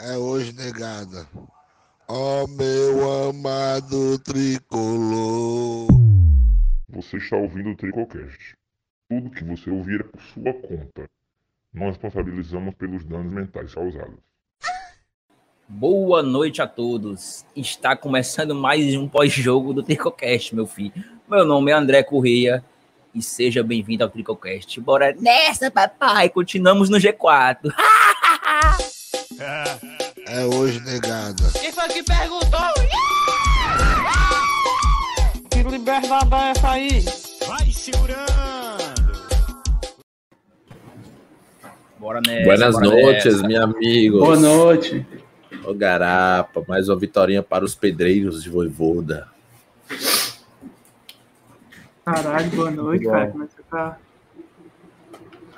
é hoje negada. Ó meu amado tricolor. Você está ouvindo o Tricocast. Tudo que você ouvir é por sua conta. Nós responsabilizamos pelos danos mentais causados. Boa noite a todos. Está começando mais um pós-jogo do Tricocast, meu filho. Meu nome é André Correia e seja bem-vindo ao Tricocast. Bora nessa, papai. Continuamos no G4. É hoje negada. Quem foi que perguntou? Que liberdade é essa aí? Vai segurando. Bora nessa. Buenas bora noites, nessa. meus amigos. Boa noite. Ô Garapa, mais uma vitória para os pedreiros de Voivoda. Caralho, boa noite, cara. Como é que você tá?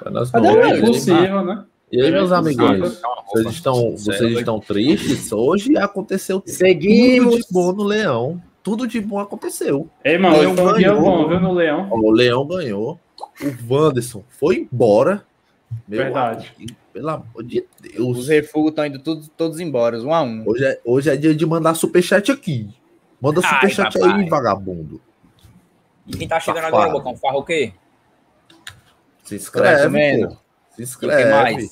Buenas É possível, né? E aí, meus amigos? Vocês estão, vocês estão tristes? Hoje aconteceu tudo Seguimos. de bom no Leão. Tudo de bom aconteceu. Ei, mano, Leão foi um dia ganhou. bom, viu, no Leão? O Leão ganhou. O Wanderson foi embora. Meu Verdade. amigo, pelo amor de Os Deus. refugos estão indo todos, todos embora, um a um. Hoje é, hoje é dia de mandar superchat aqui. Manda Ai, superchat papai. aí, vagabundo. E quem tá chegando Safado. agora, Bocão? Farra o quê? Se inscreve. Se o que inscreve.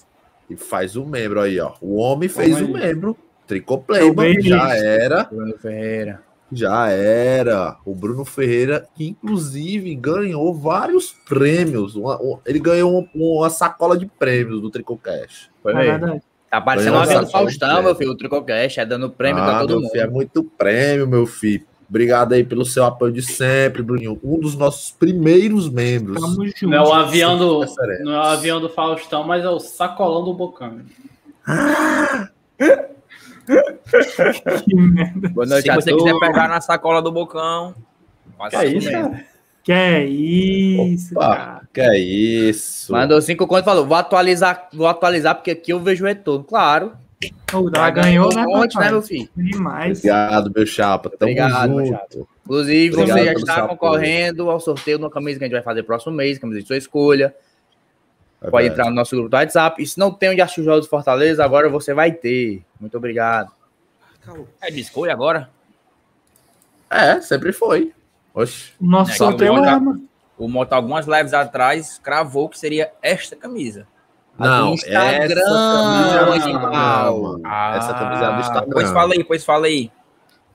E faz o membro aí, ó. O homem fez o aí. membro. Tricoplayman. Também Já era. Bruno Ferreira. Já era. O Bruno Ferreira, que inclusive ganhou vários prêmios. Uma- um- ele ganhou uma, uma sacola de prêmios do Tricocast. Foi É verdade. Tá parecendo uma vida uma do Faustão, meu filho. O Tricocast é dando prêmio ah, pra todo meu mundo. filho, é muito prêmio, meu filho. Obrigado aí pelo seu apoio de sempre, Bruninho. Um dos nossos primeiros membros. Não é o avião do, Sereno. não é o avião do Faustão, mas é o sacolão do Bocão. Que merda. Boa noite Se você quiser pegar na sacola do Bocão, Que é isso isso, mesmo. cara? Que é isso, Opa, cara. que é isso? Mandou cinco contos e falou: vou atualizar, vou atualizar, porque aqui eu vejo o retorno. Claro. O Dá ganhou, né, um monte, né, meu filho? Demais. Obrigado, meu chapa. Tamo Obrigado, meu junto. Inclusive, Obrigado você já está apoio. concorrendo ao sorteio de uma camisa que a gente vai fazer próximo mês, camisa de sua escolha. É Pode verdade. entrar no nosso grupo do WhatsApp. E se não tem onde assistir os jogos do Fortaleza, agora você vai ter. Muito obrigado. É de escolha agora? É, sempre foi. Oxe. O nosso É, sorteio é, mano. O Moto, algumas lives atrás, cravou que seria esta camisa. Não, Instagram, essa. Ah, essa camisa é do Instagram. Pois fala aí, pois fala aí.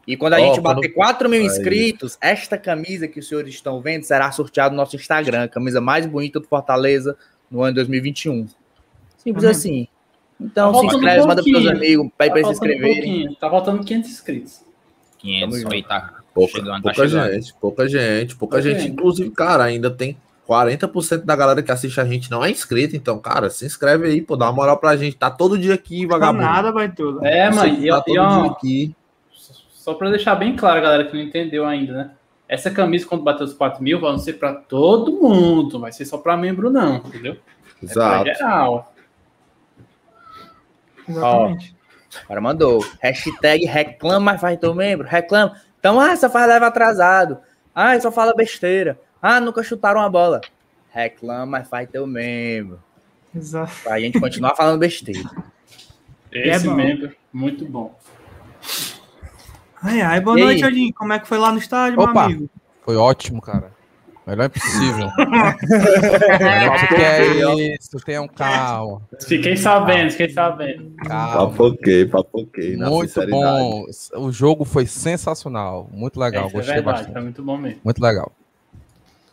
E quando a Ó, gente quando- bater 4 mil Aí. inscritos, esta camisa que os senhores estão vendo será sorteada no nosso Instagram. Camisa mais bonita do Fortaleza no ano 2021. Simples Uhum. assim. Então Tá se inscreve, manda pros pouquinho. amigos, pede Tá eles se inscreverem. pouquinho, Tá faltando 500 inscritos. 500, Tamo aí tá Pouca, chegando, tá pouca chegando. gente, pouca gente, pouca gente. Inclusive, cara, ainda tem 40% da galera que assiste a gente não é inscrita. Então, cara, se inscreve aí, pô, dá uma moral pra gente. Tá todo dia aqui, Não vagabundo. nada, vai tudo. É, Você mãe, e, tá e, todo ó, dia aqui. só pra deixar bem claro, galera, que não entendeu ainda, né? Essa camisa, quando bater os 4 mil, vai ser pra todo mundo. Vai ser só pra membro, não, entendeu? É Exato. pra geral. Exatamente. O cara mandou. Hashtag reclama, mas faz teu membro. Reclama. Então, ah, só faz leva atrasado. Ah, só fala besteira. Ah, nunca chutaram a bola. Reclama, mas faz teu membro. Exato. Pra gente continuar falando besteira. Esse É membro, muito bom. Ai, ai, boa E noite, Odinho. Como é que foi lá no estádio, meu Opa! amigo? Foi ótimo, cara. Melhor impossível. Melhor que é isso, tenham calma. Fiquei sabendo, fiquei sabendo. calma. Papoquei, papoquei. Muito bom. O jogo foi sensacional. Muito legal. Essa é Gostei verdade, bastante. foi muito bom mesmo. Muito legal.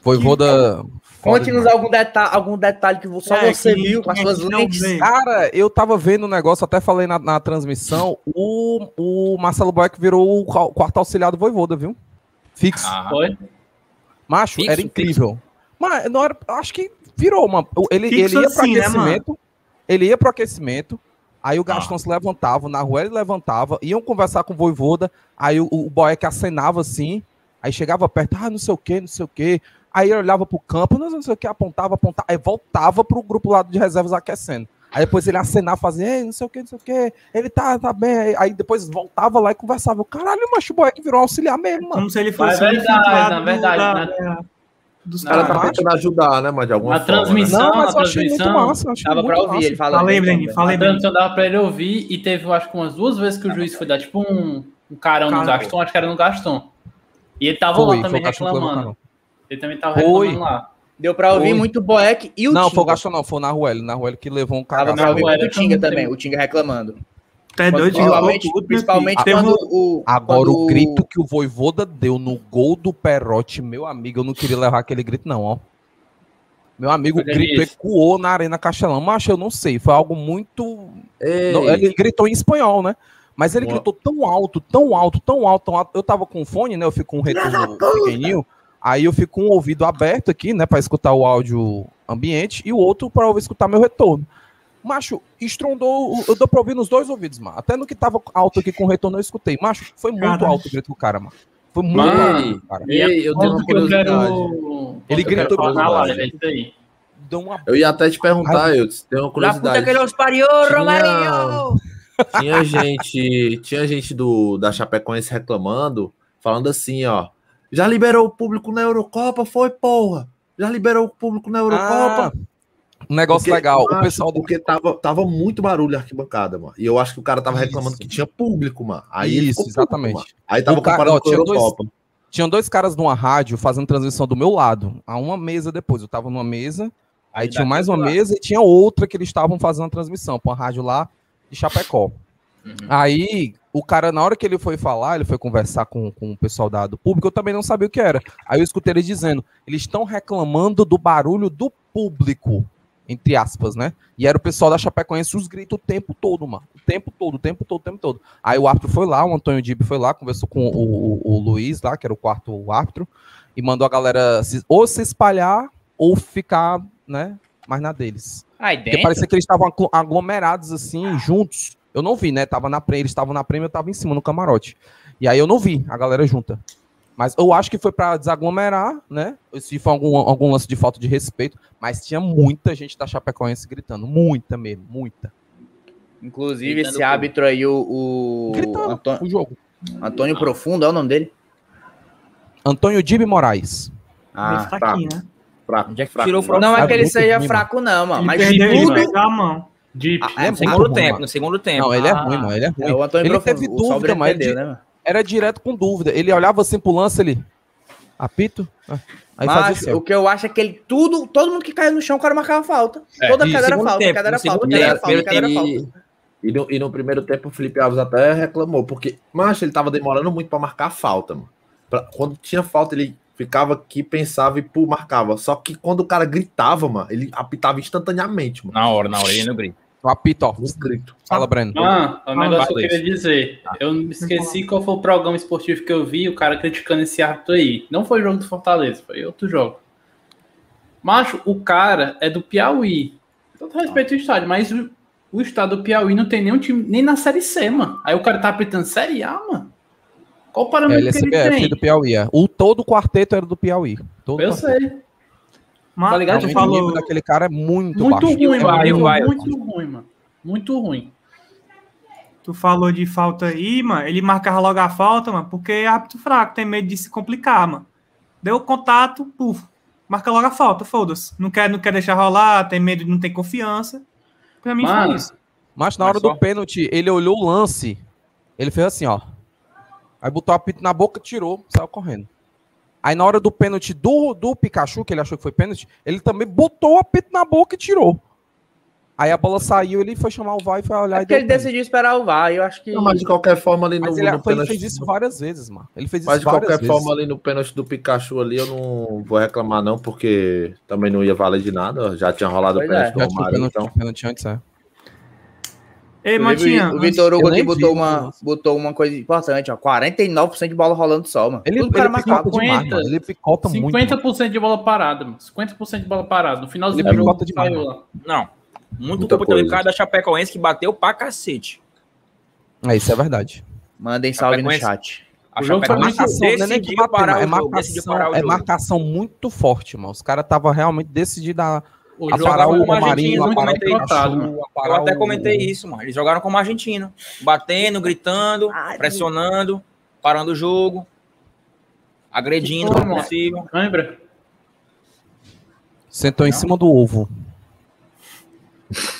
Foi Voda. Conte-nos algum, deta algum detalhe que só É, você que- viu com as suas lentes. Cara, eu tava vendo o negócio, até falei na, na transmissão. O, o Marcelo Boeck virou o qua- quarto auxiliar do Voivoda, viu? Fixo. Ah, Foi? Macho, Fixo, era incrível. Mas não era, acho que virou uma. Ele, Fixo ele ia pro assim, né, aquecimento. ele ia pro aquecimento. Aí o Gastão Ah. se levantava, na rua ele levantava, iam conversar com o Voivoda. Aí o, o Boeck acenava assim. Aí chegava perto, ah, não sei o que, não sei o que. Aí ele olhava pro campo, não não sei o que, apontava, apontava. Aí voltava pro grupo lá de reservas aquecendo. Aí depois ele acenava, fazia, não sei o que, não sei o que. Ele tá, tá bem. Aí- Aí depois voltava lá e conversava. Caralho, macho, o Boeck virou um auxiliar mesmo, mano. Como se ele fosse é verdade, na verdade, da- né? da- dos O cara tá caras. tentando ajudar, né, mas de alguma Na forma. transmissão- Né? Não, mas eu a achei muito transmissão massa. Dava muito pra ouvir massa. ele falando. Fala aí, então, Breninho, fala A transmissão dava pra ele ouvir e teve, acho que umas duas vezes que o juiz foi dar tipo um, um carão no Carão. Gaston, acho que era no Gaston. E ele tava Foi, lá também que reclamando. Ele também tava reclamando lá. Deu pra ouvir Foi. muito o Boeck e o Não, Tinga. foi o Gaston não, foi o Naruel. Naruel que levou um Tava cagaço. pra ouvir muito o Tinga também. o Tinga reclamando. É doido, Principalmente, meu principalmente filho. quando o. Agora, quando o grito que o Voivoda deu no gol do Perotti, meu amigo, eu não queria levar aquele grito, não, ó. Meu amigo, o grito ecoou na Arena Castelão, mas eu não sei, foi algo muito... Não, ele gritou em espanhol, né? Mas ele Boa. gritou tão alto, tão alto, tão alto, tão alto. Eu tava com fone, né? Eu fico com um retorno pequenininho. Aí eu fico com o ouvido aberto aqui, né? Pra escutar o áudio ambiente e o outro pra escutar meu retorno. Macho, estrondou, o- eu dou pra ouvir nos dois ouvidos, mano. Até no que tava alto aqui com o retorno eu escutei. Macho, foi muito alto o grito do cara, mano. Foi muito Mano, alto, cara. ei, eu tenho uma eu curiosidade. quero. Ele eu gritou curiosidade. é uma... Eu ia até te perguntar, eu tenho uma La puta curiosidade. que los Tinha- Romarinho! Tinha gente, tinha gente do, da Chapecoense reclamando, falando assim, ó. Já liberou o público na Eurocopa, foi, porra. Já liberou o público na Eurocopa. Um negócio Porque, legal. O pessoal do Porque tava, tava muito barulho na arquibancada, mano. E eu acho que o cara tava reclamando Isso. que tinha público, mano. Aí Isso, exatamente. mano. Aí tava O cara- comparando ó, com a tinha dois- Eurocopa. Tinham dois caras numa rádio fazendo transmissão do meu lado, a uma mesa depois. Eu tava numa mesa, aí tinha mais uma mesa e tinha outra que eles estavam fazendo a transmissão, pra uma rádio lá de Chapecó. Aí o cara, na hora que ele foi falar, ele foi conversar com, com o pessoal da, do público, eu também não sabia o que era. Aí eu escutei ele dizendo: eles estão reclamando do barulho do público, entre aspas, né? E era o pessoal da Chapecoense os gritos o tempo todo, mano. O tempo todo, o tempo todo, o tempo todo. Aí o árbitro foi lá, o Antônio Dib foi lá, conversou com o, o- o Luiz lá, que era o quarto árbitro, e mandou a galera se- ou se espalhar ou ficar, né, mais na deles. Aí Porque parecia que eles estavam aglo- aglomerados assim, juntos. Eu não vi, né? Tava na prêmio, eles estavam na prêmio, eu tava em cima no camarote. E aí eu não vi a galera junta. Mas eu acho que foi pra desaglomerar, né? Se foi algum, algum lance de falta de respeito. Mas tinha muita gente da Chapecoense gritando. Muita mesmo, muita. Inclusive, Gritando esse árbitro aí, o, o Gritando Antônio, o jogo. Antônio Profundo, é o nome dele? Antônio Dibe Moraes. Ah, fraquinho, né? Fraco, Onde é que fraco, tirou o mano. Não é que ele seja fraco, não, mano. Ele Mas perdeu, ele tudo. Deep. Ah, É, é no segundo ruim, tempo, mano. no segundo tempo. Não, ele é Ah, ruim, mano. Ele é É ruim. o Antônio Ele Profundo. teve o dúvida, mas ele perdeu, de- né, era direto com dúvida. Ele olhava assim pro lance, ele. Apito? Ah, Aí fazia Mas assim, ó. o que eu acho é que ele tudo, todo mundo que caiu no chão, o cara marcava falta. É, Toda e queda era falta, tempo, cada era falta, cada era falta, era E, falta. e no, e no primeiro tempo o Felipe Alves até reclamou, porque, macho, ele tava demorando muito pra marcar a falta, mano. Pra- quando tinha falta, ele ficava aqui, pensava e pô, marcava. Só que quando o cara gritava, mano, ele apitava instantaneamente, mano. Na hora, na hora, ele no grito. O apito, ó. Nos gritos. Fala, Breno. Ah, o negócio que eu queria dizer. Eu me esqueci qual foi o programa esportivo que eu vi, o cara criticando esse árbitro aí. Não foi o jogo do Fortaleza, foi outro jogo. Macho, o cara é do Piauí. Todo respeito ao estádio, mas o, o estado do Piauí não tem nenhum time, nem na Série C, mano. Aí o cara tá apitando Série A, mano. Qual o parâmetro que ele LSBF tem? do Piauí. é. O todo o quarteto era do Piauí. Todo Eu quarteto. sei. Mas Tá ligado? o nível falou, daquele cara é muito, Muito baixo. ruim, É mano. Muito, vai. muito ruim, mano. Muito ruim. tu falou de falta aí, mano. Ele marcava logo a falta, mano, porque é árbitro fraco, tem medo de se complicar, mano. Deu contato, puf, marca logo a falta, foda-se. Não quer, não quer deixar rolar, tem medo de não ter confiança. Pra mim Mano, foi isso. Mas na Mas hora só- do pênalti, ele olhou o lance, ele fez assim, ó. Aí botou o apito na boca, tirou, saiu correndo. Aí na hora do pênalti do, do Pikachu, que ele achou que foi pênalti, ele também botou o apito na boca e tirou. Aí a bola saiu, ele foi chamar o VAR e foi olhar É e porque ele pênalti. decidiu esperar o VAR, eu acho que. Não, mas de qualquer forma ali no, Mas ele, no foi- ele fez isso várias vezes, mano. Ele fez isso Mas de várias qualquer vezes. forma, ali no pênalti do Pikachu ali, eu não vou reclamar, não, porque também não ia valer de nada. Já tinha rolado o Pois pênalti é. do Já tinha o Romário, pênalti, então. pênalti antes, é. Ei, Matinha, o Vitor Hugo aqui botou vi, uma, nossa. botou uma coisa importante, ó. 49% de bola rolando só, mano. Ele, Tudo ele cara marcava. picota demais, 50, mano. Ele picota muito. mano. 50% de bola parada, mano. 50% de bola parada. No finalzinho Ele do jogo picota demais, saiu lá. Não. Muito culpa coisa. cara da Chapecoense que bateu pra cacete. É, isso é verdade. Mandem salve no chat. A O jogo foi Chapecoense muito- é decidiu bater, parar é o jogo, decidiu marcação, é marcação muito forte, mano. Os caras estavam realmente decididos a, O a jogo parar foi o como Romarinho, o. Pikachu, Eu até o- comentei isso, mano. Eles jogaram como argentino. Batendo, gritando, Ai, pressionando, parando o jogo, agredindo como mano. possível. Lembra? Sentou em cima do ovo.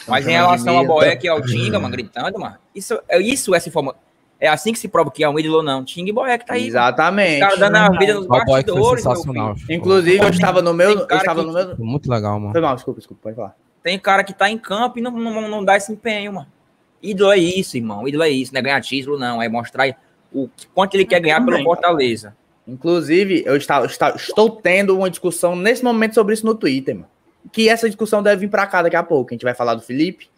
Mas em relação ao. Boeck e ao Tinga, mano, gritando, mano, isso, é isso essa informação. É assim que se prova que é um ídolo ou não. Tinga e Boeck tá aí. mano. Os Exatamente. caras dando a vida nos bastidores, sensacional. Inclusive, eu estava no meu. Eu estava que- no meu. Muito legal, mano. Foi mal, desculpa, desculpa, pode falar. Tem cara que tá em campo e não, não, não dá esse empenho, mano. Ídolo é isso, irmão. Ídolo é isso. Não é ganhar título, não. É mostrar o quanto ele quer ganhar pelo. Fortaleza. Inclusive, eu está- está- estou tendo uma discussão nesse momento sobre isso no Twitter, mano. Que essa discussão deve vir pra cá daqui a pouco. A gente vai falar do Felipe.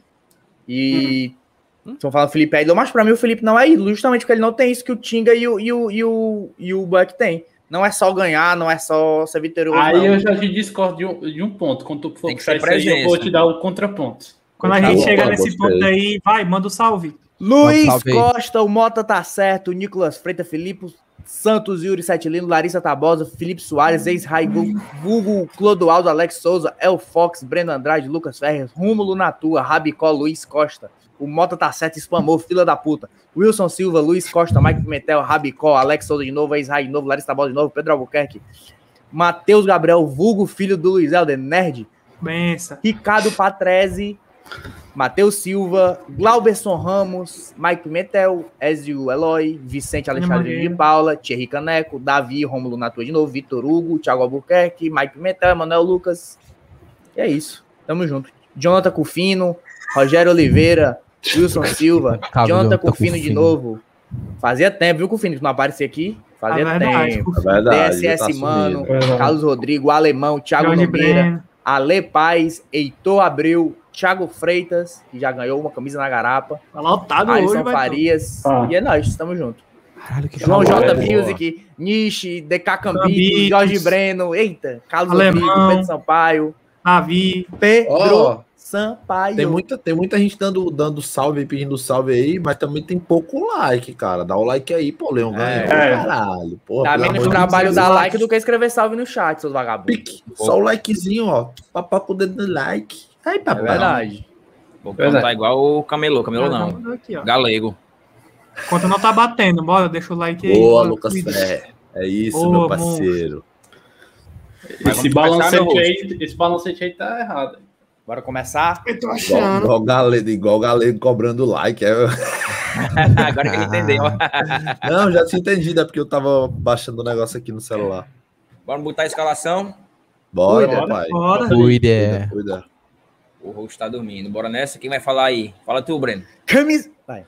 E. Estão falando do Felipe é ídolo, mas pra mim o Felipe não é ídolo, justamente porque ele não tem isso que o Tinga e o, e o, e o, e o Buck tem. Não é só ganhar, não é só ser vitorioso. Aí não. eu já te discordo de um, de um ponto. Quando tu for puxar isso aí, eu vou te dar o contraponto. Quando a Tá gente bom, chega tá, nesse gostei. ponto aí, vai, manda o salve. Luiz Salve. Costa, o Mota tá certo, o Nicolas Freitas, Felipe Santos, Yuri Setilino, Larissa Tabosa, Felipe Soares, ex-Raigo, Hugo, Clodoaldo, Alex Souza, El Fox, Breno Andrade, Lucas Ferres, Rúmulo Natua, Rabicó, Luiz Costa. O Mota tá certo, spamou, fila da puta. Wilson Silva, Luiz Costa, Mike Pimentel, Rabicó, Alex Souza de novo, ex-Rai de novo, Larissa Tabosa de novo, Pedro Albuquerque, Matheus Gabriel, Vulgo, filho do Luiz Helder, Nerd, Bença. Ricardo Patrese, Matheus Silva, Glauberson Ramos, Mike Pimentel, Ezio Eloy, Vicente Alexandre de. Paula, Thierry Caneco, Davi, Rômulo Natua de novo, Vitor Hugo, Thiago Albuquerque, Mike Pimentel, Emanuel Lucas. E é isso. Tamo junto. Jonathan Cufino, Rogério Oliveira, Wilson Silva, Tá, Jonathan Cufino de novo. Fazia tempo, viu, Cufino, que não aparecia aqui? Fazia É verdade. tempo. É verdade. DSS tá Mano. Verdade. Carlos Rodrigo, Alemão, Thiago Nogueira, Breno. Ale Paz, Heitor Abreu, Thiago Freitas, que já ganhou uma camisa na garapa, Tá lotado Alisson hoje. Farias, Ah. e é nóis, estamos juntos. Caralho, que João. J. Music, Nishi, DK Cambito. Jorge Breno, eita, Carlos Alemão. Rodrigo, Pedro Sampaio, Davi. Pedro Ó, Sampaio. Tem muita, tem muita gente dando, dando salve, pedindo salve aí, mas também tem pouco like, cara. Dá o like aí, pô, Leão ganha. É. Caralho, porra. Dá menos trabalho dar like. do que escrever salve no chat, seus vagabundos. Pique, só o likezinho, ó. Papá com o dedo no like. Aí, É papai. verdade. Vou Verdade. contar igual o Camelô. Camelô não. Aqui. Galego. Conta não tá batendo, bora, deixa o like aí. Boa, bora. Lucas Fé. É isso, Boa, meu parceiro. Mas Esse balancete, aí, esse balancete aí tá errado. Bora começar? Eu tô Igual, achando. igual, galego, igual galego cobrando like. É... Agora que ele entendeu. Não, já tinha entendido, é porque eu tava baixando o negócio aqui no celular. Bora botar a escalação. Bora, Cuida, papai. Bora. Cuida. Cuida. O host tá dormindo. Bora nessa. Quem vai falar aí? Fala tu, Breno. Camisa. Vai.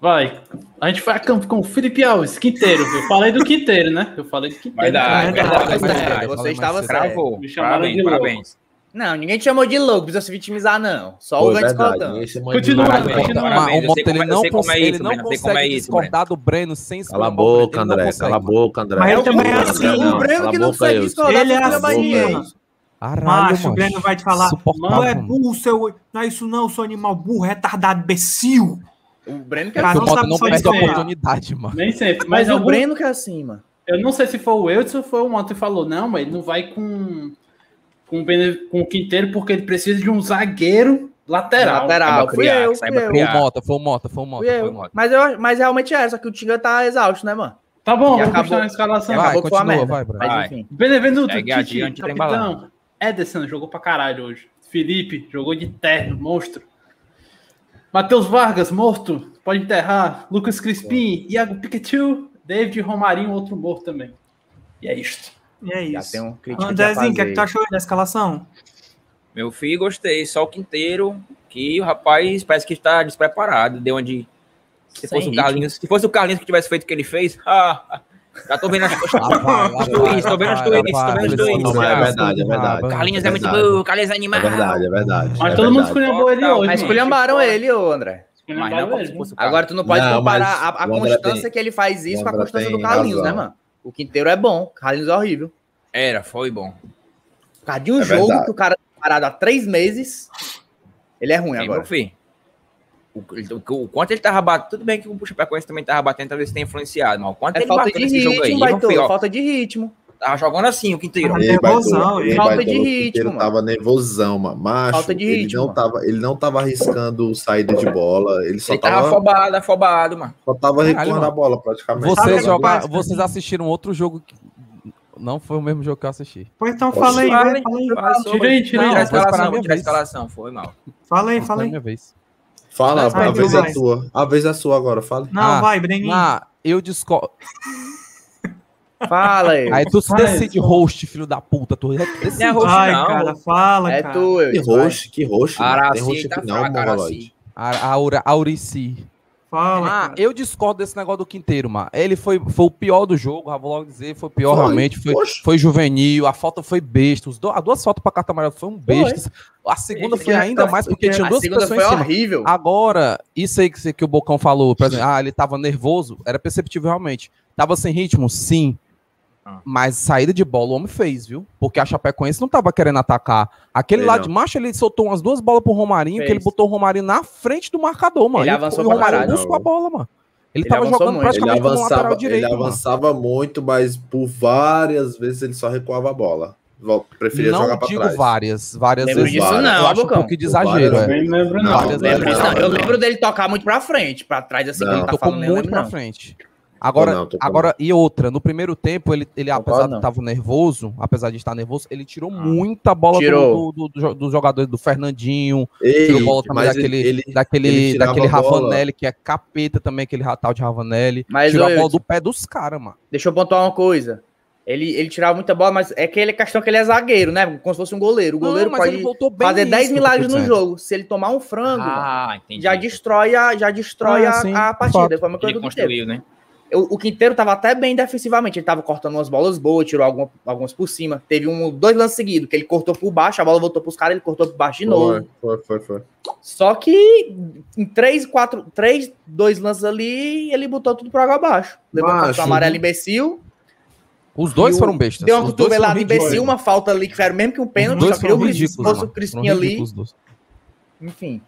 Vai. A gente vai a campo com o Felipe Alves, Quinteiro. Eu falei do Quinteiro, né? Eu falei do Quinteiro. Vai dar, É vai dar, dar. Você estava certo. Me chamaram Parabéns, de louco. parabéns. Não, ninguém te chamou de louco, precisa se vitimizar, não. Só Pô, o é colocando. ninguém chama Continua, continua. Eu ele é- eu não, é consegue, isso, ele não eu como é consegue isso, discordar do Breno sem Cala a boca, ele André. consegue. Cala a boca, André. Mas ele também é assim, o. Breno que não consegue eu. discordar Ele é do assim, Caralho, Macho, o. Breno vai te falar. Não é burro, seu. Não é isso, não, seu animal burro, retardado, becil. O Breno que é o não Mota sabe não perde a oportunidade, mano. Nem sempre. Mas, Mas, o algum- Breno que é assim, mano. eu não sei se foi o Eudes ou foi o Monte que falou, não, mas ele não vai com, com, com o Quinteiro porque ele precisa de um zagueiro lateral. Lateral. Saiba Fui criar, eu, fui eu. Foi o. Mota, foi o Mota, foi o Mota. Foi eu. o Mota. Mas, eu, mas realmente é, só que o Tinga tá exausto, né, mano? Tá bom, E vamos acabou. continuar a escalação. Vai, Acabou continua, merda. vai, Breno. Mas Vai. enfim. Benevenuto, Tite, capitão. Ederson jogou pra caralho hoje. Felipe jogou de terno, monstro. Matheus Vargas, morto, pode enterrar. Lucas Crispim, Iago Pikachu, David Romarinho, outro morto também. E é isto. E é Já isso. tem um Andrezinho, o que é que tu achou da escalação? Meu filho, gostei. Só o quinteiro, que o rapaz parece que está despreparado. Deu onde. Se Sem fosse o. Carlinhos, se fosse o Carlinhos que tivesse feito o que ele fez, ah, já tô vendo as tweets, tô vendo lá tweets, tô vendo precisa tweets. É verdade, é verdade. Carlinhos é muito verdade. burro, Carlinhos é animal. É verdade, é verdade. Mas é todo mundo escolheu ele hoje. Mas esculhambaram ele, ô André. Mas não como se fosse. Agora tu não pode Não, comparar a, a constância tem- que ele faz isso com a constância do Carlinhos, razão. né, mano? O Quinteiro é bom, o Carlinhos é horrível. Era, foi bom. Por causa de um É jogo verdade. que o cara tá parado há três meses, ele é ruim Hein, agora. meu filho? O, o- o quanto ele tava batendo, tudo bem que o Chapecoense também tava batendo, talvez tenha influenciado, mas o quanto É ele falta bateu de nesse jogo aí, ritmo, Baitola, filho, ó, falta de ritmo. tava jogando assim o quinteiro. Ei, nervosão, ele. Falta de ritmo, tava nervosão, mano. Macho, Falta de ele, ritmo, não mano. tava, ele não tava arriscando saída de bola, ele só Ele tava tava, afobado, afobado, mano. só tava recuando a bola praticamente. Vocês, jogar, vocês assistiram outro jogo que- não foi o mesmo jogo que eu assisti. Pois então fala aí, Fala aí, fala aí. fala sobre- Tira aí, tira aí. Tira a Não, vou esperar a escalação, foi mal. Fala aí, Não fala foi aí. minha vez. Fala, Vai, a vez é vai. sua. A vez é sua agora, fala. Não, Ah, vai, Breninho. Ah, eu discordo. Fala aí. Aí tu se decide host, filho da puta. Tu decide. Não é host, não. cara, fala, É cara. tu, eu. Que roxo, que. Tem Araci tá aqui não, mongoloide. A, a Aurici. Fala, Ah, cara. eu discordo desse negócio do Quinteiro, mano. Ele foi, foi o pior do jogo, já vou logo dizer, foi o pior Foi. realmente, foi, foi juvenil, a falta foi besta, os do- as duas faltas pra carta amarela foi um besta. A segunda foi ainda mais porque tinha A duas segunda pessoas foi em cima. horrível. Agora, isso aí que, que o Bocão falou, por exemplo, ah, ele tava nervoso, era perceptível realmente. Tava sem ritmo, sim. Ah. Mas saída de bola o homem fez, viu? Porque a Chapecoense não tava querendo atacar. Aquele lá não. de macho, ele soltou umas duas bolas pro Romarinho, Fez. que ele botou o Romarinho na frente do marcador, mano. Ele E avançou o Romarinho pra caralho, buscou a não. bola, mano. Ele, Ele tava avançou jogando muito. Ele praticamente lateral avançava, direito, ele mano. avançava muito, mas por várias vezes ele só recuava a bola. Preferia Não jogar pra digo trás. várias, várias Lembro vezes. disso eu não, acho um pouco de exagero, Várias é. Lembro, não. Várias Lembro vezes. Não, eu não. lembro dele tocar muito pra frente, pra trás assim, Não. quando tá tocou falando, eu muito lembro pra não. frente. Agora, não, agora e outra, no primeiro tempo, ele, ele apesar de estar nervoso, apesar de estar nervoso, ele tirou Ah. muita bola do, Tirou. do, do, jo- dos jogadores do Fernandinho, Ei, tirou bola também daquele, ele, ele, daquele, ele daquele. Ravanelli, que é capeta também, aquele ra- tal de Ravanelli. Mas, tirou a bola do pé dos caras, mano. Deixa eu pontuar uma coisa. Ele, ele tirava muita bola, mas é aquele questão que ele é zagueiro, né? Como se fosse um goleiro. O goleiro Não, mas ele pode voltou bem fazer nisso 10 que eu tô milagres no jogo. Se ele tomar um frango, Ah, entendi. já destrói a, já destrói Ah, a, sim, a partida. Foi uma coisa Ele do construiu, né? O, o Quinteiro tava até bem defensivamente. Ele tava cortando umas bolas boas, tirou alguma- algumas por cima. Teve um, dois lances seguidos, que ele cortou por baixo, a bola voltou pros caras, ele cortou por baixo de novo. Foi, foi, foi, foi. Só que em três, quatro, três, dois lances ali, ele botou tudo por água abaixo. Levou cartão amarelo imbecil. Os dois o- foram bestas. Deu uma Os cotovelada imbecil, uma falta ali que era mesmo que um Os pênalti, dois só queria o o. Crispim ali. os. Enfim.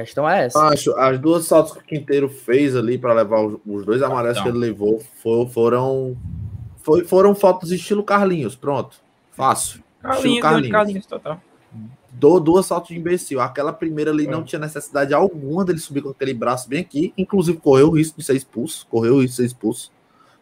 A questão é essa. Acho, as duas saltos que o Quinteiro fez ali para levar os, os dois amarelos Então. que ele levou fo- foram foi- foram fotos estilo Carlinhos, pronto. Fácil. Carlinhos, Carlinhos. Carlinhos. Carlinhos total. Dou duas saltos de imbecil. Aquela primeira ali não tinha necessidade alguma dele subir com aquele braço bem aqui. Inclusive, correu o risco de ser expulso. Correu o risco de ser expulso.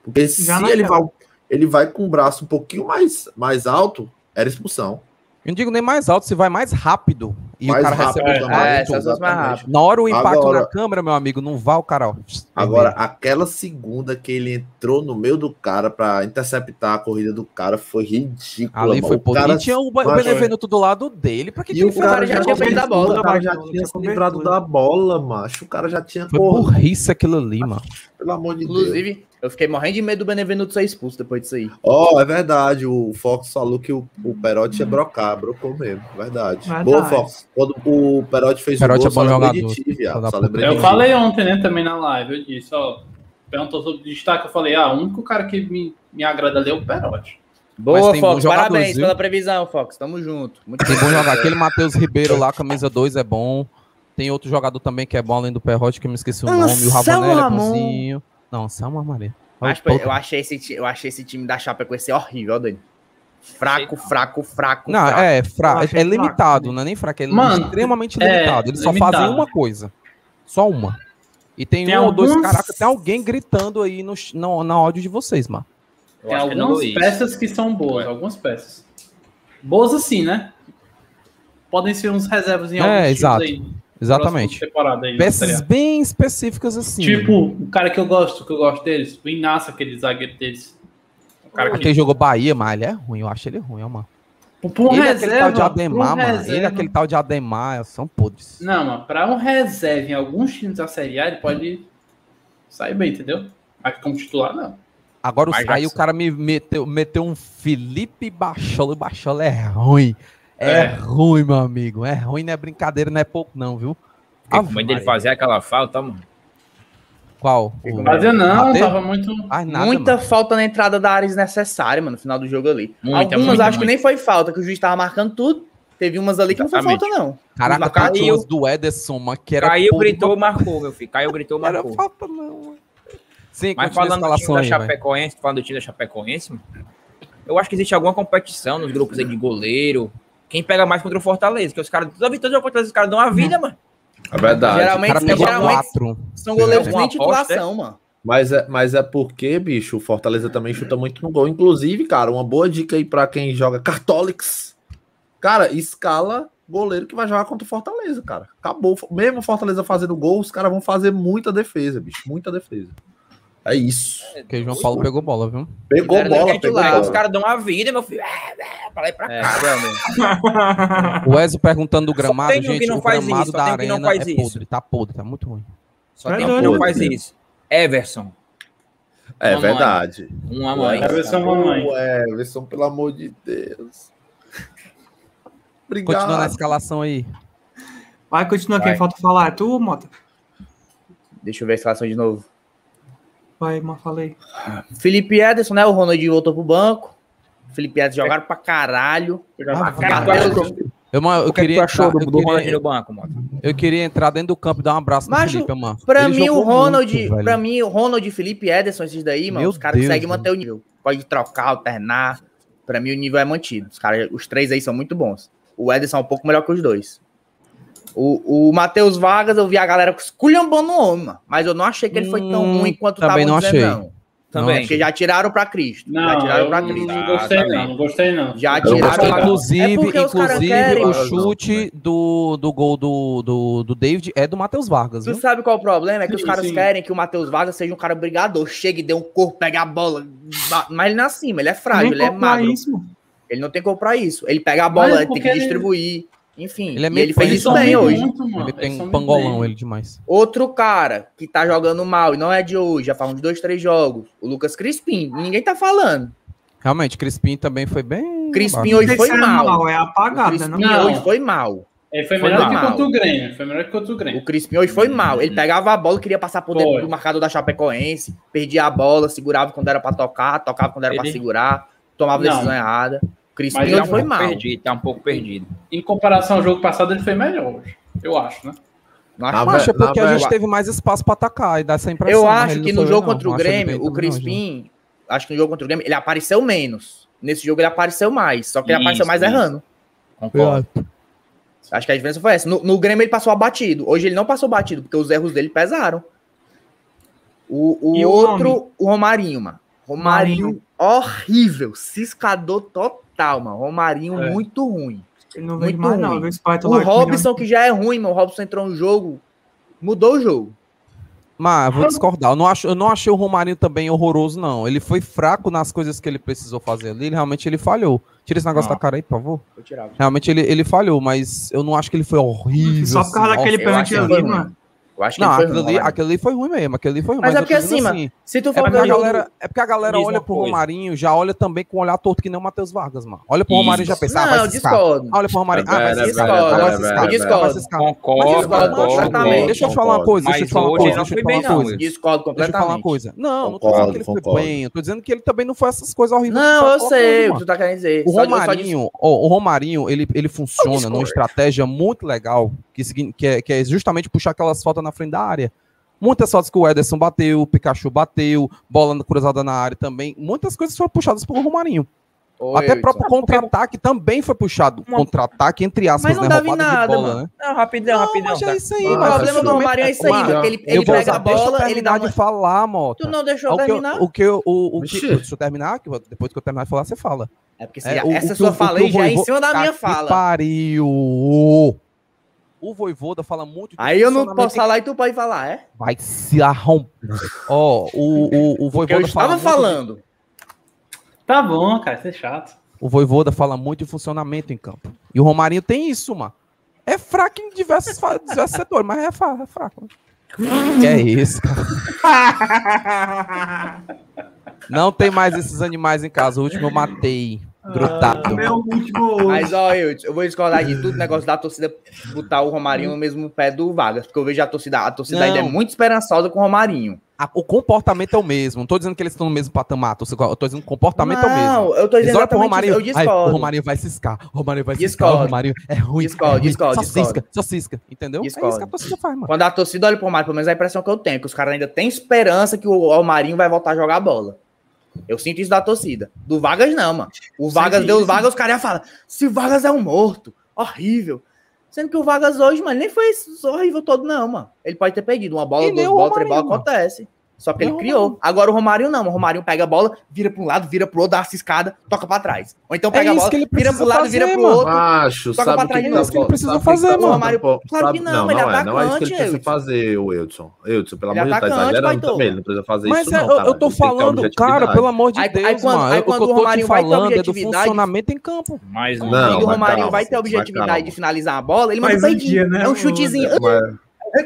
Porque se Já ele naquela. vai, ele vai com o braço um pouquinho mais, mais alto, era expulsão. Eu não digo nem mais alto, se vai mais rápido. E Mais o cara rápido recebe o também, É, duas mais exatamente. rápido. Na hora o impacto Agora- na câmera, meu amigo, não vai o cara. ó, Agora, aquela segunda que ele entrou no meio do cara pra interceptar a corrida do cara foi ridícula. Ali mano. foi O cara- E tinha o, o Mas- Benevenuto do lado dele. Pra que, que E o cara já já tinha perdido a bola, O cara já tinha se livrado da bola, macho. O cara já tinha Foi burrice aquilo ali, mano. Pelo amor de Deus. Inclusive, eu fiquei morrendo de medo do Benevenuto ser expulso depois disso aí. Ó, é verdade. O Fox falou que o, o Perotti ia brocar. Brocou mesmo. Verdade. Verdade. Boa, Fox. Quando o Perotti fez Perotti o gol, é bom só lembrei jogador. de ti, de Eu ti. falei ontem, né, também na live, eu disse, ó, perguntou sobre destaque, eu falei, ah, o único cara que me, me agrada ali é o Perotti. Boa, Fox. Parabéns viu? pela previsão, Fox. Tamo junto. Muito Tem bom jogar. Aquele Matheus Ribeiro lá, camisa 2, é bom. Tem outro jogador também que é bom, além do Perrote, que eu me esqueci o Ah, nome. O Ravanelli é Ramon. Não, Selma Maria. Mas, pô, eu achei esse, eu achei esse time da Chapecoense horrível, ó, Dani. Fraco, fraco, fraco, Não, fraco. é, Eu fra... achei é fraco limitado, também. não é nem fraco, é Mano, extremamente é, limitado. Eles só limitado. fazem uma coisa. Só uma. E tem, Tem um ou dois, alguns- caraca, tem alguém gritando aí no, no, na áudio de vocês, mano. Eu Tem que é algumas Luiz. peças que são boas, algumas peças. Boas assim, né? Podem ser uns reservas em É, alguns times exato. aí. Exatamente. aí, Peças bem específicas assim. Tipo, o cara que eu gosto, que eu gosto deles, o Inácio, aquele zagueiro deles. O cara que Aquele jogou Bahia, mas ele é ruim, eu acho ele ruim, ó, mano. Pra um ele é aquele tal reserva, de Ademar, um mano. Ele é reserva- aquele tal de Ademar, são podres. Não, mano, pra um reserva em alguns times da Série A, ele pode sair bem, entendeu? Mas como titular, não. Agora, Mas aí o cara me meteu, meteu um Felipe Bachola. O Bachola é ruim. É, É. ruim, meu amigo. É ruim, não é brincadeira, não é pouco, não, viu? Ave com medo dele fazer aquela falta, mano. Qual? O- Fazia não, Bater? tava muito. Ah, nada, muita mano. falta na entrada da área desnecessária, mano, no final do jogo ali. Muita, Algumas muita, acho que muita. nem foi falta, que o juiz tava marcando tudo. Teve umas ali que não foi Exatamente. falta, não. Caraca, caiu. umas do Ederson, mano, que era... Caiu, gritou, pra- marcou, meu filho. Caiu, gritou, Não era marcou. falta, não. mano. Sim, Mas a falando do time da aí. Chapecoense, falando do time da Chapecoense, mano, eu acho que existe alguma competição nos grupos aí de goleiro. Quem pega mais contra o Fortaleza? Que os caras, toda vitória do Fortaleza, os caras dão a vida, mano. É verdade. O Geralmente, cara pegou geralmente quatro. são goleiros É, aposta, titulação, mano. Mas é, mas é porque, bicho, o Fortaleza também chuta muito no gol. Inclusive, cara, uma boa dica aí pra quem joga Cartolics. Cara, escala goleiro que vai jogar contra o Fortaleza, cara. Acabou. Mesmo o Fortaleza fazendo gol, os caras vão fazer muita defesa, bicho. Muita defesa. É isso. Porque o João Paulo pegou bola, viu? Pegou bola, pegou lá, bola. Os caras dão uma vida, meu filho. É, é, pra lá e pra É, cá. realmente. O Ezio perguntando do gramado, tem que gente, não o faz gramado isso, só da tem um que não arena faz é isso. podre, tá podre, tá muito ruim. Só É tem um que não faz isso. Everson. É Mamãe. verdade. Uma mãe. É versão mamãe. Ué, Everson, pelo amor de Deus. Obrigado. Continuando a escalação aí. Vai, continua. Quem Vai. falta falar? É tu, Mota? Deixa eu ver a escalação de novo. Vai, mas falei. Felipe Ederson, né? O Ronaldinho voltou pro banco. Felipe Ederson jogaram pra caralho. Ah, Cara, Eu, mano, eu O que é que queria entrar, do, eu queria, no banco, mano? eu queria entrar dentro do campo e dar um abraço no Macho, Felipe, mano. Pra Ele mim, o Ronald, muito, pra mim, o Ronald, Felipe Ederson, esses daí, mano, Meu os caras conseguem manter o nível. Pode trocar, alternar. Pra mim, o nível é mantido. Os, caras, os três aí são muito bons. O Ederson é um pouco melhor que os dois. O, o Matheus Vargas, eu vi a galera esculhambando o homem, mano. Mas eu não achei que ele foi tão Hum, ruim quanto também estavam não dizendo, achei. não. Também. Porque já tiraram pra Cristo. já Não, tiraram eu pra não, Cristo. não gostei não, não gostei não. Já não tiraram gostei, pra não. Inclusive, É os inclusive querem. o Não, chute do, do gol do, do, do David é do Matheus Vargas, Tu viu? sabe qual é o problema? É que os Sim, caras sim. querem que o Matheus Vargas seja um cara brigador. Chegue, dê um corpo, pegue a bola. Mas ele não é assim, ele é frágil, ele é magro. isso. Ele não tem como pra isso. Ele pega a bola, ele tem porque que ele- distribuir. Enfim, Ele é meio ele fez isso né? bem hoje. Muito. Ele tem são um pangolão, bem. ele demais. Outro cara que tá jogando mal e não é de hoje, já faz uns dois, três jogos. O Lucas Crispim. Ninguém tá falando. Realmente, Crispim também foi bem. Crispim hoje foi que ser mal. É apagado, né? Crispim Não? Não. hoje foi mal. Ele foi Foi melhor que mal. contra o Grêmio. Foi melhor que contra o Grêmio. O Crispim hoje foi mal. Ele pegava a bola, queria passar por dentro Foi. do marcador da Chapecoense, perdia a bola, segurava quando era pra tocar, tocava quando era pra Ele- segurar, tomava Não. decisão errada. O Crispim Mas Ele tá um foi mal. perdido, tá um pouco perdido. Em comparação ao jogo passado, ele foi melhor hoje. Eu acho, né? Não acho acho é porque a gente teve mais espaço pra atacar e dá essa impressão. Eu mas acho que não no jogo bem, contra o não. Grêmio, o também, não, Crispim, acho que no jogo contra o Grêmio, ele apareceu menos. Nesse jogo ele apareceu mais, só que ele Isso, apareceu mais isso. errando. Concordo. Acho que a diferença foi essa. No, no Grêmio ele passou abatido. Hoje ele não passou batido, porque os erros dele pesaram. O, o E o outro, nome? o Romarinho, mano. Romarinho, horrível. Ciscador total, mano. Romarinho É. muito ruim. Ele não Muito mais, não. ruim. pai tá O com Robson, que já é ruim, mano. O Robson entrou no jogo, mudou o jogo. Mas vou discordar. Eu não, acho, eu não achei o Romarinho também horroroso, não. Ele foi fraco nas coisas que ele precisou fazer ali. Ele, realmente ele falhou. Tira esse negócio Ah. da cara aí, por favor. Eu tirava. Realmente ele, ele falhou, mas eu não acho que ele foi horrível. Só por causa assim. daquele pênalti ali, mano. Eu acho que Não, ele foi aquilo ruim, ali, aquilo ali foi ruim mesmo. Aquilo ali foi ruim. Mas é eu porque assim, mano, se tu É for porque, ver a jogo... galera, é porque a galera olha pro coisa. Romarinho, já olha também com um olhar torto que nem o Matheus Vargas, mano. Olha pro Isso. Romarinho e já pensa, ah, Não, vai eu ciscar. discordo. Olha pro Romarinho, ah, vai É, discordo, Ah, vai eu. Ah, vai discordo. Concordo, Mas deixa eu falar- concordo. completamente. Deixa eu te falar uma coisa, deixa eu Mas falar uma coisa, não deixa eu falar uma não. coisa. Discordo Deixa eu falar uma completamente. coisa. Não, não tô dizendo que ele foi bem, eu tô dizendo que ele também não foi essas coisas horríveis. Não, eu sei o que tu tá querendo dizer. O Romarinho, ó, o Romarinho, ele, funciona discordo. numa estratégia muito legal, que, que, é, que é justamente puxar aquelas faltas na frente da área. Muitas faltas que o Ederson bateu, o Pikachu bateu, bola cruzada na área também. Muitas coisas foram puxadas pelo Romarinho. Ô, Até próprio contra-ataque também foi puxado. Uma- Contra-ataque, entre aspas, Mas não né? dava Roubada de nada, bola, mano. né? Não, rapidão, Não, rapidão. mas tá? é isso aí, Ah, O problema do fechou. Romarinho é isso aí, Mano, mano, ele, pega usar, a deixa bola, ele dá uma... de falar, Mota. Tu não deixou O que, eu- terminar? o que eu- o, o que, se eu terminar, que depois que eu terminar de falar, você fala. É porque se É, essa o sua o- fala aí o já é em cima da minha que fala. Pariu. O Voivoda fala muito de Aí eu não funcionamento posso falar e tu pode falar, é? Vai se arromper. Ó, o, o, o eu Voivoda fala estava muito falando. Tá bom, cara, isso é chato. O Voivoda fala muito de funcionamento em campo. E o Romarinho tem isso, mano. É fraco em diversos, diversos setores, mas é, fa- é fraco. Que é isso, cara. Não tem mais esses animais em casa. O último eu matei. Grudado. Meu último. Mas, ó, eu, eu vou discordar de tudo, negócio da torcida botar o Romarinho no mesmo pé do Vargas, porque eu vejo a torcida, a torcida Não. ainda é muito esperançosa com o Romarinho. A- o comportamento é o mesmo. Não tô dizendo que eles estão no mesmo patamar. tô- Eu tô dizendo que o comportamento é o mesmo. Não, eu tô dizendo olham pro exatamente Romarinho. eu Ai, o discordo. Romarinho vai ciscar. O Romarinho vai ciscar. Discordo. O Romarinho é ruim. Discordo, é ruim. discordo, Só discordo. cisca, só cisca. Entendeu? É Discordo. isso que a torcida faz, mano. Quando a torcida olha pro Romarinho, pelo menos é a impressão que eu tenho, que os caras ainda têm esperança que o Romarinho vai voltar a jogar bola. Eu sinto isso da torcida. Do Vargas não, mano. O Vargas deu o Vargas, os caras falam, se o Vargas é um morto, horrível. Sendo que o Vargas hoje, mano, nem foi horrível todo, não, mano. Ele pode ter perdido uma bola, E duas bolas, três bolas, acontece. Só que ele Não, criou. Agora o Romarinho não. O Romarinho pega a bola, vira pra um lado, vira pro outro, dá uma ciscada, toca pra trás. Ou então pega É a bola, vira pro lado, fazer, vira pro outro. Macho, Toca sabe que trás, que é isso que ele precisa sabe fazer, mano. faltando, Mário, pô? claro que Sabe- não, ele é não é, não é isso que ele atacante, precisa fazer, o Edson. Edson, pelo Ele é amor de Deus, tá atacante, exagerando também, ele não precisa fazer Mas isso é, não, eu, eu tô falando, cara, pelo amor de Deus, aí quando- mano. aí quando o que o eu tô te Romarinho vai ter é do objetividade- funcionamento em campo. Mais um. Não, Quando o mas calma, vai ter mas objetividade de finalizar a bola, ele manda um né, É um chutezinho.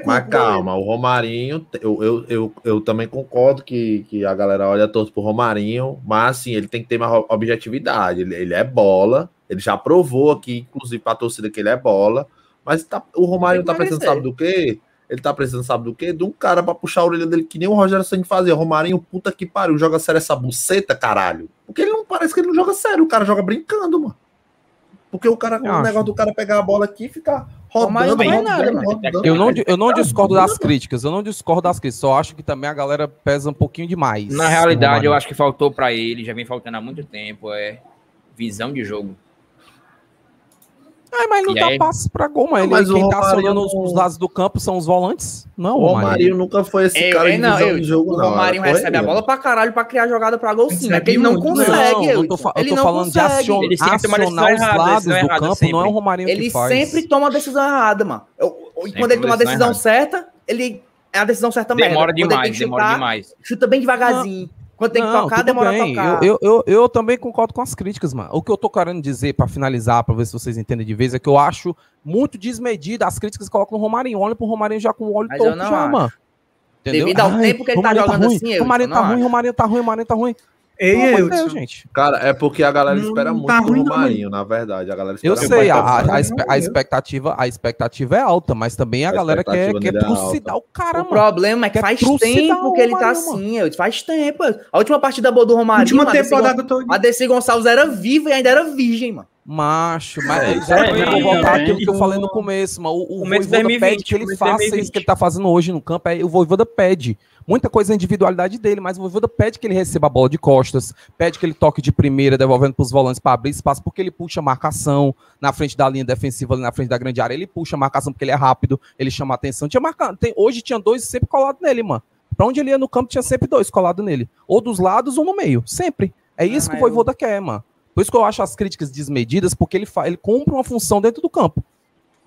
Mas, calma, o Romarinho, eu, eu, eu, eu também concordo que, que a galera olha torto pro Romarinho, mas assim, ele tem que ter mais ob- objetividade. Ele, ele é bola, ele já provou aqui, inclusive pra torcida, que ele é bola, mas tá- o Romarinho tá precisando, sabe do quê? Ele tá precisando, sabe do quê? De um cara pra puxar a orelha dele, que nem o Rogério Santos fazia. Romarinho, puta que pariu, joga sério essa buceta, caralho. Porque ele não parece que ele não joga sério, o cara joga brincando, mano. Porque o cara, o acho. negócio do cara pegar a bola aqui e ficar rodando, nada, rodando. Eu não, eu não discordo das críticas, eu não discordo das críticas, só acho que também a galera pesa um pouquinho demais. Na realidade, eu acho que faltou pra ele, já vem faltando há muito tempo, é visão de jogo. Ai, mas não E dá aí? passe pra gol, mas, Não, ele, mas o quem tá acionando os, não- os lados do campo são os volantes? Não, O o Romarinho. Romarinho nunca foi esse Ei, cara ei, de não, visão eu- de jogo, o Era recebe a ele. bola pra caralho pra criar jogada pra gol sim? Porque ele não consegue. Não, eu tô, fa- eu ele tô não falando de consegue. acion- Ele sempre toma acionar decisão os errada, lados do campo, sempre. não é o Romarinho Ele que faz. sempre toma a decisão errada, mano. Eu- eu- e quando ele toma a decisão certa, ele é a decisão certa merda. Demora Quando ele tem demais, demora chutar, demais. Chuta bem devagarzinho. Quando tem que Não, tocar, demora a bem. tocar. Eu, eu, eu, eu também concordo com as críticas, mano. O que eu tô querendo dizer, pra finalizar, pra ver se vocês entendem de vez, é que eu acho muito desmedida as críticas que colocam no Romarinho. Olha pro Romarinho já com o eu torto não já, acho. mano. Entendeu? Devido ao tempo que ele tá Romarinho jogando ruim, assim, Eudson, Romarinho não tá ruim. Romarinho tá ruim, Romarinho tá ruim. Ei, Pelo amor de Deus, gente. Cara, é porque a galera Não espera muito tá do ruim, não, Romarinho, na verdade. A galera Eu espera sei, a, muito. a, a eu- expectativa, a expectativa é alta, mas também a, A galera quer, quer é trucidar o cara, O mano. problema é que faz tempo que ele tá assim, Eudson. Faz tempo. A última partida boa do Romarinho, Última a Desi temporada toda. a Desi Gonçalves era viva e ainda era virgem, mano. Macho, mas É, é, é, eu voltar também. aquilo que eu falei no começo, mano. O, o Começo Voivoda 2020, pede que ele faça 2020. isso que ele tá fazendo hoje no campo. É, o Voivoda pede. Muita coisa é a individualidade dele, mas o Voivoda pede que ele receba a bola de costas, pede que ele toque de primeira, devolvendo pros volantes para abrir espaço, porque ele puxa a marcação na frente da linha defensiva, ali na frente da grande área. Ele puxa a marcação porque ele é rápido, ele chama a atenção. Tinha marca... Tem, hoje tinha dois sempre colados nele, mano. Pra onde ele ia no campo, tinha sempre dois colados nele. Ou dos lados ou no meio. Sempre. É isso que o mas Voivoda quer, mano. Por isso que eu acho as críticas desmedidas, porque ele, fa... ele cumpre uma função dentro do campo.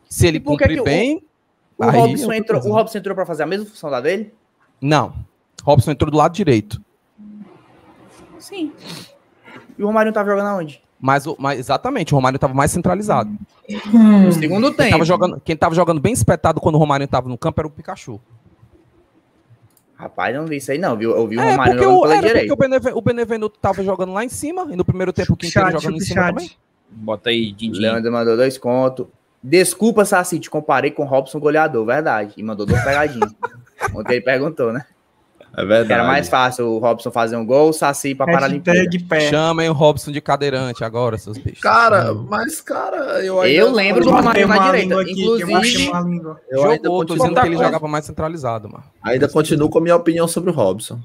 Se ele por que cumprir que o- bem. O aí é Robson, entrou, o Robson entrou pra fazer a mesma função da dele? Não. Robson entrou do lado direito. Sim. E o Romarinho tava jogando aonde? Mas, o- mas exatamente, o Romário estava mais centralizado. No segundo Quem tempo. tava, jogando, quem tava jogando bem espetado quando o Romário estava no campo era o Pikachu. Rapaz, não vi isso aí não, viu? Eu vi o É, porque, jogando o, pela era porque direita. o, Beneven, o Benevenuto tava jogando lá em cima, e no primeiro tempo o Quinteiro jogando em chat. cima também. Bota aí, Dindim. Leandro mandou dois contos. Desculpa, Saci, te comparei com o Robson goleador, verdade. E mandou duas pegadinhas. Ontem ele perguntou, né? É verdade. era mais fácil o Robson fazer um gol, o Saci pra Paralimpíada. Hashtag pé. Chamem o Robson de cadeirante agora, seus bichos. Cara, mas, cara, eu ainda. Eu lembro do matei na direita. aqui, que eu matei Inclusive, língua. Eu ainda Jogou, tô continuo, dizendo que ele jogava mais centralizado, mano. ainda continuo com a minha opinião sobre o Robson.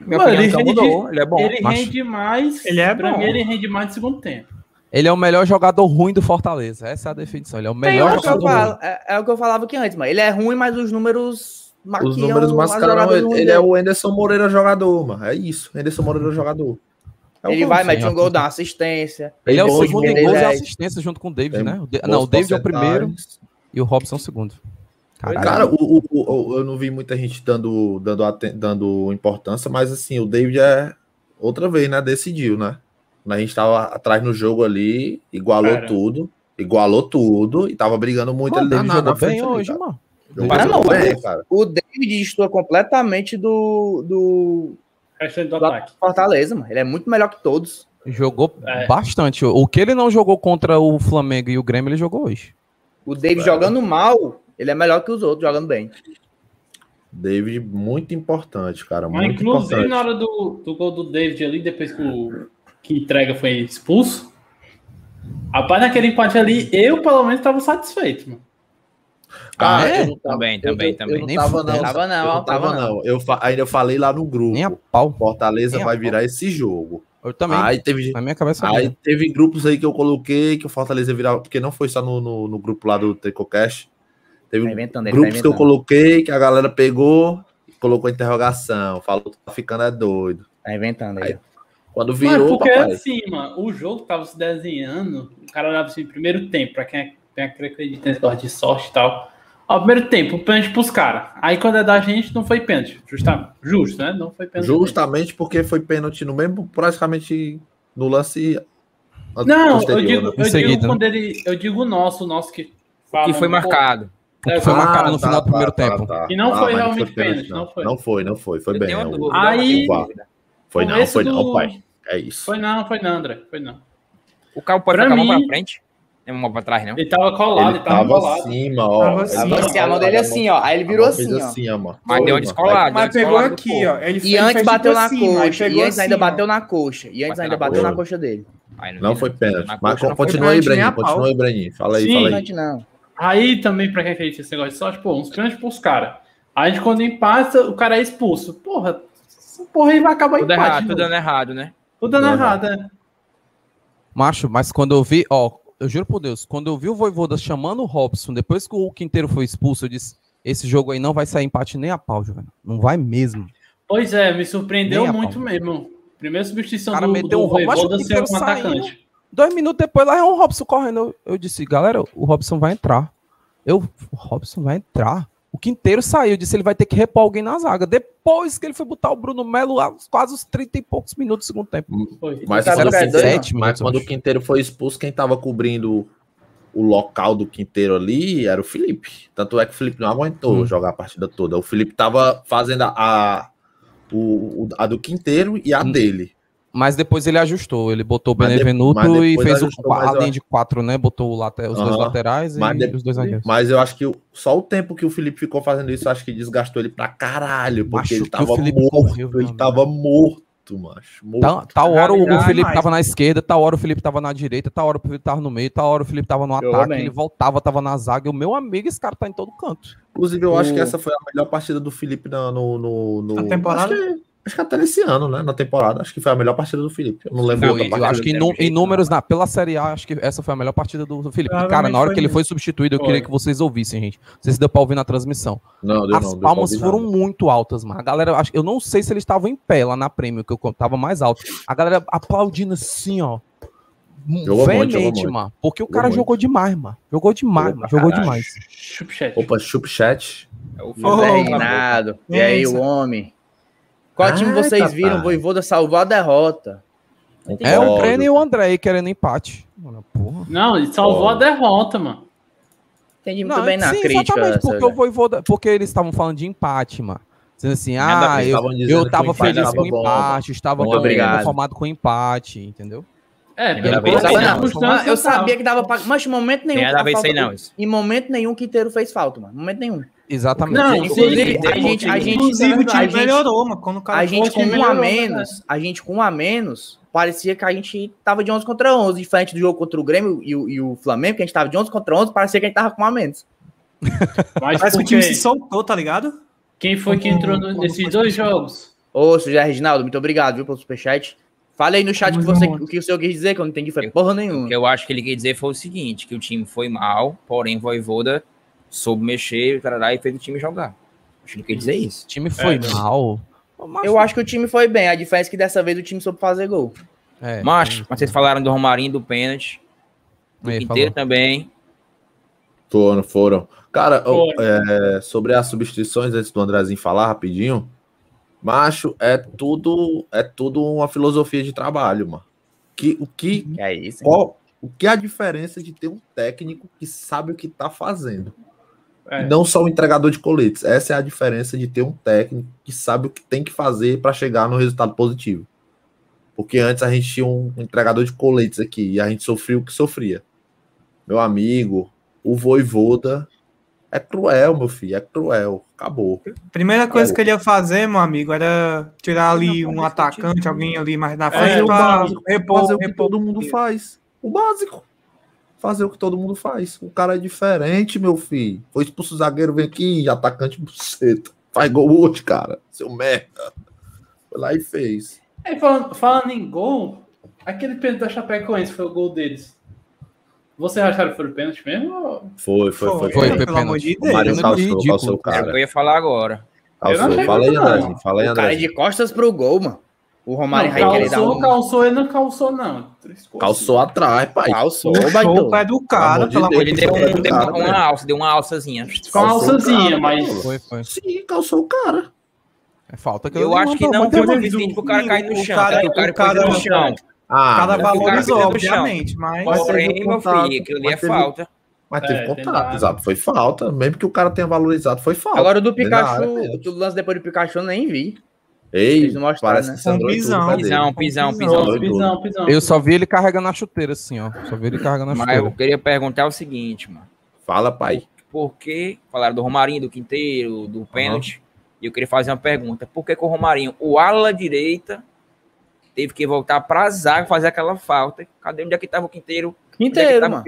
Minha Mano, opinião ele rende- mudou, ele é bom. ele macho. rende mais. Ele é pra bom. mim, ele rende mais no segundo tempo. Ele é o melhor jogador ruim do Fortaleza. Essa é a definição. Ele é o melhor é o, que eu jogador ruim. falo, é, é o que eu falava aqui antes, mano. Ele é ruim, mas os números maquiam Os números as mascaram ele. Ele é o Anderson Moreira jogador, mano. É isso. Anderson Moreira jogador. É Ele vai, mete um gol, dá uma assistência. Ele é o segundo em gols e assistência junto com o David, Tem né? O Não, o David é o primeiro e o Robson é o segundo. Caralho. Cara, o, o- o- eu não vi muita gente dando, dando, dando importância, mas assim, o David é outra vez, né? Decidiu, né? A gente tava atrás no jogo ali, igualou Cara. tudo, igualou tudo e tava brigando muito ali na, David na, jogou na frente. bem ali, hoje, cara. mano. Para não, bem, o- cara. O David destoa completamente do, do, do do ataque. Fortaleza, mano. Ele é muito melhor que todos. Jogou É. bastante. O que ele não jogou contra o Flamengo e o Grêmio, ele jogou hoje. O David É. jogando mal, ele é melhor que os outros jogando bem. David, muito importante, cara. Mas, Muito inclusive, importante. na hora do, do gol do David ali, depois que o que entrega foi expulso, rapaz, naquele empate ali, eu pelo menos tava satisfeito, mano. Ah, é? eu não tava- Também, eu- também, eu, também. Eu não Nem tava, não. Tava não, eu não tava tava, não. não. Eu fa- ainda falei lá no grupo. Nem a pau. Fortaleza Nem a vai pau. virar esse jogo. Eu também. Aí teve, Na minha cabeça. Aí mesmo. teve grupos aí que eu coloquei que o Fortaleza virava, porque não foi só no, no, no grupo lá do Tricocast. Teve Tá inventando, ele grupos tá que eu coloquei que a galera pegou colocou interrogação, falou que tá ficando é doido. Tá inventando aí. Aí, Quando Mas virou, porque papai. assim, mano, o jogo tava se desenhando, o cara olhava assim, primeiro tempo, pra quem, é- quem acredita nesse negócio de sorte e tal. Ó, primeiro tempo, pênalti pros caras. Aí quando é da gente, não foi pênalti. Justa, justo, né? Não foi pênalti. Justamente porque foi pênalti no mesmo, praticamente no lance. Não, eu digo, né? eu digo seguida, né? quando ele. Eu digo o nosso, o nosso que. fala, que foi pô, marcado. É, que foi ah, marcado no tá, final do tá, primeiro tá, tempo. tá. E não foi mas realmente pênalti, pênalti, não foi. Não foi, não foi, foi Eu bem. dúvida, Aí-. Foi não, foi não, do- pai. É isso. Foi não, foi não, André. Foi não. O carro pode Pra ficar mim- pra frente? É mão pra trás, não. Ele tava colado, Ele ele tava, tava colado. acima, ó. Tava Ele assim, tava. Assim, a mão dele assim, ó. Aí ele virou fez assim, ó. assim, ó, mano. Mas deu uma descolada. Mas deu uma pegou aqui, ó. Ele E fez- antes fez bateu na assim, coxa. E antes ainda ó. bateu na coxa. E antes Bateu ainda bateu na coxa. dele. Aí Não foi Na pênalti. Mas continua aí, Breninho. pau. Continua aí, Breninho. Fala aí, fala aí. Pênalti não. Aí também, pra quem acredita nesse negócio de sorte, pô, uns pênaltis pros caras. Aí a gente, quando empata, o cara é expulso. Porra, essa porra aí vai acabar Tudo empate. errado, tudo dando errado, né? Tudo dando errado, né? Macho, mas quando eu vi, ó, eu juro por Deus, quando eu vi o Voivoda chamando o Robson, depois que o Quinteiro foi expulso, eu disse, esse jogo aí não vai sair empate nem a pau, Juvenal. Não vai mesmo. Pois é, me surpreendeu muito mesmo. Primeira substituição cara do, meteu do um Voivoda ser um atacante. Dois minutos depois, lá é um Robson correndo. Eu, eu disse, galera, o Robson vai entrar. Eu, o Robson vai entrar. O Quinteiro saiu, disse, ele vai ter que repor alguém na zaga. Depois que ele foi botar o Bruno Melo, quase os 30 e poucos minutos do segundo tempo. Foi. Mas Sabe quando, Sete mas quando o Quinteiro foi expulso, quem tava cobrindo o local do Quinteiro ali era o Felipe. Tanto é que o Felipe não aguentou Hum. jogar a partida toda. O Felipe tava fazendo a, a, o- a do Quinteiro e a Hum. dele. Mas depois ele ajustou, ele botou o Benevenuto e fez o- ajustou, mas a eu linha de quatro, né? Botou o late- os dois laterais e Mas de- os dois zagueiros. Mas eu acho que o- só o tempo que o Felipe ficou fazendo isso, eu acho que desgastou ele pra caralho. Porque ele tava o Felipe morto. correu, ele amigo. tava morto, macho. Morto. Tal, tal hora o, o Felipe tava na esquerda, tal hora o Felipe tava na direita, tal hora o Felipe tava no meio, tal hora o Felipe tava no ataque, ele voltava, tava na zaga. E o meu amigo, esse cara tá em todo canto. Inclusive, eu acho O- que essa foi a melhor partida do Felipe na- no. no, no- Na temporada? Acho que, acho que até nesse ano, né? Na temporada. Acho que foi a melhor partida do Felipe. Eu não lembro Foi, eu acho que em, em números, na, pela Série A, acho que essa foi a melhor partida do, do Felipe. Cara, na hora que ele foi substituído, eu Foi. queria que vocês ouvissem, gente. Não sei se deu pra ouvir na transmissão. Não, deu As não, deu palmas ouvir foram nada. muito altas, mano. A galera, acho- eu não sei se eles estavam em pé lá na prêmio, que eu tava mais alto. A galera aplaudindo assim, ó. Jogou muito, veemente, mano. Porque o Jogou cara muito. jogou demais, mano. Jogou demais, Jogou mano. Jogou caralho. demais. Chupchat. Opa, chupchat. É o Reinaldo. E aí, o homem? Qual time vocês papai. viram? Voivoda salvou a derrota. É o. Breno e o André aí querendo empate. Mano, porra. Não, ele salvou Ó. a derrota, mano. Entendi muito Não, bem na sim, crítica. exatamente, porque o Voivoda, porque eles estavam falando de empate, mano. Dizendo assim, ah, eu, eu tava feliz com o bom, empate, estava Muito obrigado. conformado com o empate, entendeu? É, Primeira vez aí, não. eu sabia que dava pra. Mas em momento nenhum. Tem nada a a ver isso aí, falta- não. Isso. Em momento nenhum, o Quinteiro fez falta, mano. Em momento nenhum. Exatamente. Não, Inclusive, sim, a gente, a gente, Inclusive, o a time gente- melhorou, mano. Quando o cara A gente com um a menos, a gente com um a menos, parecia que a gente tava de 11 contra 11, diferente do jogo contra o Grêmio e o, e o Flamengo, que a gente tava de 11 contra 11, parecia que a gente tava com um a menos. Mas Parece que o time se soltou, tá ligado? quem foi que entrou nesses dois jogos? Ô, José Reginaldo, muito obrigado, viu, pelo superchat. Fale aí no chat o que, você, o que o senhor quis dizer, que eu não entendi, foi porra O nenhuma. que eu acho que ele quer dizer foi o seguinte, que o time foi mal, porém o Voivoda soube mexer tarará, e fez o time jogar. Acho que ele quer dizer isso. O time foi É, mal. Mas- Eu acho que o time foi bem, a diferença é que dessa vez o time soube fazer gol. É, Mas, mas vocês falaram do Romarinho, do pênalti, do aí, Quinteiro falou. também. Foram, foram. Cara, Foram. é, sobre as substituições, antes do Andrezinho falar rapidinho, macho, é tudo, é tudo uma filosofia de trabalho, mano. Que, o que, é isso, qual, o que é a diferença de ter um técnico que sabe o que tá fazendo? É. Não só um entregador de coletes. Essa é a diferença de ter um técnico que sabe o que tem que fazer para chegar no resultado positivo. Porque antes a gente tinha um entregador de coletes aqui e a gente sofria o que sofria. Meu amigo, o Voivoda é cruel, meu filho, é cruel. Acabou. Primeira coisa É. que ele ia fazer, meu amigo, era tirar ali um atacante, alguém ali mais na frente Fazer o pra básico, repor, fazer o que repor. todo mundo faz. O básico. Fazer o que todo mundo faz. O cara é diferente, meu filho. Foi expulso o zagueiro, vem aqui, atacante buceta. Faz gol hoje, cara. Seu merda. Foi lá e fez. É, falando, falando em gol, aquele pênalti da Chapecoense foi o gol deles. Você acharam que foi o pênalti mesmo? Foi, foi, foi. Foi, foi, foi pelo amor de Deus. O Mário calçou, calçou o cara. É que eu ia falar agora. Calçou, fala aí, André. Fala aí, André. O cara é de costas pro gol, mano. O Romário não, calçou, dar um... calçou, ele não calçou, não. Calçou atrás, pai. Calçou, Puxou o pai do cara, pelo amor de Deus. Ele deu, uma, alça, deu uma alçazinha. Ficou uma alçazinha, mas... Foi, foi. Sim, calçou o cara. É falta que eu, eu acho que não foi suficiente pro cara cair no chão. O cara, o cara, o cara no chão. Ah, Cada valorizou, obviamente, mas. Porém, meu filho, aquilo ali é falta. Mas teve é, contato, exato. Foi falta. Mesmo que o cara tenha valorizado, foi falta. Agora do Pikachu, é o lance depois do Pikachu eu nem vi. Ei, não parece né? que um pisão, pisão, pisão, pisão, pisão, pisão, Eu só vi ele carregando a chuteira, assim, ó. Só vi ele carregando a chuteira. Mas eu queria perguntar o seguinte, mano. Fala, pai. Por que falaram do Romarinho, do Quinteiro, do pênalti? E eu queria fazer uma pergunta. Por que, que o Romarinho, o ala direita, teve que voltar para zaga fazer aquela falta. Cadê onde é que tava o Quinteiro? Quinteiro, onde é mano.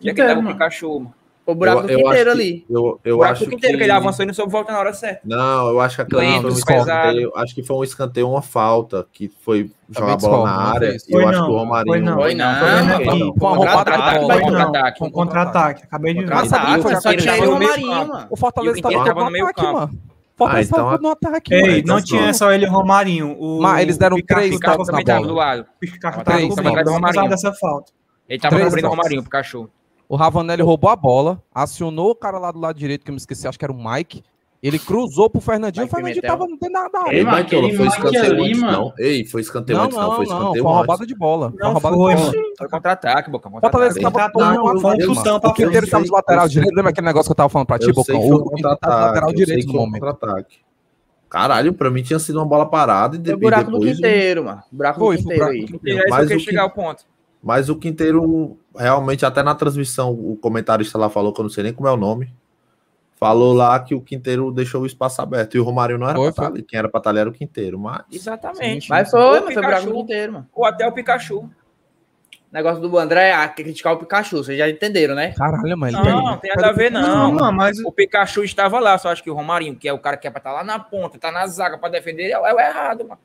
Onde é que tava o Pikachu, mano? O buraco eu, do Quinteiro ali. Que, eu, eu o buraco do Quinteiro, que... que ele avançou e não soube voltar na hora certa. Não, eu acho que aquela foi um escanteio. Acho que foi um escanteio, uma falta, que foi tá jogar a bola na área. Né? Foi, eu não, acho que o Romarinho. Foi não, foi não. Foi um contra-ataque. Foi um contra-ataque. Acabei de ver. Nossa, só tinha o Romarinho, mano. O Fortaleza tava no meio campo. Pode ah, então... A... no ataque. Ei, não então, tinha só ele e o Romarinho. O... Mas eles deram Picar, três tapas na bola. Do lado. Picar ah, três, atrás do Romarinho. Dessa falta. Ele tava cobrindo o Romarinho pro cachorro. O Ravanelli roubou a bola, acionou o cara lá do lado direito, que eu me esqueci, acho que era o Mike. Ele cruzou pro Fernandinho, o Fernandinho tava não tendo nada. Ei, ele foi escanteio antes, não. Ei, foi escanteio antes, não, foi escanteio antes. roubada de bola. Não, roubada foi. Foi contra-ataque, Bocão. Fortaleza tava tomando uma discussão pra frente. Porque ele lateral direito, lembra aquele negócio que eu tava falando pra ti, Bocão? O lateral direito no momento. Contra-ataque. Caralho, pra mim tinha sido uma bola parada e depois. Foi buraco no quinteiro, mano. Buraco no quinteiro aí. E que chegar o ponto. Mas o quinteiro, realmente, até na transmissão, o comentarista lá falou, que eu não sei nem como é o nome falou lá que o Quinteiro deixou o espaço aberto. E o Romário não era para pra Quem era para estar era o Quinteiro, mas. Exatamente. Sim, mas foi, foi, foi Pikachu, o Quinteiro, mano. Ou até o Pikachu. O negócio do André é criticar o Pikachu, vocês já entenderam, né? Caralho, mas Não, não tem nada a ver, não. não mas... O Pikachu estava lá, só acho que o Romarinho, que é o cara que é pra estar lá na ponta, tá na zaga pra defender, é o errado, mano.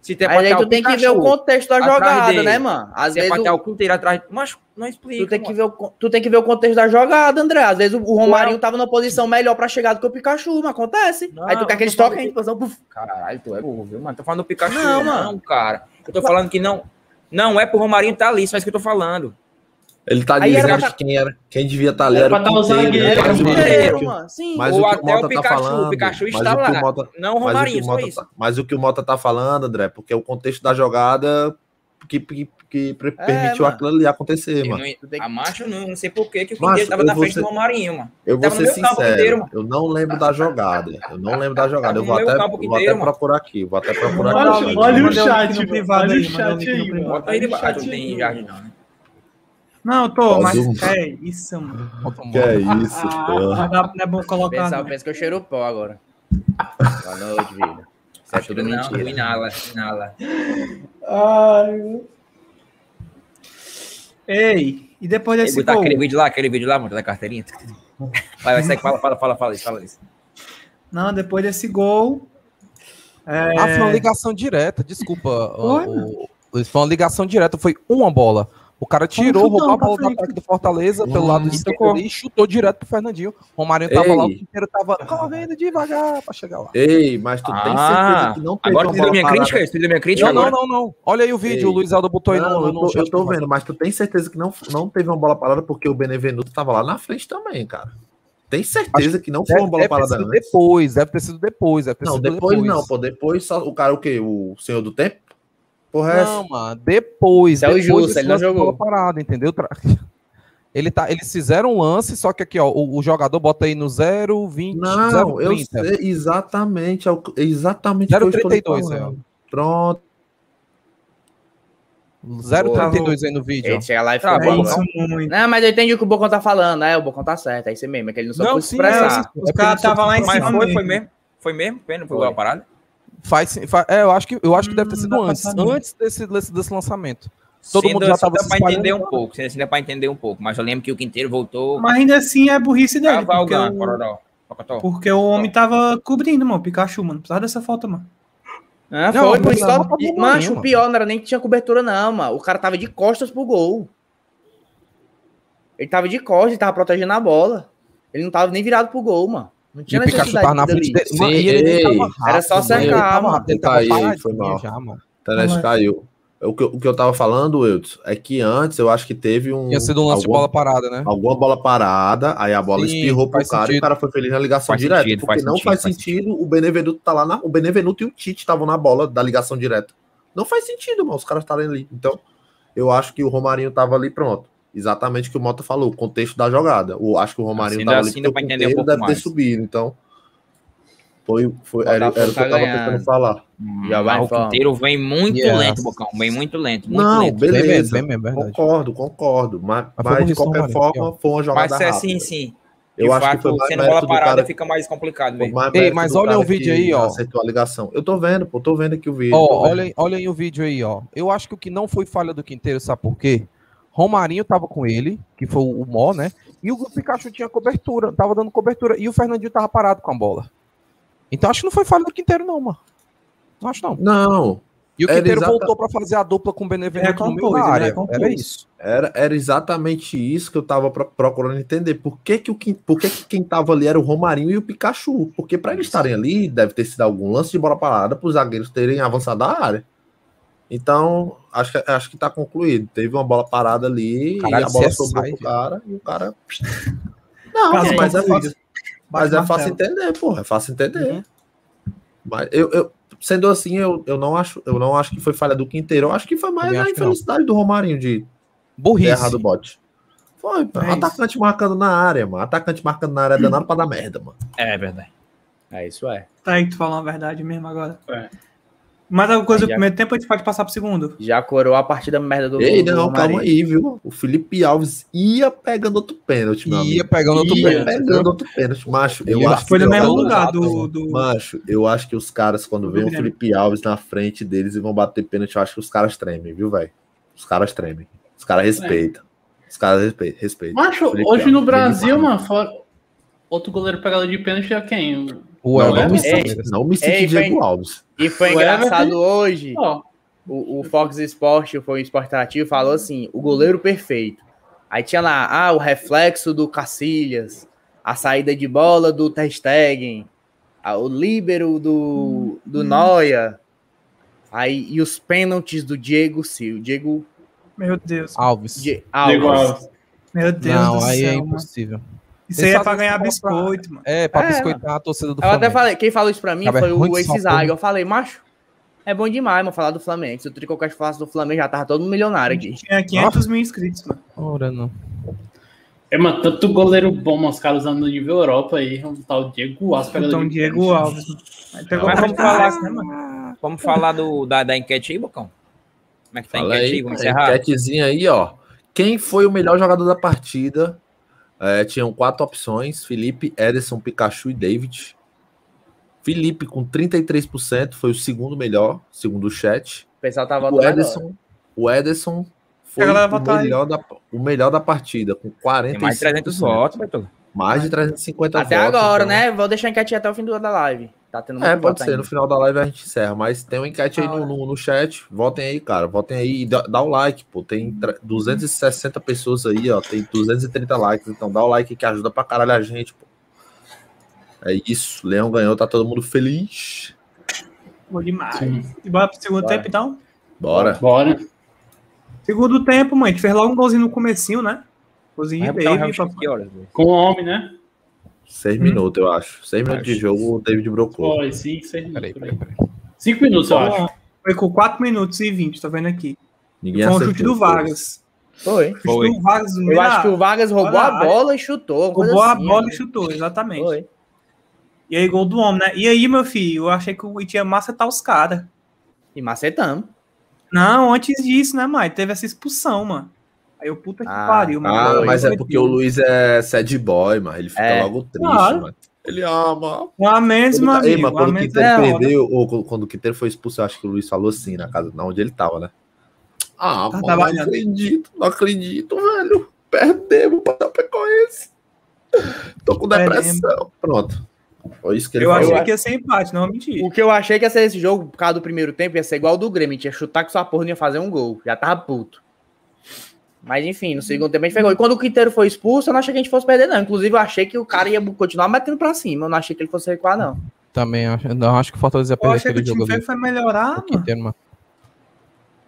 Se tem Mas aí tu tem que ver o contexto da jogada, dele. né, mano? Às se vezes o... o Quinteiro atrás, mas não explica. Tu tem, mano. que ver o... tu tem que ver o contexto da jogada, André. Às vezes o Romarinho Uau. tava numa posição melhor para chegar do que o Pikachu, mas acontece. Não, aí tu quer que eles toquem, de... posição, puf. Caralho, tu é burro, viu, mano? Tô falando do Pikachu, não, mano. não, cara. Eu tô falando que não não é pro Romarinho tá ali, isso é isso que eu tô falando. Ele tá dizendo que quem, era, quem devia estar tá ali era, era o zagueiro. zagueiro mano. Sim. Mas Ou o até o, o Pikachu. Tá falando, o Pikachu está lá. O Mota, não o Romarinho, mas o, Mota, tá, mas o que o Mota tá falando, André, porque o contexto da jogada que, que, que é, permitiu mano. aquilo ali acontecer, eu mano. Não, a macho não, não sei porquê que o Figueiredo tava na frente ser, do Romarinho, mano. Eu vou ser sincero, inteiro, eu não lembro da jogada. Eu não lembro da jogada. Eu vou até, procurar aqui. Vou até procurar aqui. Olha o chat, privado aí. Olha o chat aí, mano. Bota aí debaixo, não tem jardim não, né? Não, eu tô, tá mas um... é isso, mano. Que é isso, ah, pô. Não é bom colocar. Pessoal, pensa que eu cheiro pó agora. Boa noite, vida. Isso é tudo mentira. Não, inala, inala. Ai. Ei, e depois desse Ei, botar gol... aquele vídeo lá, aquele vídeo lá, mano, da carteirinha. Vai, vai, segue, fala, fala, fala, fala isso, fala isso. Não, depois desse gol... É... Ah, foi uma ligação direta, desculpa. Foi, o, o, foi uma ligação direta, foi uma bola. O cara tirou, roubou a bola do ataque do Fortaleza pelo lado esquerdo e chutou direto pro Fernandinho. Romarinho tava Ei. lá, o inteiro tava correndo devagar pra chegar lá. Ei, mas tu ah, tem certeza ah, que não pegou Agora tu deu minha crítica? Tu minha crítica? Não, não, não, Olha aí o vídeo, Ei. o Luiz Aldo botou aí não, no, no, Eu tô, eu tô vendo, mas tu tem certeza que não, não teve uma bola parada porque o Benevenuto tava lá na frente também, cara. Tem certeza que, que não foi uma bola deve parada antes. Depois, deve ter sido depois. Deve ter não, depois, depois, não, pô. Depois só o cara, o quê? O senhor do tempo? Porra, é não, mano, depois. É o justo, ele não jogou. Parado, entendeu? Ele tá, eles fizeram um lance, só que aqui, ó, o, o jogador bota aí no 0,20. Não, 0, eu sei, exatamente. É exatamente. 0,32, é. Pronto. 0,32 aí no vídeo. Ele chega lá e fica ah, Não, mas eu entendi o que o Bocão tá falando, né? O Bocão tá certo, é isso mesmo, é que ele não soube expressar. Não, sim, é, é, o cara tava lá em cima. Foi, mesmo? Foi mesmo? Foi, não foi, foi. a parada? Faz, faz é, eu acho que eu acho que deve ter sido hum, antes, antes desse, desse, desse lançamento. Todo Sendo, mundo já estava assim, para entender um pouco, se ainda assim, para entender um pouco, mas eu lembro que o Quinteiro voltou. Mas ainda assim é burrice dele. Porque, o, Pocotó, porque o homem tava cobrindo, mano, Pikachu, mano, precisava dessa falta, mano. Ah, não, foi, foi, Macho, o pior não era nem que tinha cobertura, não, mano. O cara tava de costas pro gol. Ele tava de costas, ele tava protegendo a bola. Ele não tava nem virado pro gol, mano. Não E tinha o Pikachu tava na frente dele. Mano, e ele rápido, era só mano. Ele cercar, tava mano. rápido, Ele Tá tava aí, foi mal. já, mano. Internet Mas- caiu. O que, eu- o que eu tava falando, Wilton, é que antes eu acho que teve um. Tinha sido um lance de alguma- bola parada, né? Alguma bola parada, aí a bola Sim, espirrou pro cara e o cara foi feliz na ligação Faz direta. sentido, porque faz não sentido, faz faz sentido o Benevenuto tá lá na. O Benevenuto e o Tite estavam na bola da ligação direta. Não faz sentido, mano, os caras estarem ali. Então, eu acho que o Romarinho tava ali pronto. Exatamente o que o Mota falou, o contexto da jogada. Eu acho que o Romarinho Assim tava dá- ali assim dá porque o um deve mais. ter subido. Então, foi, foi, era, era o que eu tava ganhando. tentando falar. Já vai o falar. Quinteiro vem muito Yes. lento, Bocão. Vem muito lento, muito Não, lento. Bem beleza. mesmo, bem mesmo, verdade. Concordo, concordo. Mas, Mas de qualquer Romarinho, forma, foi uma jogada Mas é assim, sim. Eu de acho fato, que foi mais sendo bola parada, cara fica mais complicado, velho. mais Ei, mas olha o vídeo aí, ó. Aceitou a ligação. Eu tô vendo, pô, tô vendo aqui o vídeo. Ó, vendo. olhem, olhem o vídeo aí, ó. Eu acho que o que não foi falha do Quinteiro, sabe por quê? Romarinho tava com ele, que foi o Mó, né? E o Pikachu tinha cobertura, tava dando cobertura. E o Fernandinho tava parado com a bola. Então acho que não foi falha do Quinteiro, não, mano. Não acho não. Não, E o Quinteiro exata- voltou pra fazer a dupla com o Benevenuto no meio da ele área. Era isso. era, era exatamente isso que eu tava pro- procurando entender. Por que, que, o, por que, que quem tava ali era o Romarinho e o Pikachu? Porque pra eles estarem ali, deve ter sido algum lance de bola parada para os zagueiros terem avançado da área. Então, acho que, acho que tá concluído. Teve uma bola parada ali Caralho, e a bola CSI, sobrou pro cara e o cara. Não, Caso mas é fácil. Mas é fácil entender, porra. É fácil entender. Mas eu, eu- sendo assim, eu, eu, não acho, eu não acho que foi falha do Quinteiro. Eu acho que foi mais a infelicidade do Romarinho de ter Burrice. errado o bote. Foi, pô. É atacante marcando na área, mano. Atacante marcando na área é danado pra dar merda, mano. É verdade. É, isso é. Tá aí que tu falou a verdade mesmo agora. É. Mais alguma coisa do já- primeiro tempo, a gente pode passar pro segundo. Já coroou a partida merda do Ei, do não, calma aí, viu? O Felipe Alves ia pegando outro pênalti, meu amigo. Ia pegando outro Ia pênalti, pegando outro pênalti, macho. Eu Ele acho Foi que no mesmo lugar do. do... Macho, eu acho que os caras, quando Do vem o. Felipe Alves na frente deles e vão bater pênalti, eu acho que os caras tremem, viu, velho? Os caras tremem. Os caras respeitam. Os caras respeitam. respeitam. Macho, Felipe hoje Alves, no Brasil, mano, fora... outro goleiro pegador de pênalti é quem? O Não, Elber não, cite, não me cite ei, Diego. Alves. E foi O engraçado Everton- hoje. Ó, O, o Fox Sport, foi um esporte interativo, falou assim: o goleiro perfeito. Aí tinha lá, ah, o reflexo do Cacilhas, a saída de bola do Ter Stegen, ah, o líbero do, do Noia, aí, e os pênaltis do Diego Silva. Diego, Meu Deus. Alves. Diego Alves. Alves. Meu Deus Não, do aí é céu, mano. Isso aí é Eles pra ganhar isso pra- biscoito, mano. É, pra É, biscoitar a torcida do Eu até Flamengo. falei, quem falou isso pra mim é foi o de Ace salpão. Zaga. Eu falei, macho, é bom demais, mano, falar do Flamengo. Se o Tricocast falasse do Flamengo, já tava todo milionário aqui. Tinha 500 mil inscritos, mano. Ora, não. É, mano, tanto goleiro bom, os caras usando no nível Europa aí, um tal Diego Alves Então, Diego. Alves. pegou Mas vamos falar- né, mano? Vamos falar do, da, da enquete aí, Bocão? Como é que tá a Fala enquete aí? aí, Vamos a encerrar? enquetezinha aí, ó. Quem foi o melhor jogador da partida? É, tinham quatro opções: Felipe, Ederson, Pikachu e David. Felipe, com 33%, foi o segundo melhor, segundo o chat. O pessoal tava O votando agora. Ederson, o Ederson foi o melhor, da, o melhor da partida, com 45%. Tem mais de 300 votos, Beto. Mais de 350 Até votos. agora, então- né? Vou deixar a enquete até o fim do, da live. Tá tendo muito É, pode ser. ainda. No final da live a gente encerra. Mas tem uma enquete aí Ah, no, é. no, no chat. Votem aí, cara. Votem aí e dá, dá o like, pô. Tem tre- 260 pessoas aí, ó. Tem 230 likes. Então dá o like que ajuda pra caralho a gente, pô. É isso. Leão ganhou, tá todo mundo feliz. Bom demais. Sim. E bora pro segundo Bora. tempo, então? Bora. Bora. Segundo tempo, mãe. A gente fez logo um golzinho no comecinho, né? Golzinho de um que horas, velho? Com o homem, né? Seis Hum. minutos, eu acho. Seis minutos de Acho. jogo, o David brocou. Foi, cinco, seis minutos. Peraí, peraí, aí. peraí. Cinco minutos, eu acho. Foi com 4 minutos e 20, tô vendo aqui. Ninguém Foi um chute do Vargas. Foi. Chute Foi. do Vargas Eu acho que o Vargas roubou Olha a a bola e chutou. Roubou a assim, bola né? e chutou, exatamente. Foi. E aí, gol do homem, né? E aí, meu filho, eu achei que o tinha massa tá os caras. E macetamos. Não, antes disso, né, mãe? Teve essa expulsão, mano. Aí eu puta que Ah, pariu, mano. Ah, mas é porque o Luiz é sad boy, mano. Ele fica É. logo triste, Claro. mano. Ele ama. Um a menos, meu Quando, ei, mas quando o menos Quinteiro é perdeu, ou quando o Quinteiro foi expulso, eu acho que o Luiz falou assim na casa, na onde ele tava, né? Ah, Tá mano, não acredito, não acredito, velho. Perdemos pra Chapecoense. Tô com Perdemos. depressão. Pronto. Foi isso que ele Eu falou. achei que ia ser empate, não vou mentir. O que eu achei que ia ser esse jogo, por causa do primeiro tempo, ia ser igual ao do Grêmio. Tinha chutar com sua porra, não ia fazer um gol. Já tava puto. Mas enfim, no segundo tempo a gente pegou. E quando o Quinteiro foi expulso, eu não achei que a gente fosse perder, não. Inclusive, eu achei que o cara ia continuar metendo pra cima. Eu não achei que ele fosse recuar, não. Também acho. Não, acho que o Fortaleza ia Eu perder achei que o time foi melhorar, O mano. Mano.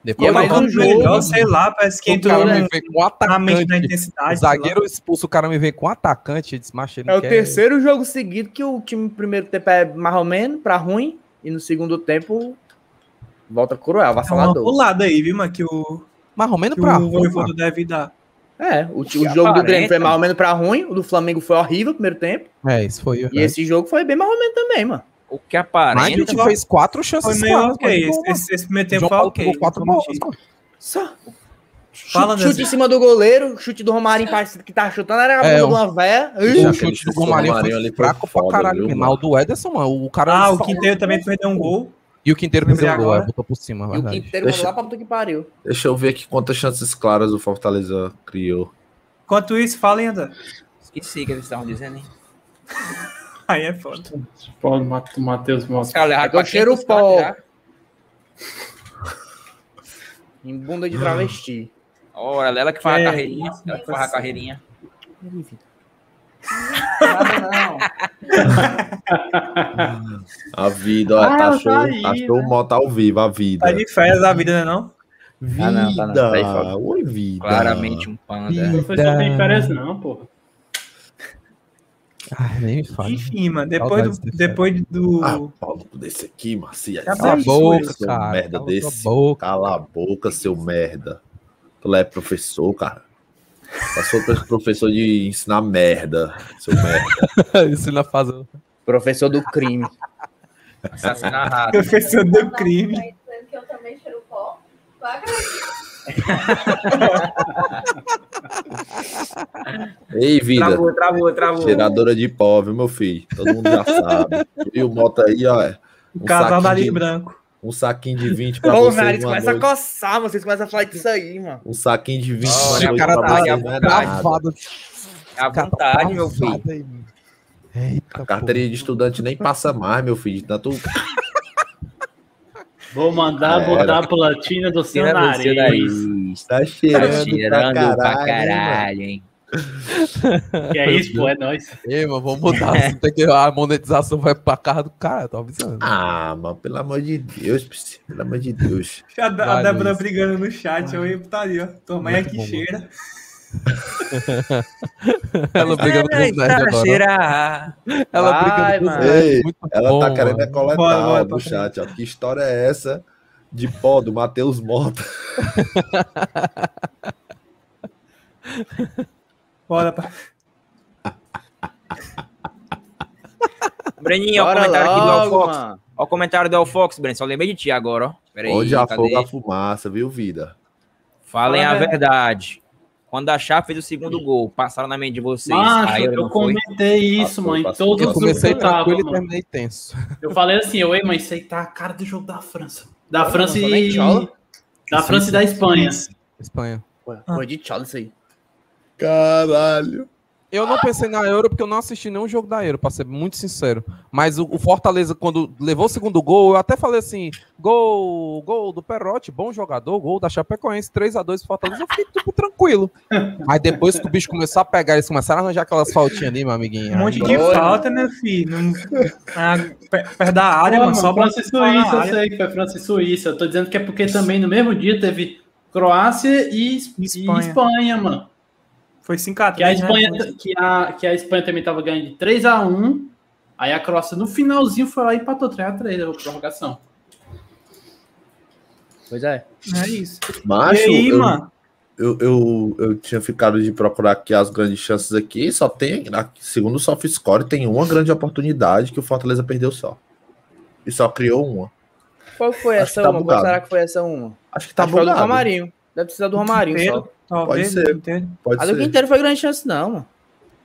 E Depois é mais um jogo, melhor, sei lá, parece que o entrou cara na, me vem com um na mente da atacante. intensidade. O zagueiro expulso, o cara me vem com um atacante. Desmacha ele É o quer- terceiro jogo seguido que o time no primeiro tempo é mais ou menos, pra ruim. E no segundo tempo, volta cruel, É uma avassalador. pulada aí, viu, mano, que o, Mais ou menos que pra o deve dar. É, o, o jogo do aparenta. Grêmio foi mais ou menos pra ruim. O do Flamengo foi horrível no primeiro tempo. É, isso foi. E verdade. esse jogo foi bem mais ou menos também, mano. O que Mas a aparenta. gente fez quatro chances Foi meio claras, ok. mano. Esse, esse, esse primeiro tempo foi ok. quatro bolas. Só. Fala, chute, chute em cima do goleiro, chute do Romarinho, parece que tá chutando, era a É, bunda um- de uma véia. O chute do do Romarinho foi ali foi fraco pra caralho. o do Ederson, mano, o cara... Ah, o Quinteiro também perdeu um gol. E o Quinteiro perdeu o gol, é, agora. botou por cima, E o. Quinteiro Deixa- lá pra puta que pariu. Deixa eu ver aqui quantas chances claras o Fortaleza criou. Enquanto isso, fala ainda. Esqueci o que eles estavam dizendo, hein? Aí é foda. Paulo Mat- Matheus Pegou pra cheiro 500 cantos pó. Em bunda de travesti. Ora, ela que faz É, a carreirinha. isso, Ela que faz a A vida, ó, Ah, tá tá show, aí, tá show né? moto ao vivo, a vida. Tá de férias a vida, né não? Vida, Ah, não, tá não, tá aí oi vida. Claramente um panda. O professor tem férias não, porra. Ai, nem me fala. Enfim, mano, depois Saudades do, depois do... Ah, Paulo, desse aqui, Marcia. Cala a boca, seu cara. merda Cala desse. boca. Cala a boca, seu merda. Tu lá é professor, cara. Passou pra professor de ensinar merda, seu merda. Isso na fase... Professor do crime. Assassinado. professor do crime. Que eu também cheiro pó. Vai, Ei, vida. Travou, travou, travou. Cheiradora de pó, viu, meu filho? Todo mundo já sabe. E o moto aí, ó. é O Um casal nariz de- branco. Um saquinho de 20 pra vocês nariz numa começa a coçar, vocês começam a falar disso aí, mano. Um saquinho de 20 Olha, numa o noite cara pra tá vocês não é travado. nada. Travado. É à vontade, meu filho. Aí. Eita, A carteirinha de estudante nem passa mais, meu filho. de Tanto... Vou mandar É, botar a platina do seu nariz. nariz. Tá Tá cheirando, cheirando pra pra caralho. mano? caralho, hein? Que é isso, pô, é nóis. Ei, mano, vamos mudar. assim, tem que, a monetização vai pra casa do cara, tô avisando. Ah, mano, pelo amor de Deus, pelo amor de Deus. A, Da- a Débora brigando no chat, eu ia putaria. ó. Tua mãe Muito aqui bom, cheira. Ela brigando com os nerds agora. Cheirar. Ela Vai, brigando com os mano. nerds. Ela bom, tá querendo é mano. coletar Bora, bora, ó, no pra chat, ó. Que história é essa de pó do Matheus Mota? Bora pra... Breninho, olha o comentário aqui do El logo, Fox. mano. Olha o comentário do El Fox, Breno. Só lembrei de ti agora, ó. Pera Onde afoga a fumaça, viu, vida? Falem Fala a verdade. Quando a Chave fez o segundo gol, passaram na mente de vocês. Macho, eu não foi? comentei isso, em passou. todos Eu comecei eu tranquilo e mano. terminei tenso. Eu falei assim, eu, ei, mas isso aí tá a cara do jogo da França. Da França sou nem e... chola. Da França e da Espanha. Espanha. Foi de tchau isso aí. Caralho. Eu não pensei na Euro porque eu não assisti nenhum jogo da Euro, pra ser muito sincero. Mas o, o Fortaleza, quando levou o segundo gol, eu até falei assim: gol, gol do Perotti, bom jogador, gol da Chapecoense, 3x2 Fortaleza. Eu fiquei tipo, tranquilo. Mas depois que o bicho começou a pegar, eles começaram a arranjar aquelas faltinhas ali, meu amiguinho. Um monte de falta, meu filho. Ah, pe- perto da área, Pô, mano. Só França e botar na Suíça, eu sei que foi França e Suíça. Eu tô dizendo que é porque também no mesmo dia teve Croácia e, e Espanha. Espanha, mano. Foi 5x3, Que a né? Espanha, que a, que a Espanha também tava ganhando de 3x1. Aí a Croácia no finalzinho foi lá e empatou 3x3 a prorrogação. Pois é. É isso. Macho, e aí, eu, mano? eu, eu, eu tinha ficado de procurar aqui as grandes chances aqui. Só tem, segundo o soft score, tem uma grande oportunidade que o Fortaleza perdeu só. E só criou uma. Qual foi Acho essa tá uma? Qual bugado. será que foi essa uma? Acho que tá Acho a do bugado. Romarinho. Deve precisar do Romarinho só. Talvez, Pode ser. Quinteiro. Pode A do ser. Quinteiro foi grande chance, não, mano.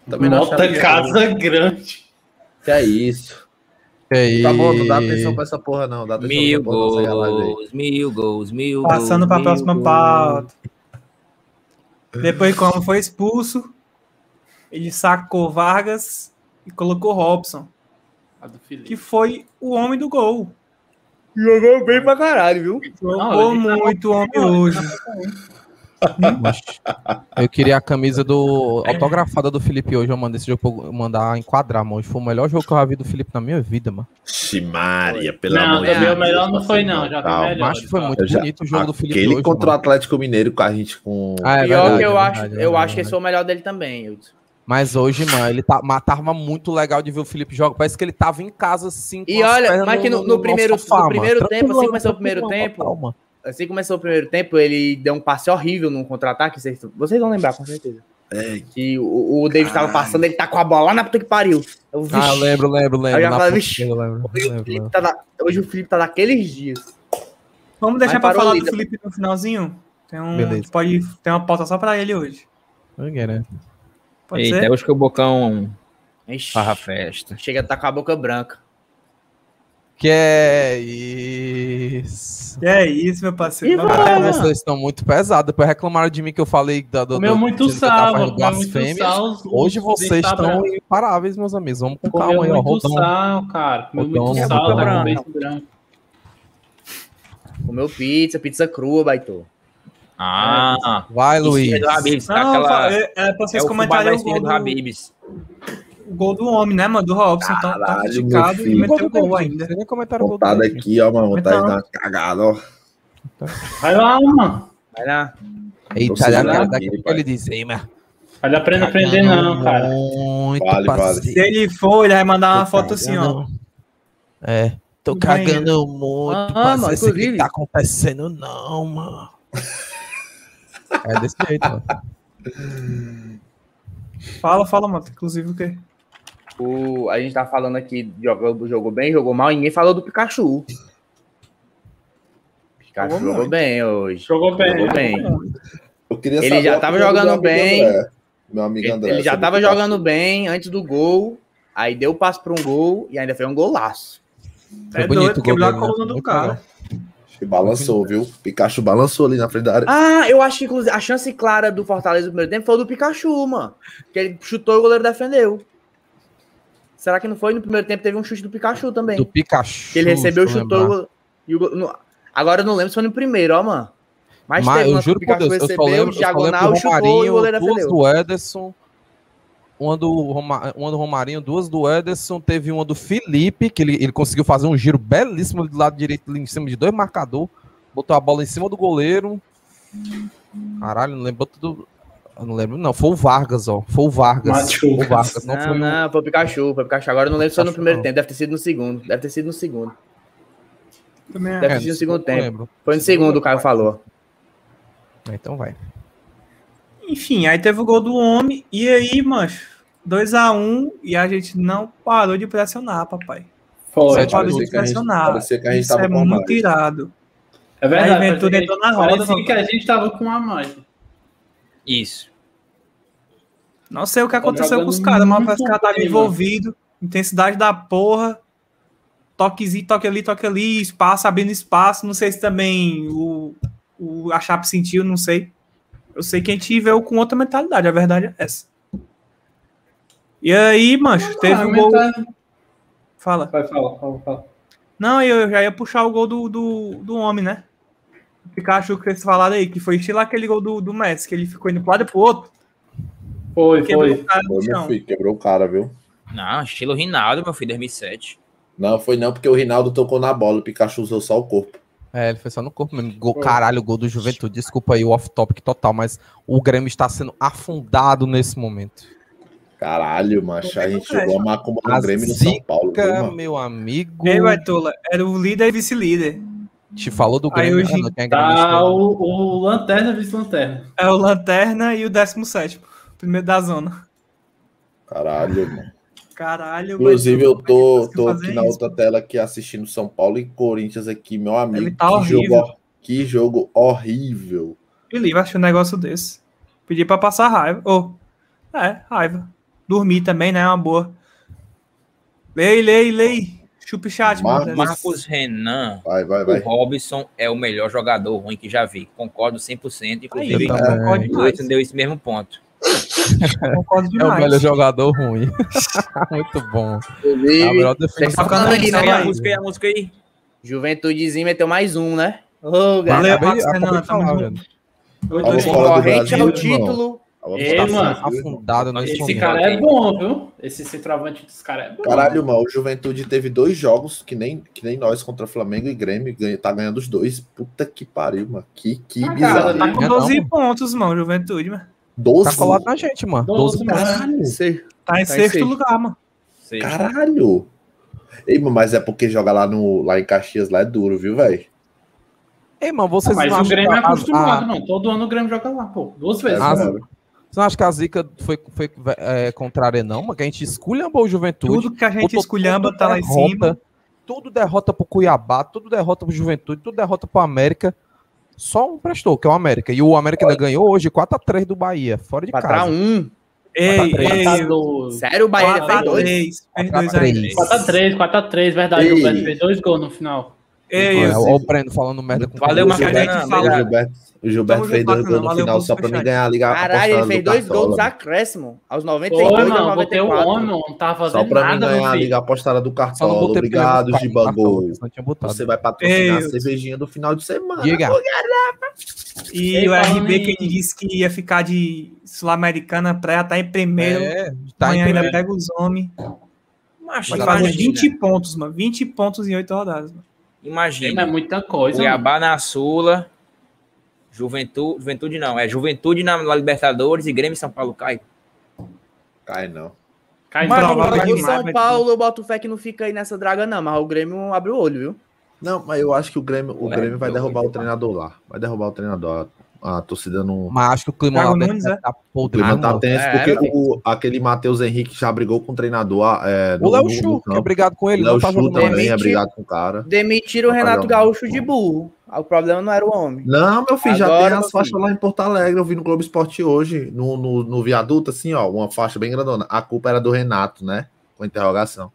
Também não Nota casa grande. Que é isso. Que Tá bom, não dá isso. atenção pra essa porra, não. Dá atenção Mil pra porra, gols, mil gols, mil Passando gols. pra mil próxima gols. pauta. Depois, como foi expulso, ele sacou Vargas e colocou Robson, A do Felipe. que foi o homem do gol. Jogou bem pra caralho, viu? Jogou Não, tá muito o homem hoje. Eu queria a camisa do autografada do Felipe hoje. Eu mandei esse jogo mandar enquadrar, mano. Hoje foi o melhor jogo que eu já vi do Felipe na minha vida, mano. Ximaria, pelo Não, amor de o Deus. melhor não foi, não. Já Calma. melhor. Mas foi muito já- bonito o jogo do Felipe Aquele hoje. contra o mano. Atlético Mineiro com a gente com. Ah, é Pior verdade, que eu é acho, verdade, é eu verdade, acho que esse é foi o melhor dele também, Hudson. Mas hoje, mano, ele tá, tava muito legal de ver o Felipe jogar. Parece que ele tava em casa, assim. com E olha, mas que no- no primeiro- sofá, no primeiro tempo, assim começou o primeiro tempo, mano. Assim que começou o primeiro tempo, ele deu um passe horrível num contra-ataque. Vocês, vocês vão lembrar, com certeza. É, Que o, o David tava passando, ele tá com a bola lá na puta que pariu. Eu, Ah, eu lembro, lembro, lembro. Aí eu já falei, vixe, eu lembro, hoje, o lembro, tá da- hoje o Felipe tá daqueles dias. Vamos deixar parou falar ali, do? Felipe no finalzinho? Tem um. Beleza. Pode ter uma pauta só pra ele hoje. Né? Pode Eita, ser? hoje que o Bocão Ixi, farra festa. chega a tá com a boca branca. Que é isso. É isso, meu parceiro. E. Vocês estão muito pesados. Depois reclamaram de mim que eu falei da, do, Comeu do- muito dizendo que eu tava sal, fazendo comeu muito blasfêmias. sal. os- Hoje vocês estão branco. imparáveis, meus amigos. Vamos com calma aí, ó. muito sal, cara. Comeu Rodão, muito é sal, tá com branco. Comeu pizza, pizza crua, baitou. Ah, Vai, Luiz. cima do Habibs, Não, aquela... é, é pra É vocês o fubá comentarem o gol do, Habibs. O gol do homem, né, mano? Do Robson. Tá criticado e meteu o gol ainda. Nem comentaram o gol do aqui, ó, mano. Vontade de dar uma cagada, ó. Vai lá, mano. Vai lá. Eita, olha daqui aqui, que ele diz, ei, mas... Vai lá aprender a aprender, não, cara. Muito Vale, vale. Se ele for, ele vai mandar uma Tô foto assim, ó. cagando. É, tô cagando muito, Ah, mano, Isso inclusive. tá acontecendo não, mano. É desse jeito, mano. Fala, fala, mano. Inclusive o quê? O, a gente tá falando aqui, jogou, jogou bem, jogou mal, e ninguém falou do Pikachu. Pikachu Jogou jogou, bem hoje. Jogou bem. Jogou bem. Eu queria Ele saber já tava jogando bem. André. Meu amigo Ele, André. ele já tava jogando bem antes do gol, aí deu o passo pra um gol e ainda foi um golaço. Foi É bonito doido, o gol quebrou a né? coluna do cara. E balançou, viu? Pikachu balançou ali na frente da área. Ah, eu acho que inclusive a chance clara do Fortaleza no primeiro tempo foi o do Pikachu, mano. Que ele chutou e o goleiro defendeu. Será que não foi? No primeiro tempo teve um chute do Pikachu também. Do Pikachu. que ele recebeu, chutou e o no- Agora eu não lembro se foi no primeiro, ó, mano. Mas, Mas teve eu juro por Pikachu Deus, eu só recebeu, lembro, eu só lembro diagonal, chutou e o Romarinho, goleiro duas do Ederson, uma do, Roma, uma do Romarinho, duas do Ederson, teve uma do Felipe, que ele, ele conseguiu fazer um giro belíssimo ali do lado direito, em cima de dois marcadores, botou a bola em cima do goleiro. Caralho, não lembro tudo. Eu não lembro, não. Foi o Vargas, ó. Foi o Vargas. Foi o Vargas, não, Não, foi o. não, foi o Pikachu, foi o Pikachu. Agora eu não lembro se foi no Pikachu, primeiro não. tempo, deve ter sido no segundo. Deve ter sido no segundo. Também Deve é. ter sido no segundo não tempo. lembro. Foi no segundo, o Caio falou. Então vai. Enfim, aí teve o gol do homem. E aí, mancho, 2x1 e a gente não parou de pressionar, papai. Foi. Sete Parou de que a gente- pressionar. que a gente Isso tava é com a muito mais. irado. É verdade. Aí Ventura entrou na roda, Parecia que a gente tava com a mais. Isso. Não sei o que Tá aconteceu com os caras, mas muito parece que ela tava bem, envolvido. Intensidade da porra. Toquezinho, toque ali, toque ali, espaço, abrindo espaço. Não sei se também o, o, a Chape sentiu, não sei. Eu sei que a gente veio com outra mentalidade, a verdade é essa. E aí, mancho, teve Ah, o gol. metade- Fala. Vai, fala, fala, fala. Não, eu já ia puxar o gol do, do, do homem, né? Pikachu que vocês falaram aí, que foi estilo aquele gol do, do Messi, que ele ficou indo pro lado e pro outro. Foi, Quebrou foi. o cara Foi, meu filho, quebrou o cara, viu? Não, estilo Rinaldo, meu filho, 2007. Não, foi não, porque o Rinaldo tocou na bola, o Pikachu usou só o corpo. É, ele foi só no corpo mesmo. Gol, caralho, gol do Juventude. Desculpa aí o off-topic total, mas o Grêmio está sendo afundado nesse momento. Caralho, macho, a gente jogou a macumba no Grêmio no São Paulo, viu, meu amigo. Ei, Baitola, era o líder e vice-líder. Te falou do Aí Grêmio. hoje Ah, não, tem Grêmio Tá o, o Lanterna vice-lanterna. É o Lanterna e o 17, primeiro da zona. Caralho, mano. Caralho, Inclusive, eu tô, que tô aqui fazer na isso? outra tela aqui assistindo São Paulo e Corinthians aqui, meu amigo. Ele tá que, horrível. jogo, que jogo horrível. Felipe achou um negócio desse. Pedi pra passar raiva. Ô, é, raiva. Dormir também, né? É uma boa. Lei, lei, lei. Chupa o chat, Mar- mano. Marcos Renan. Vai, vai, O vai. Robson é o melhor jogador ruim que já vi. Concordo 100%. Inclusive, Eu também. Concordo o demais. Deu esse mesmo ponto. Concordo É o demais. melhor jogador ruim. Muito bom. Falando aqui, Música aí, né? a música aí, a música aí. Juventudezinho meteu mais um, né? Ô, galera. Valeu, Marcos Renan, do Concorrente ao irmão. título. Tá mano. Afundado nesse Esse cara é bom, viu? Esse centroavante desse cara é bom. Caralho, mano, o Juventude teve dois jogos que nem, que nem nós contra Flamengo e Grêmio, ganha, tá ganhando os dois. Puta que pariu, mano. Que, que Ah, bizarro. cara, Tá com Não, 12 não. pontos, mano, Juventude, mano. 12? Tá colado na gente, mano. 12 Doze, pontos. Caralho. Sei. Tá em Tá em sexto sexto. lugar, mano. Sei. Caralho. Ei, mano, mas é porque jogar lá, no, lá em Caxias lá é duro, viu, velho? Ei, mano, vocês Mas não o Grêmio é acostumado, a- não. Todo ano o Grêmio joga lá, pô. Duas vezes. Ah, né? Você não acha que a zica foi, foi é, contrária, não? Mas que a gente esculhambou o Juventude. Tudo que a gente esculhamba tá lá em derrota, cima. Tudo derrota pro Cuiabá, tudo derrota pro Juventude, tudo derrota pro América. Só um prestou, que é o América. E o América ainda ganhou hoje 4x3 do Bahia, fora de 4x1. casa. Ei, três. ei, Quatro a dois. Sério, o Bahia fez dois? 4x3. Fez dois 4x3. aí. 4x3, 4x3, verdade. Ei. O Beto fez dois gols no final. Ei, Olha, eu olha o Breno falando merda com Valeu, O Marcos Gilberto, Fernando. fala- o Obrigado. Gilberto, o Gilberto fez dois gols no final só pra mim superchat. ganhar a liga Caralho, ele fez do dois gols acréscimos. Aos Foi, 92 aos mano. Botei o 94. homem, não tava Só fazendo pra mim nada, ganhar a liga apostada do Só não Cartola. Obrigado, não cartão, tinha botado. Você vai patrocinar Ei, a cervejinha do final de semana. Diga. E o RB que ele disse que ia ficar de Sul-Americana pré, tá em primeiro. É, tá Amanhã em ainda primeiro. pega os homens. Macho, imagina. 20 pontos, mano. 20 pontos em 8 rodadas. Mano. Não é Imagina. muita coisa. mano. Cuiabá na Sula. Juventude, Juventude não, é Juventude na, na Libertadores e Grêmio e São Paulo cai. Cai não. Cai Mas não. vai O São Paulo, fé que não fica aí nessa draga, não. Mas o Grêmio abre o olho, viu? Não, mas eu acho que o Grêmio, o Ué, Grêmio vai derrubar o treinador lá. Vai derrubar o treinador. A, a torcida não. Mas acho que o clima Thiago lá Nunes, é? tá O podre. clima tá mano. tenso É, porque o, aquele Matheus Henrique já brigou com o treinador. É, O no- Léo no- Chu, que é brigado com ele, O Léo não tá Chu também mais. é brigado com o cara. Demitiram o Renato jogar. Gaúcho de burro. O problema não era o homem. Não, meu filho, já Agora, tem meu as faixas filho. lá em Porto Alegre. Eu vi no Globo Esporte hoje, no, no, no viaduto, assim, ó, uma faixa bem grandona. A culpa era do Renato, né? Com interrogação.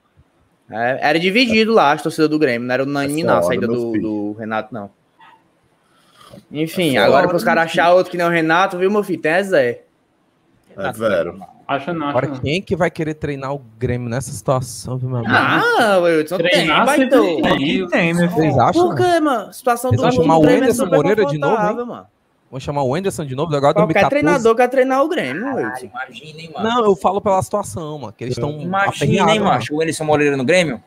É, era dividido lá, as torcidas do Grêmio. Não era unânime, É não, a saída do, do Renato, não. Enfim, É agora pros meu caras achar outro que nem o Renato, viu, meu filho? Tem é Zé. É, velho. Acha não, acha Agora, não. quem que vai querer treinar o Grêmio nessa situação, viu, meu amigo? Ah, Wilson, tem, Treinar então. tem. Aqui tem, meu filho. Vocês acham? Por quê, mano? Situação Vocês do, chamar o é Anderson Moreira de novo, confortável, mano. Vamos chamar o Anderson de novo, agora Qualquer 2014. treinador quer treinar o Grêmio, Wilson. Imagina, hein, mano. Não, eu falo pela situação, mano, que eles estão Imagina, hein, macho. O Anderson Moreira no Grêmio.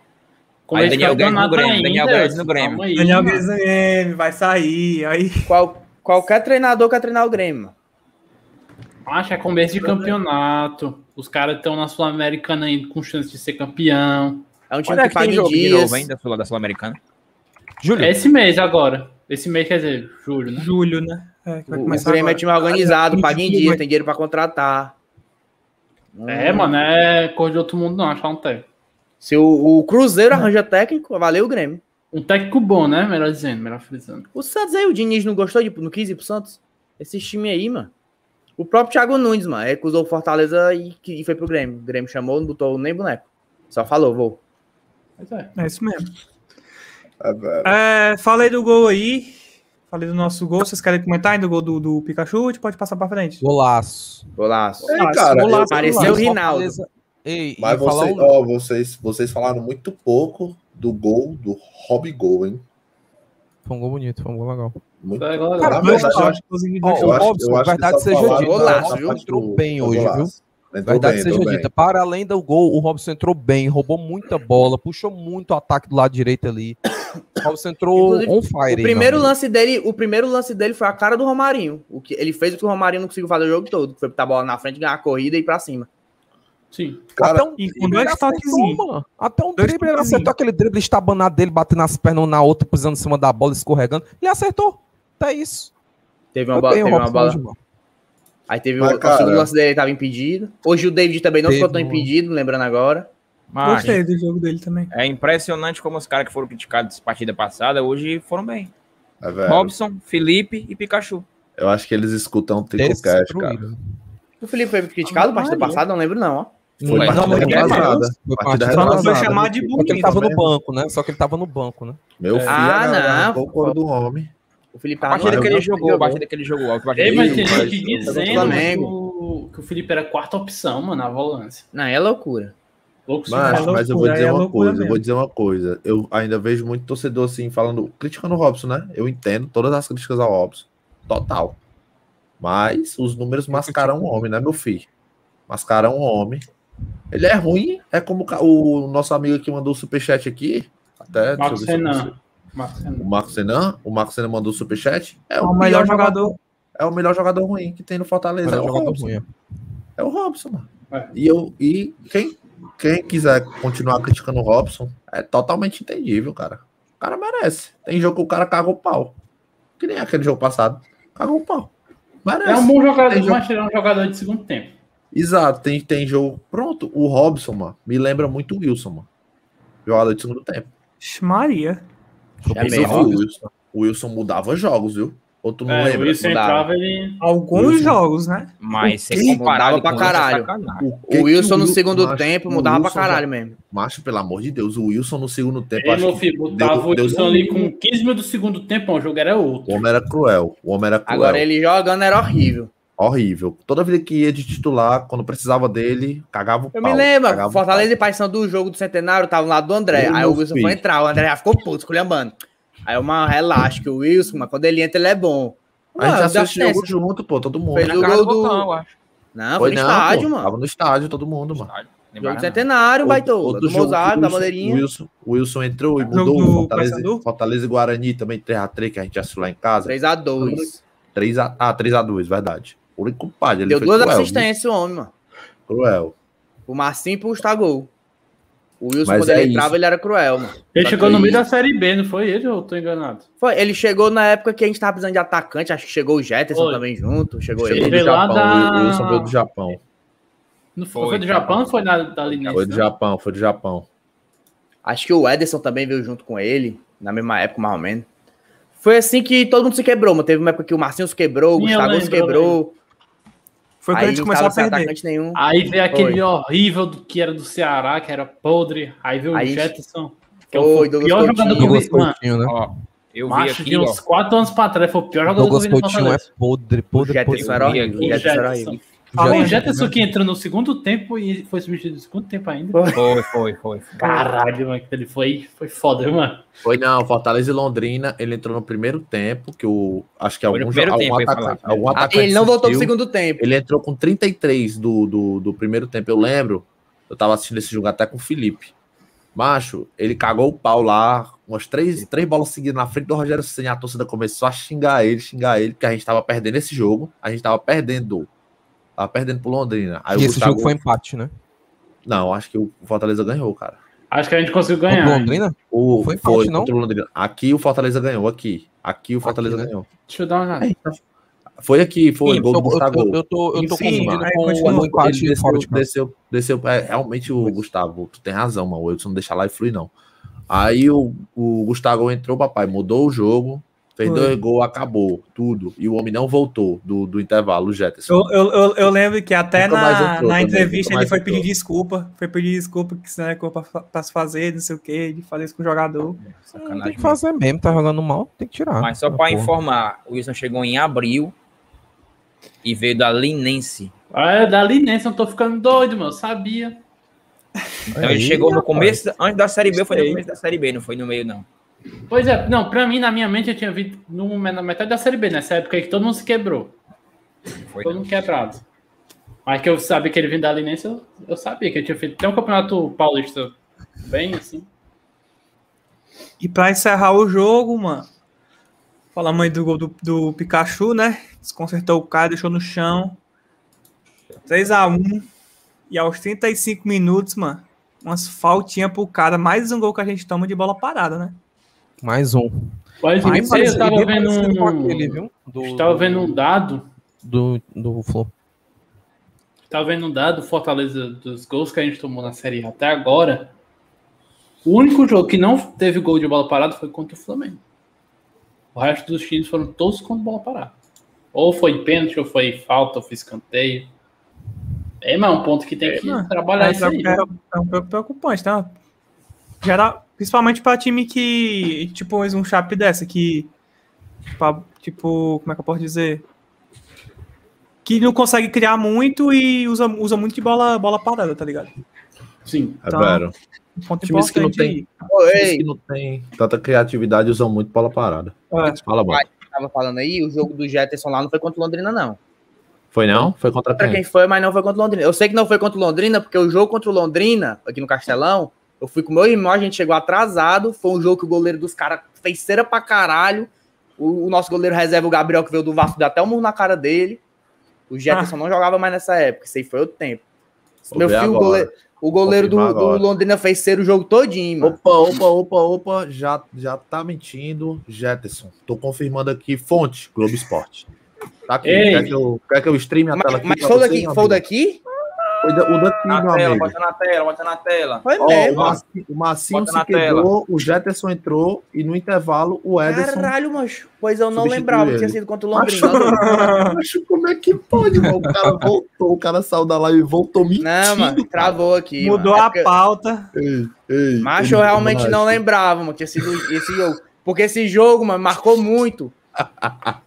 Com Aí Daniel Guedes no Grêmio, ainda, Daniel Guedes no Grêmio. aí, Daniel. Guedes no Grêmio, vai sair. Aí, Qual, qualquer treinador quer treinar o Grêmio. mano. Acho que é começo de campeonato. Os caras estão na Sul-Americana ainda com chance de ser campeão. É um time é que que tem paga em jogo de dias. novo, hein, da Sul- da Sul-Americana? Júlio, É esse mês agora. Esse mês quer dizer, julho, né? julho, né? É, que vai O, Grêmio é agora. time organizado, paga em dias, tem dinheiro pra contratar. É, Hum. mano, é cor de outro mundo, não. Achar um técnico. Se o, o Cruzeiro arranja técnico, valeu o Grêmio. Um técnico bom, né? Melhor dizendo, melhor frisando. O Santos aí, o Diniz não gostou de não quis ir pro Santos? Esses times aí, mano. O próprio Thiago Nunes, mano, recusou o Fortaleza e, que- e foi pro Grêmio. O Grêmio chamou, não botou nem boneco. Só falou, vou. Pois é. É isso mesmo. É. É, falei do gol aí. Falei do nosso gol. Vocês querem comentar ainda do gol do, do Pikachu? A gente pode passar pra frente. golaço. Golaço. Ei, Ah, cara, golaço, eu- Pareceu golaço. o Rinaldo. Fortaleza- Ei, Mas falar vocês, um- ó, vocês, vocês falaram muito pouco do gol do Rob Gol, hein? Foi um gol bonito, foi um gol legal. Muito. Igual Cara, verdade, eu acho- Ó, eu acho- Robson, eu acho que verdade só seja dita, golaço, o viu? Entrou bem hoje, golaço. viu? Entrou Verdade bem, seja entrou bem. dita, para além do gol, o Robson entrou bem, roubou muita bola, puxou muito o ataque do lado direito ali. O Robson entrou Inclusive, on fire. O aí, primeiro amigo. lance dele, o primeiro lance dele foi a cara do Romarinho. O que ele fez o que o Romarinho não conseguiu fazer o jogo todo, que foi botar a bola na frente, ganhar a corrida e ir pra cima. Sim. Cara, Até um acertou, toquezinhos. mano. Até um Dois drible ele acertou aquele drible estabanado dele, batendo as pernas um na outra, pisando em cima da bola, escorregando. Ele acertou. Tá isso. Teve uma o teve uma mano. Aí teve Mas, o, cara- o segundo lance dele tava impedido. Hoje o David também não ficou tão impedido, lembrando agora. Mas Gostei do jogo dele também. é impressionante como os caras que foram criticados partida passada hoje foram bem. é, velho. Robson, Felipe e Pikachu. Eu acho que eles escutam o Tricocast, cara. O Felipe foi criticado Ah, partida passada, não lembro não, ó. Foi Mas partida não, retrasada. Foi Partida Só não foi chamar de Só que ele bonito. tava no velho. banco, né? Só que ele tava no banco, né? Meu filho, Ah, a galera não. o do homem. O Felipe A tava partida que ele jogou, a partida que ele jogou. a Ei, mas tem mas gente dizendo que Flamengo. o, que o Felipe era a quarta opção, mano, na volância. Não, é loucura. Louco Mas, é mas eu vou dizer é uma coisa, eu vou mesmo. dizer uma coisa. Eu ainda vejo muito torcedor assim falando, criticando o Robson, né? Eu entendo todas as críticas ao Robson. Total. Mas os números mascaram o homem, né, meu filho? Mascaram o homem. Ele é ruim, é como o nosso amigo que mandou o superchat aqui. Até, Marcos Renan. Marcos O Renan. Marcos Senan, o Marcos Senan mandou o superchat. É É o, o melhor jogador. jogador. É o melhor jogador ruim que tem no Fortaleza. É o jogador Robson. ruim. É o Robson, mano. É. E, eu, e quem, quem quiser continuar criticando o Robson, é totalmente entendível, cara. O cara merece. Tem jogo que o cara caga o pau. Que nem aquele jogo passado. Cagou o pau. Merece. É um bom jogador, mas ele é um jogador de segundo tempo. Exato, tem, tem jogo. Pronto, o Robson, mano, me lembra muito o Wilson, mano. Jogador de segundo tempo. Maria. É o Wilson. O Wilson mudava jogos, viu? Ou tu não É, o lembra? Wilson Mudava. entrava, ele. Alguns Wilson. jogos, né? Mas O você quê? comparar Mudava ele pra é caralho. O que O Wilson que no segundo macho, tempo o mudava pra Wilson caralho mesmo. Macho, pelo amor de Deus, o Wilson no segundo tempo. Acho meu que filho, botava deu- o deu- Wilson ali com 15 mil do segundo tempo, o jogo era outro. O homem era cruel. O homem era cruel. Agora ele jogando era horrível. Horrível. Toda vida que ia de titular, quando precisava dele, cagava o Eu pau. me lembro, o Fortaleza e Paixão do jogo do Centenário tava no lado do André. Ô, aí meu o Wilson filho. foi entrar, o André já ficou puto, esculhambando. Aí uma relaxa que o Wilson, mas quando ele entra, ele é bom. A gente Mano, assistiu dá esse jogo junto, pô, todo mundo. Fez o gol do eu acho. Não, foi, no não, estádio, pô. mano. Tava no estádio, todo mundo, mano. Estádio. Jogo do. Centenário, Baitola. Outro Do Mozart, o da bandeirinha. O Wilson, o Wilson entrou e mudou. do o Fortaleza? Fortaleza e Guarani também 3x3, que a gente assistiu lá em casa. 3x2. 3x, ah, 3x2, verdade. O único culpado. Ele Deu duas cruel, assistências, o homem, mano. Cruel. O Marcinho pro Gustavo. O Wilson, Mas quando é ele entrava, isso. ele era cruel, mano. Ele Só chegou no meio da Série B, não foi ele ou eu tô enganado? Foi, ele chegou na época que a gente tava precisando de atacante, acho que chegou o Jetson Foi. também junto, chegou Chegou ele. do Japão. da- O Wilson veio do Japão. Não foi, Foi, foi do tá. Japão ou foi da, da Linense? Foi do não? Japão, foi do Japão. Acho que o Ederson também veio junto com ele, na mesma época, mais ou menos. Foi assim que todo mundo se quebrou, mano. Teve uma época que o Marcinho se quebrou, o Sim, eu Gustavo se quebrou. Foi quando aí a gente começou a perder. nenhum. Aí veio aquele Foi. horrível do, que era do Ceará, que era podre. Aí veio Aí- o Jetson, que é Foi, o Douglas pior Coutinho. jogador Douglas vi. Mano, Coutinho, né? Ó, eu vi macho aqui, de ó. uns 4 anos pra trás, foi o pior jogador Douglas eu vi no Coutinho é podre, podre, podre. vi aqui. O Jetson era horrível. Foi o Jetson, Jetson né? que entrou no segundo tempo e foi substituído no segundo tempo ainda. Foi, foi, foi. Caralho, mano, ele foi, foi foda, mano. Foi não, Fortaleza e Londrina, ele entrou no primeiro tempo, que o acho que Foi algum, primeiro algum tempo, eu ia atacante, algum Ah, atacante ele não voltou pro segundo tempo. Ele entrou com 33 do, do, do primeiro tempo, eu lembro. Eu tava assistindo esse jogo até com o Felipe. Macho, ele cagou o pau lá, umas três, três bolas seguidas na frente do Rogério Senna. A torcida começou a xingar ele, xingar ele, porque a gente tava perdendo esse jogo. A gente tava perdendo. Tava perdendo pro Londrina. Aí o E esse Gustavo- jogo foi empate, né? Não, acho que o Fortaleza ganhou, cara. Acho que a gente conseguiu Contra ganhar. o Londrina? O, Foi foi, empate, não? contra o Londrina. Aqui o Fortaleza ganhou, aqui. Aqui o Fortaleza Aqui, né? ganhou. Deixa eu dar uma olhada. Foi aqui, foi Sim, gol do eu, eu, Gustavo. eu, eu tô, eu tô Enfim, confundindo com o empate desceu, fora de desceu, desceu, é, realmente o Gustavo, tu tem razão, mano. O Wilson não deixa lá e flui, não. Aí o, o Gustavo entrou, papai, mudou o jogo, fez Foi. dois gols, acabou, tudo. E o homem não voltou do, do intervalo, o Jetson. Eu, eu, eu, eu lembro que até Nunca na, entrou na entrevista ele foi entrou. pedir desculpa. Foi pedir desculpa que isso não é culpa pra, pra se fazer, não sei o que, de fazer isso com o jogador. Tem Sacanagem. que fazer mesmo, tá jogando mal, tem que tirar. Mas só Ah, para porra. informar, o Wilson chegou em abril e veio da Linense. Ah, é da Linense, eu tô ficando doido, mano. Sabia. Então ele Aí, chegou no rapaz. começo, antes da Série B, foi no começo da Série B, não foi no meio, não. Pois é, não, pra mim, na minha mente, eu tinha visto no, na metade da Série B, nessa época aí que todo mundo se quebrou. Foi, Todo mundo quebrado. Mas que eu sabia que ele vinha da Linense, eu, eu sabia que ele tinha feito até um campeonato paulista bem assim. E pra encerrar o jogo, mano, falamos aí do gol do, do Pikachu, né? Desconcertou o cara, deixou no chão. 3x1. E aos 35 minutos, mano, umas faltinhas pro cara. Mais um gol que a gente toma de bola parada, né? Mais um. Mas sei, eu tava vendo um, aquele, viu? Do, tava vendo um dado, do, do Flu. tava vendo um dado do Fortaleza dos gols que a gente tomou na Série até agora. O único jogo que não teve gol de bola parada foi contra o Flamengo. O resto dos times foram todos com bola parada. Ou foi pênalti, ou foi falta, ou foi escanteio. É, mas é um ponto que tem que mano. trabalhar É, isso aí. é, é um pouco preocupante, tá? Geral, principalmente pra time que, tipo, um chape dessa, que, pra, tipo, como é que eu posso dizer? Que não consegue criar muito e usa, usa muito de bola, bola parada, tá ligado? Sim. É Então, vero. Um ponto Times que não importante tem- Times que não tem tanta criatividade usam muito bola parada. É. Fala, mano. tava falando aí, o jogo do Jetson lá não foi contra o Londrina, não. Foi não? Foi contra Pra quem? quem foi, mas não foi contra o Londrina. Eu sei que não foi contra o Londrina, porque o jogo contra o Londrina, aqui no Castelão, eu fui com meu irmão, a gente chegou atrasado. Foi um jogo que o goleiro dos caras fez cera pra caralho. O, o nosso goleiro reserva, o Gabriel, que veio do Vasco, deu até um murro na cara dele. O Jefferson não jogava mais nessa época, isso aí foi outro tempo. Vou meu filho, o goleiro, o goleiro do, do. Londrina fez cera o jogo todinho, mano. Opa, opa, opa, opa, já, já tá mentindo, Jetson. Tô confirmando aqui, fonte, Globo Esporte. Tá aqui, Ei. quer que, eu, quer que eu streame a tela Mas, aqui? mas foi daqui, foi daqui? Foi da- o daqui, Na meu tela, amigo. bota na tela, bota na tela. Foi Ó, o mesmo. Marcinho, o Marcinho se quebrou, o Jetson entrou e no intervalo o Ederson. Caralho, macho. Pois eu não lembrava que tinha sido contra o Londrina. ó, doido. Acho como é que pode, mano? O cara voltou, o cara saiu da live e voltou mentindo. Não, mano, cara. travou aqui. Mudou mano. É a porque- pauta. Ei, ei, Macho, eu realmente macho. não lembrava, mano, que tinha sido esse jogo. Porque esse jogo, mano, marcou muito.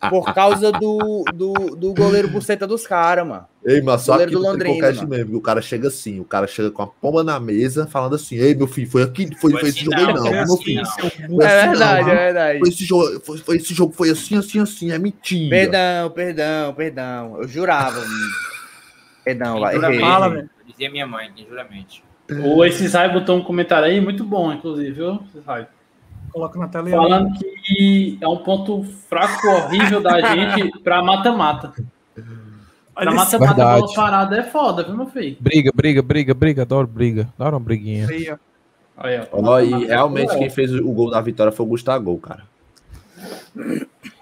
Por causa do, do, do goleiro buceta dos caras, mano. Ei, mas só Goleiro aqui do Londrina, mano. mesmo. O cara chega assim, o cara chega com a pomba na mesa, falando assim: Ei, meu filho, foi aqui, foi, Foi foi esse assim jogo aí não, não, foi meu assim filho. não. Foi É assim verdade, não, é verdade. Foi esse jogo, foi, foi esse jogo, foi assim, assim, assim, é mentira. Perdão, perdão, perdão. Eu jurava. Perdão. Juramento. errei. Fala, velho. Dizia minha mãe, tem juramento. O esse Zai botou um comentário aí, muito bom, inclusive, viu? Esse? Coloca na tela Falando que é um ponto fraco, horrível da gente pra mata-mata. Pra Olha mata-mata, bola parada é foda, viu, meu filho? Briga, briga, briga, briga. Adoro briga. Adoro uma briguinha. isso aí, ó. Aí, ó. Ó, e realmente quem fez o gol da vitória foi o Gustavo, cara.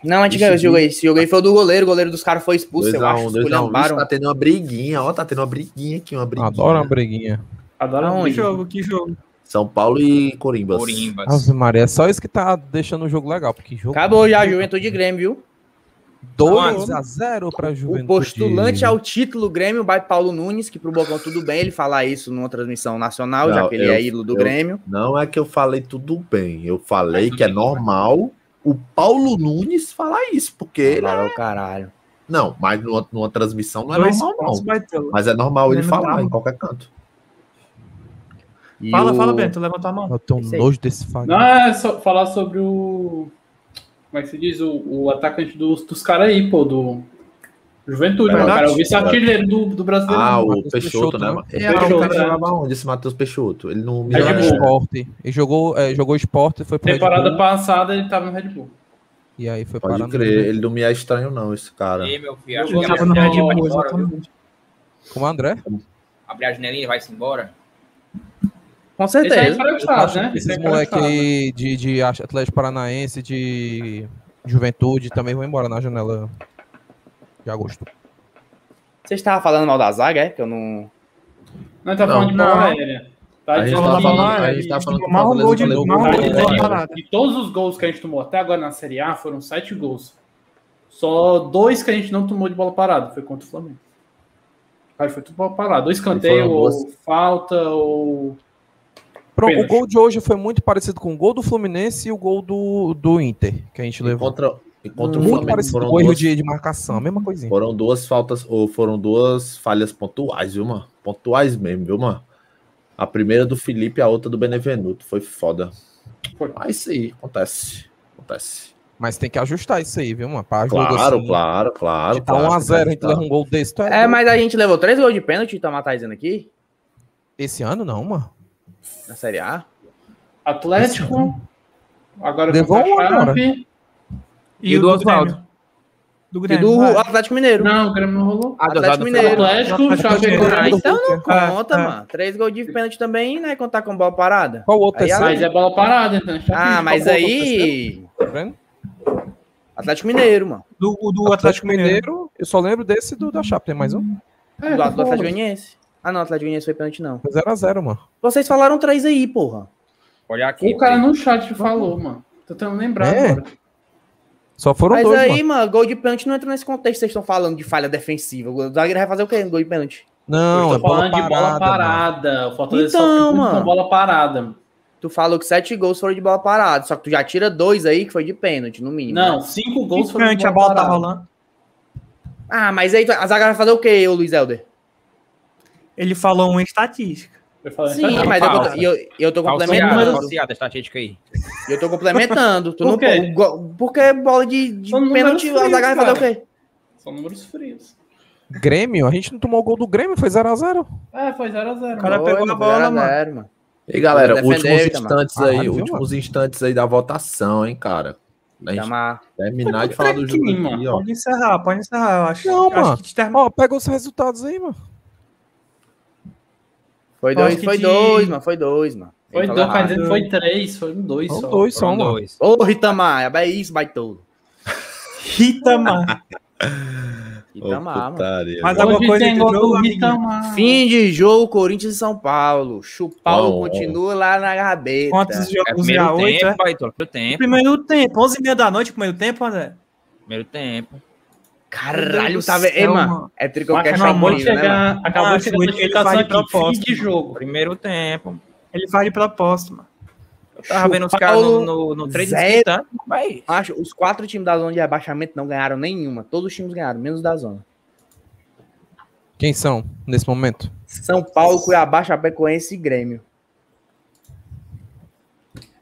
Não, a gente ganhou esse jogo aí. Esse jogo aí foi o do goleiro. O goleiro dos caras foi expulso, eu acho. 2x1, 2x1. Vixe, Esculhambaram. Tá tendo uma briguinha, ó, tá tendo uma briguinha aqui, uma briguinha. Adoro uma briguinha. Adoro muito. jogo, que jogo. São Paulo e Corimbas. Corimbas. Ave Maria, é só isso que tá deixando o jogo legal. Porque jogo Acabou já a Juventude de Grêmio, viu? 2x0 pra O Juventude. postulante ao título Grêmio vai Paulo Nunes, que pro Bocão tudo bem ele falar isso numa transmissão nacional, já Não, que ele eu- é ídolo do eu- Grêmio. Não é que eu falei tudo bem. Eu falei Mas que é normal o Paulo Nunes falar isso, porque ele é... Caralho, caralho. Não, mas numa, numa transmissão não é normal, não. Mas é normal ele Lembra falar em qualquer canto. E Fala, o- fala, Bento. Levanta a mão. Eu tenho aí. nojo desse fag. Não, é só falar sobre o. Como é que se diz? O, o atacante dos, dos caras aí, pô, do. Juventude, Verdade. mano, cara. O vice-artilheiro do, do brasileiro. Ah, o Peixoto, Peixoto, né? né? mano? É, Peixoto, o cara é. jogava onde, esse Matheus Peixoto? Ele não me Bull. esporte. E jogou, é, jogou esporte, foi pro Red Temporada Bull, passada ele tava no Red Bull. E aí foi Pode crer, ele não me é estranho, não, esse cara. E meu filho, acho Eu que tava a no Red Bull, exatamente. Como André? Abrir a janelinha e vai-se embora. Com Esse aí certeza. né? Esse Esses aí foi moleques aí de, de Atlético Paranaense, de Juventude, também vão embora na janela de agosto. Vocês estavam falando mal da zaga, é? Que eu não. Não, tá Não, falando de bola aérea. Tá A gente dizendo tava que- falando- a gente tava falando que o gol de gol de de bola bola. parada. De todos os gols que a gente tomou até agora na Série A, foram sete gols. Só dois que a gente não tomou de bola parada. Foi contra o Flamengo. Aí foi tudo bola parada. Dois escanteios, foram ou falta, ou... Pronto, o gol de hoje foi muito parecido com o gol do Fluminense e o gol do, do Inter, que a gente levou. contra, contra o muito Flamengo parecido foram com o erro duas, de, de marcação, a mesma coisinha. foram duas faltas, ou foram duas falhas pontuais, viu, mano? Pontuais mesmo, viu, mano? A primeira do Felipe e a outra do Benevenuto. Foi foda. Foi. Mas isso aí, acontece. Acontece. Mas tem que ajustar isso aí, viu, mano? Pra Claro, assim, claro, claro. tá claro, 1x0, a gente leva um gol desse. é É, mas a gente levou três gols de pênalti, tá dizendo aqui, Esse ano não, mano. Na Série A. Atlético. Agora Levou um agora. Chape. E o do. Oswaldo. Do E Grêmio. do vai. Atlético Mineiro. Não, o Grêmio não rolou. Atlético Oswaldo foi Mineiro. Atlético, Atlético. Mineiro. Ah, então não É, conta, é. mano. Três gols de pênalti também, né? Contar com bola parada. Qual o outro Aí, terceiro? Mas é bola parada, então. Ah, mas o aí. Tá vendo? Atlético Mineiro, mano. Do, o do Atlético Mineiro. eu só lembro desse do da Chape, tem mais um? É, Do, tá do. Atlético Goianiense. Ah, não, Atlético Goianiense foi pênalti, não. Foi 0x0, mano. Vocês falaram três aí, porra. Olha aqui. O cara no chat falou, mano. Tô tentando lembrar É? agora. Só foram Mas dois, aí, mano. mano, gol de pênalti não entra nesse contexto vocês estão falando de falha defensiva. O zagueiro vai fazer o quê no gol de pênalti? Não, eu é tô bola falando de bola parada, mano. O Fortaleza Então, mano. com bola parada. mano. Tu falou que sete gols foram de bola parada, só que tu já tira dois aí que foi de pênalti, no mínimo. Não, né? cinco gols foram de pênalti, a bola bola tá parada. rolando. Ah, mas aí a zaga vai fazer o quê, ô Luiz Helder? Ele falou uma estatística. Sim, tá mas eu, eu, eu tô complementando. falseada a estatística aí. Eu tô complementando. Tu Por não quê? pode. Porque bola de, de São números pênalti, a frios, zaga vai fazer o quê? São números frios. Grêmio, a gente não tomou o gol do Grêmio, foi 0x0. É, foi 0x0. O cara Foi, pegou a bola, zero a mano. zero, mano. E galera, Defender, últimos Itamar. instantes aí, Caralho, viu, últimos instantes aí da votação, hein, cara. A gente Itamar. terminar de falar do jogo aqui, ó. Pode encerrar, pode encerrar, eu acho. Não, Eu acho mano. que termina- Ó, pega os resultados aí, mano. Foi acho dois, foi de- dois, mano. Foi dois, mano. Foi dois, errado. foi três, foi um dois São só. dois só, mano. dois. Ô, Ritamar, é isso, baitolo. Itamar. Itamar, mano. Mas alguma coisa tem gol jogo, do amiguinho? Itamar. Fim de jogo, Corinthians e São Paulo. Chupaulo Bom. continua lá na gabeta. Quantos É jogos primeiro já? Oito, tempo, é? Baitola. Primeiro tempo. Primeiro tempo, 11 e meia da noite, primeiro tempo, André. Primeiro tempo. Caralho, Meu tá Ei, céu, mano. É Mas é acabou de bonito, né, chegar, acabou Ah, de chegar a notificação faz de aqui, fim propósito. de jogo. Primeiro tempo. Ele faz de propósito, mano. Eu tava vendo os caras no, no, no trade disputando. Vai. Acho, os quatro times da zona de rebaixamento não ganharam nenhuma. Todos os times ganharam, menos da zona. Quem são nesse momento? São Paulo, Cuiabá, Chapecoense e Grêmio.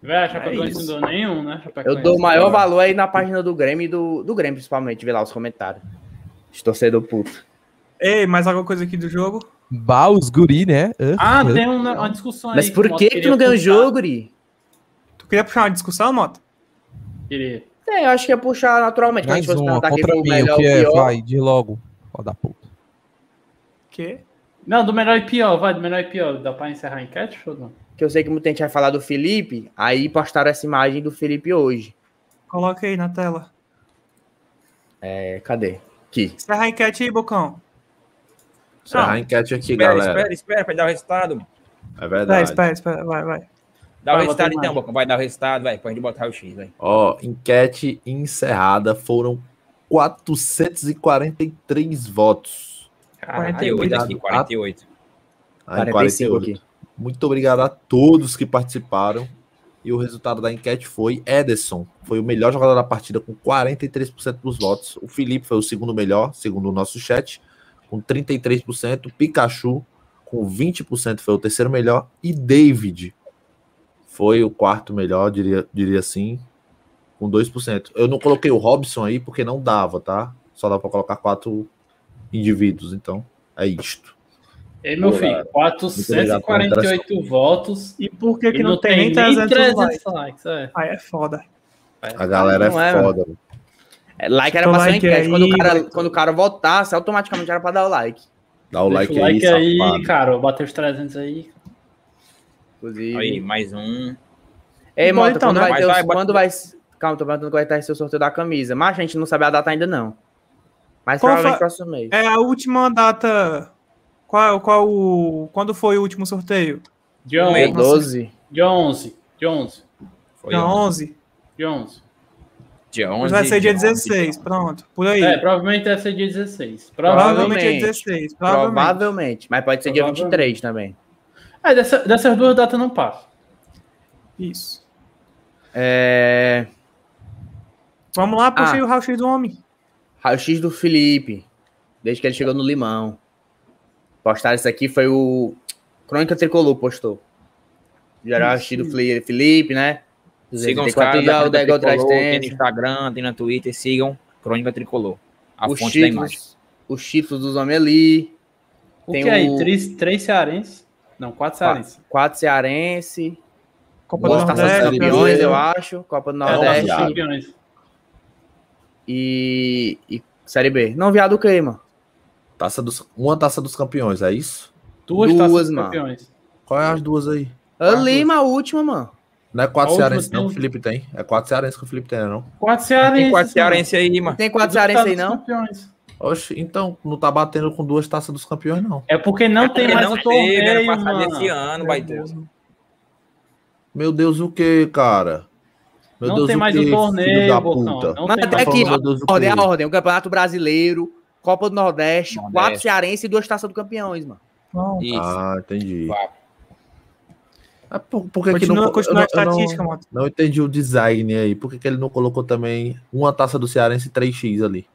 Chapecoense isso. não deu nenhum, né? Eu dou o maior valor aí na página do Grêmio e do, do Grêmio, principalmente. Vê lá os comentários. Os torcedor puto. Ei, mais alguma coisa aqui do jogo? Bah, os guri, né? Ah, Ah, tem uma, uma discussão aí. Mas por que, que tu não ganhou o jogo, Guri? Tu queria puxar uma discussão, Mota? Queria. É, eu acho que ia puxar naturalmente. Mais uma contra o mim, melhor o que é? pior. Vai, de logo. Ó da puta. Que? Não, do melhor e pior, vai, do melhor e pior. Dá pra encerrar a enquete ou não? Que eu sei que muita gente vai falar do Felipe. Aí postaram essa imagem do Felipe hoje. Coloca aí na tela. É, cadê? Aqui. Encerra a enquete aí, Bocão. Encerrar a enquete aqui, Espera, galera. espera, espera pra dar o resultado. mano. É Vai, verdade. espera, espera, vai, vai. Dá o Vai, resultado bota então, mais. Boca. Vai dar o resultado, vai. Pode botar o X, vai. Ó, enquete encerrada. Foram 443 votos. 48 aqui, obrigado. 48. Aí, 45 48. aqui. Muito obrigado a todos que participaram. E o resultado da enquete foi Ederson. Foi o melhor jogador da partida com 43% dos votos. O Felipe foi o segundo melhor, segundo o nosso chat, com 33%. Pikachu, com 20%, foi o terceiro melhor. E David foi o quarto melhor, diria, diria assim, com 2%. Eu não coloquei o Robson aí porque não dava, tá? Só dá para colocar quatro indivíduos. Então, é isto. Ei, meu Pô, filho, galera. 448 votos. E por que, que não, não, tem nem 300, 300 likes? likes. é. Aí é foda. A galera não é é, foda. mano. É, like era Dá pra ser like enquete. aí, quando, o cara, like. quando o cara votasse, automaticamente era pra dar o like. Dá o Deixa like, o like aí, safado. cara. Bateu os 300 aí. Inclusive. Aí, mais um. Ei, Mota, então, quando né? vai vai, os, bota- quando vai. Calma, tô perguntando quando vai ter seu sorteio da camisa. Mas a gente não sabe a data ainda, não. Mas Qual provavelmente fa- próximo mês. É a última data. Qual, qual o. Quando foi o último sorteio? Dia Dia 11. 12. Dia 11. Dia 11. Foi Dia ontem. 11? Dia 11. Dia 11. Mas vai ser dia 11. 16, pronto. Por aí. É, provavelmente deve ser dia 16. provavelmente é provavelmente. 16. Provavelmente. Provavelmente. Mas pode ser dia Provavelmente. 23 também. É, dessa- dessas duas datas não passa. Isso. É. Vamos lá, puxa Ah. aí o raio-x do homem. Raio-X do Felipe. Desde que ele chegou no Limão. Postaram isso aqui, foi o. Crônica Tricolor postou. Geral raio-x do Fli- Felipe, né? Sigam os 84 caras da o Crônica Degol Tricolor, tem no. Instagram, tem no Twitter, sigam Crônica Tricolor. A Os fonte da imagem. títulos, os títulos dos homens ali. O Tem que é aí? o- Três, três cearenses? Não, quatro cearenses. Quatro cearense. Copa Duas do taças Nordeste. campeões, eu acho. Copa do É, Nordeste. campeões. e, e Série B. Não, viado o quê, mano? Taça dos, uma taça dos campeões, é isso? Duas, Duas, taças mano. campeões. Qual é as duas aí? Ali, mas a última, mano. Não é quatro cearenses não tem- que o Felipe tem. É quatro cearenses que o Felipe tem, não? Quatro cearenses. Tem quatro mano. cearense aí, mano. Tem quatro Duas cearense aí, não? campeões. Oxe, então não tá batendo com duas taças dos campeões, não. É porque não tem Porque mais não torneio, teve, era passado mano. esse ano, Meu vai Deus. Meu Deus, o que, cara? Meu Não Deus, tem o mais quê, o filho torneio, da puta? Não Mas tem até mais aqui, o a ordem é a ordem. O Campeonato Brasileiro, Copa do Nordeste, Nordeste. quatro cearense e duas taças do campeões, mano. Não. Isso. Ah, entendi. Vai. Ah, por, por que que Continua, não, continua a eu não- estatística, mano. Não entendi o design aí. Por que, que ele não colocou também uma taça do Cearense e 3x ali?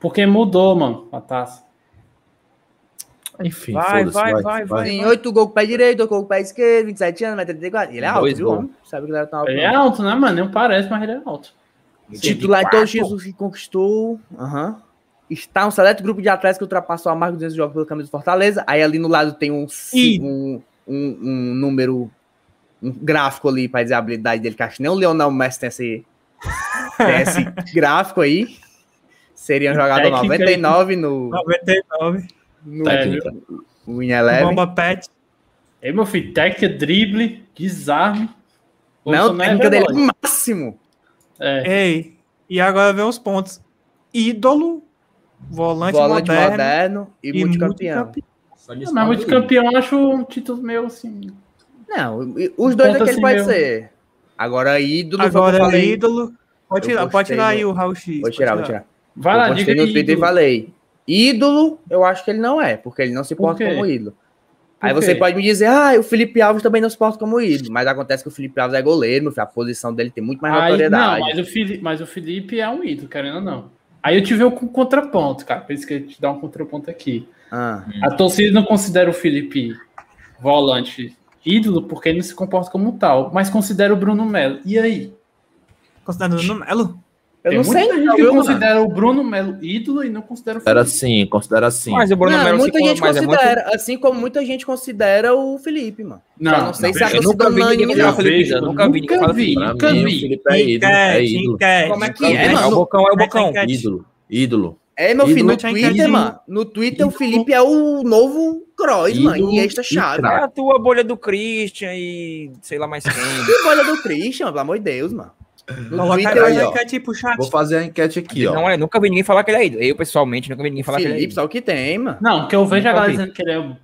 Porque mudou, mano, a taça. Enfim, Vai, foda-se, vai, vai, vai. Tem oito gols com o pé direito, oito gols com o pé esquerdo, 27 anos, vai 34. Ele é alto, Dois viu? Sabe que ele tá alto. Ele é alto, né, mano? Não parece, mas ele é alto. Titular os títulos que conquistou. Aham. está um seleto grupo de atletas que ultrapassou a marca de 200 jogos pela camisa do Fortaleza. Aí ali no lado tem um, E- um, um, um número, um gráfico ali para dizer a habilidade dele, que acho que nem o Leonel Messi tem esse, tem esse gráfico aí. Seria um jogador Técnica 99 no, 99. no, no Win Eleven. Bomba Pet. Ei, meu filho, técnica, drible, desarme. Não, a Bolsonaro técnica é dele é o máximo. É. Ei. E agora vem os pontos. Ídolo. Volante, Volante moderno, moderno. e, multicampeão. Só Não, mas muito campeão eu acho um título meu assim. Não, e- os dois Ponto aqui assim pode mesmo. ser. Agora, ídolo, Agora, falei. ídolo. Pode Eu tirar, pode tirar aí o Raul X. Vou pode tirar, vou tirar. Vai eu lá, diga no. Twitter e ídolo. falei. Ídolo, eu acho que ele não é, porque ele não se Por porta como ídolo. Aí você pode me dizer, ah, o Felipe Alves também não se porta como ídolo. Mas acontece que o Felipe Alves é goleiro, meu filho, a posição dele tem muito mais Aí, não, notoriedade. mas o, Felipe, mas o Felipe é um ídolo, querendo ou não. Aí eu tive o contraponto, cara. Por isso que eu te dar um contraponto aqui. Ah, A torcida não considera o Felipe volante ídolo porque ele não se comporta como tal, mas considera o Bruno Melo. E aí? Considerando no Melo. Eu Tem não sei, muita gente não, que considera o Bruno Melo ídolo e não considera o Considera Felipe. assim, considera assim. Mas o Bruno Não, Melo muita gente mas é muito- considera, assim como muita gente considera o Felipe, mano. Não, Só não sei não, se a eu torcida nunca vi ninguém falar não. Felipe Zé, nunca vi ninguém nunca falar. Felipe. Nunca mim, vi. o Felipe é ídolo. É ídolo. enquete. Como é que Nunca é, mano? É o Bocão, é o Bocão. Enquete. Ídolo. Ídolo. É, meu filho, no Twitter, mano. No Twitter, o. Felipe é o novo Kroos, mano. E extra e chave. É a tua bolha do Christian e sei lá mais quem. Que bolha do Christian, pelo amor de Deus, mano. No Coloca Twitter, aí aí, a ó. enquete pro chat. Vou fazer a enquete aqui, ó. Não é, nunca vi ninguém falar que ele é ídolo. Eu, pessoalmente, nunca vi ninguém falar que ele é Felipe, ídolo. só o que tem, mano. Não, porque eu vejo a galera dizendo que ele é um-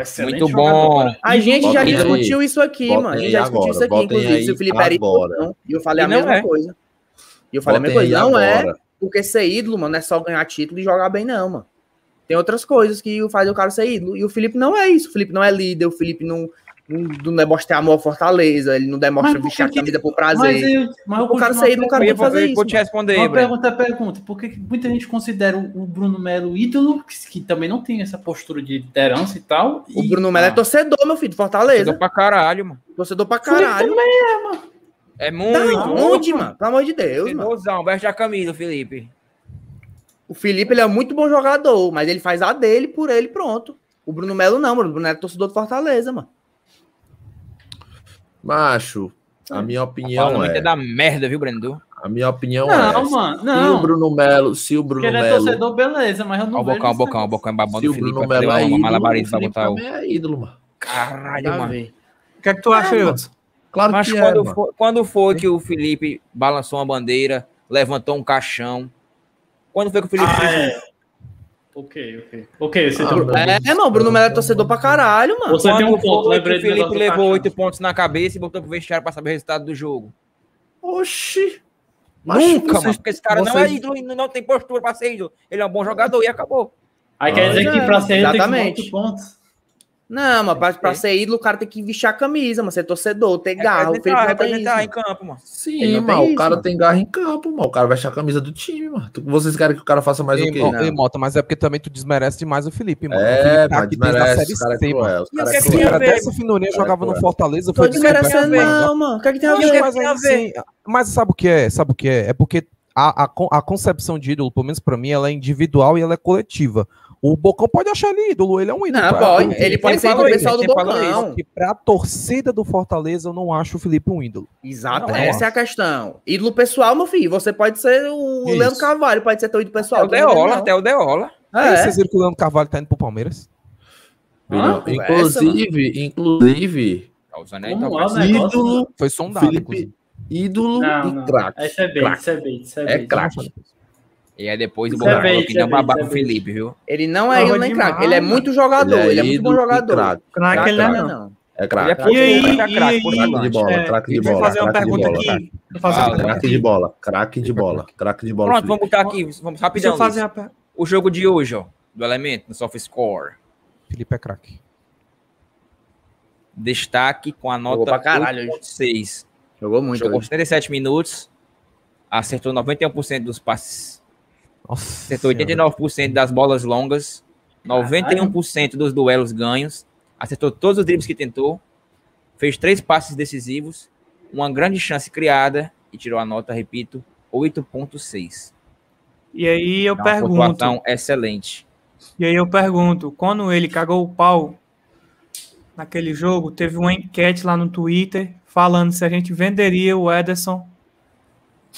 excelente Muito jogador, bom. cara. A gente já Botem aí. discutiu isso aqui, Botem mano. A gente já discutiu agora, isso aqui, botem inclusive, se o Felipe era ídolo não. E eu falei a E não mesma é. coisa. E eu falei a mesma coisa. Não é agora. porque ser ídolo, mano, é só ganhar título e jogar bem, não, mano. Tem outras coisas que fazem o cara ser ídolo. E o Felipe não é isso. O Felipe não é líder. O Felipe não, não, não demonstra amor à Fortaleza. Ele não demonstra Mas vestir a que- camisa por Mas, prazer. eu, mas eu O cara continuo ser ídolo, o cara Eu fazer eu isso. vou te mano. responder, Breno. pergunta, pergunta. Por que muita gente considera o Bruno Melo ídolo, que, que também não tem essa postura de liderança e tal? O e- Bruno Melo é Ah, torcedor, meu filho, de Torcedor Fortaleza. pra caralho, mano. Torcedor pra caralho. É Tá muito. onde, mano? Pelo amor de Deus, mano. Torcedorzão, veste a camisa, Felipe. O Felipe, ele é muito bom jogador, mas ele faz a dele por ele, pronto. O Bruno Melo não, mano. O Bruno Melo é torcedor do Fortaleza, mano. Macho, a minha opinião é. é da merda, viu, Brendo? A minha opinião Não, é. mano, Se o não. Bruno Melo, se o Bruno ele é Melo, torcedor, beleza, mas eu não Ó o vejo bocão, o bocão, o bocão é babando se do o Felipe. Bruno Melo é uma ídolo, pra botar é ídolo, mano. Caralho, Tá mano. O que é que tu acha, Wilson? Claro Mas que é, quando, mano. foi, quando foi que o Felipe balançou uma bandeira, levantou um caixão? Quando foi que o Felipe Ah, fez é. Ok, ok. Ok, você Ah, tem um É, mano, o Bruno Melo é torcedor pra caralho, mano. Você tem um Quando ponto, lembrei o do negócio Felipe levou oito pontos na cabeça e botou pro vestiário pra saber o resultado do jogo? Oxi. Nunca, vocês- mano. Porque esse cara não é vocês- ídolo e não tem postura pra ser ídolo. Ele é um bom jogador e acabou. Aí quer dizer que pra ser ele tem que exatamente. oito pontos. Não, mas pra, pra ser ídolo, o cara tem que vestir a camisa, mano. Ser torcedor, ter garra. O Felipe Representar, não tem isso. representar em campo, mano. Sim, mano. O isso, cara mano. tem garra em campo, mano. O cara veste a camisa do time, mano. Vocês querem que o cara faça mais o Ei, quê? Mo- Não. ei, Mota, mas é porque também tu desmerece demais o Felipe, mano. o É, Felipe tá mas aqui desde a desmerece. Série Os caras é C, mano. E o que é é que O tem a cruel. cara ver? dessa finorinha Cara, jogava no. Fortaleza. Tô Foi desmerecendo, não, mano. O que é que tem a ver? mas mas, assim, mas sabe o que é? Sabe o que é? É porque a, a, con- a concepção de ídolo, pelo menos pra mim, ela é individual e ela é coletiva. O Bocão pode achar ele ídolo, ele é um ídolo. Não, Pra- pode. pra- Ele pode Quem ser isso? pessoal do Bocão. que pra torcida do Fortaleza, eu não acho o Felipe um ídolo. Exato, Não, essa é a questão. Ídolo pessoal, meu filho. Você pode ser o Isso. Leandro Carvalho, pode ser teu ídolo pessoal. Até o Deola, até o Deola. Aí É. vocês viram que o Leandro Carvalho tá indo pro Palmeiras? Ah, inclusive, inclusive, Tá tá é ídolo, Foi sondado, Felipe, inclusive. ídolo Não, e craque. Isso é bait, Craque. isso é bait, isso é É bait. craque. E aí depois o Isso é bait, falou que é não babava o é. Felipe, viu? Ele não é ídolo nem craque. Ele é muito jogador. Ele é, muito bom ídolo e jogador. craque. Ele não é, não. É Ele é craque. E aí, ele é craque, de bola, É, craque de Deixa eu bola. fazer uma craque de pergunta bola. aqui. Craque de bola, craque de bola, craque de bola. Pronto, vamos botar aqui, vamos rapidão. fazer O jogo de hoje, ó, do Elemento, no SofaScore. Felipe é craque. Destaque com a nota pra caralho hoje. 8.6. Jogou muito. Jogou hoje. 77 minutos, acertou 91% dos passes, Acertou senhora. 89% das bolas longas, 91% dos duelos ganhos, acertou todos os dribles que tentou, fez três passes decisivos, uma grande chance criada e tirou a nota, repito, 8.6. E aí eu é pergunto, pontuação excelente. E aí eu pergunto, quando ele cagou o pau naquele jogo, teve uma enquete lá no Twitter falando se a gente venderia o Ederson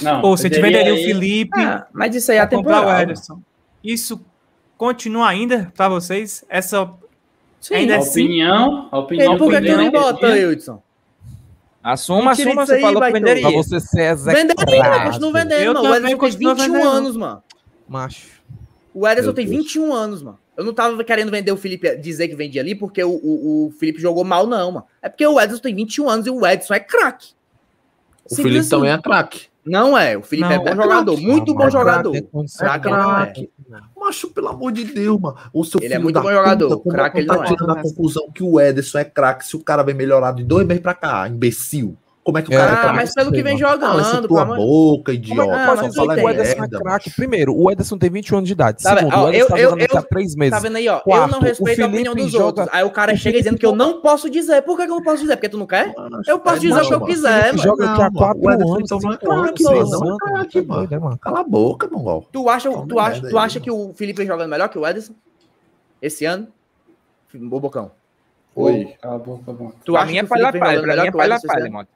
não, Ou você venderia aí... o Felipe. Ah, mas isso aí é temporal. Isso continua ainda para vocês? Essa Sim, ainda é a opinião, a opinião. Por que tu não é bota, Wilson? Assuma, assuma, você aí, falou que venderia. Pra você ser execrado. Venderia, continuo vendendo, eu. O Ederson tem 21 vendendo. anos, mano. Macho. O Ederson tem 21 anos, mano. Eu não tava querendo vender o Felipe, dizer que vendia ali, porque o, o, o Felipe jogou mal, não, mano. É porque o Ederson tem 21 anos e o Ederson é craque. O Felipe assim. também é craque. Não é, o Felipe não, é bom é jogador, craque. muito não, bom jogador. Craque não. É. Macho, pelo amor de Deus, mano. O seu ele é muito bom jogador, craque ele tá não é. Tá tirando a conclusão que o Ederson é craque se o cara vem melhorado de dois meses pra cá, imbecil. Como é que o é, cara ah, tá mas pelo que vem jogando, tua a boca, idiota. Ah, mas é tá fala o Ederson é craque. Primeiro, o Ederson tem 21 anos de idade. Tá Segundo, ó, o Ederson eu, tá jogando eu, há três meses. Tá vendo aí, ó? Quarto, eu não respeito a opinião dos joga... outros. Aí o cara o chega dizendo que eu não posso dizer. Por que eu não posso dizer? Porque tu não quer? Nossa, eu posso dizer não, o que eu quiser, mano. Joga aqui há quatro anos. Então não não. Cala a boca, Mongol. Tu acha que o Felipe jogando melhor que o Ederson? Esse ano? Bobocão. Oi. Cala a boca, Tu acha que o Felipe jogando melhor que o Ederson?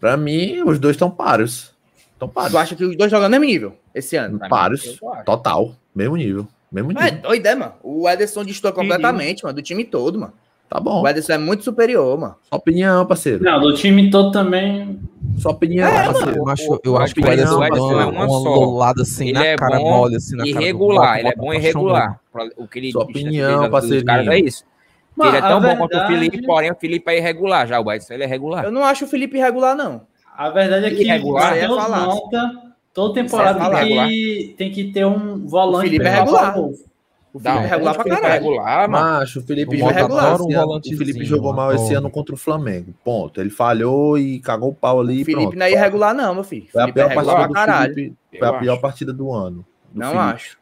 Para mim, os dois estão paros. Estão paros. Tu acha que os dois jogam no mesmo nível esse ano? Paros. Total. Mesmo nível. Mesmo nível. É doida, mano. O Ederson distorce completamente, mano, do time todo, mano. Tá bom. O Ederson é muito superior, mano. Sua opinião, parceiro. Não, do time todo também. Sua opinião, é, parceiro. Eu acho, eu acho que o Ederson é uma, uma assim ele na é cara bom mole, assim na irregular, cara. É irregular, ele é bom irregular. O que ele Sua opinião, parceiro. é isso. Mas, ele é tão bom quanto o Felipe, porém o Felipe é irregular já. O Edson ele é regular. Eu não acho o Felipe irregular, não. A verdade é que irregular, o é Matheus toda é temporada é tem, que, tem que ter um volante. O Felipe é regular. O Felipe é regular pra é caralho. Macho, o Felipe, regular, um o Felipe jogou mal esse ano contra o Flamengo. Ponto. Ele falhou e cagou o pau ali. O Felipe pronto. não é irregular, não, meu filho. Foi a pior, é partida, do. Felipe, foi a pior partida do ano. Do não Felipe. acho.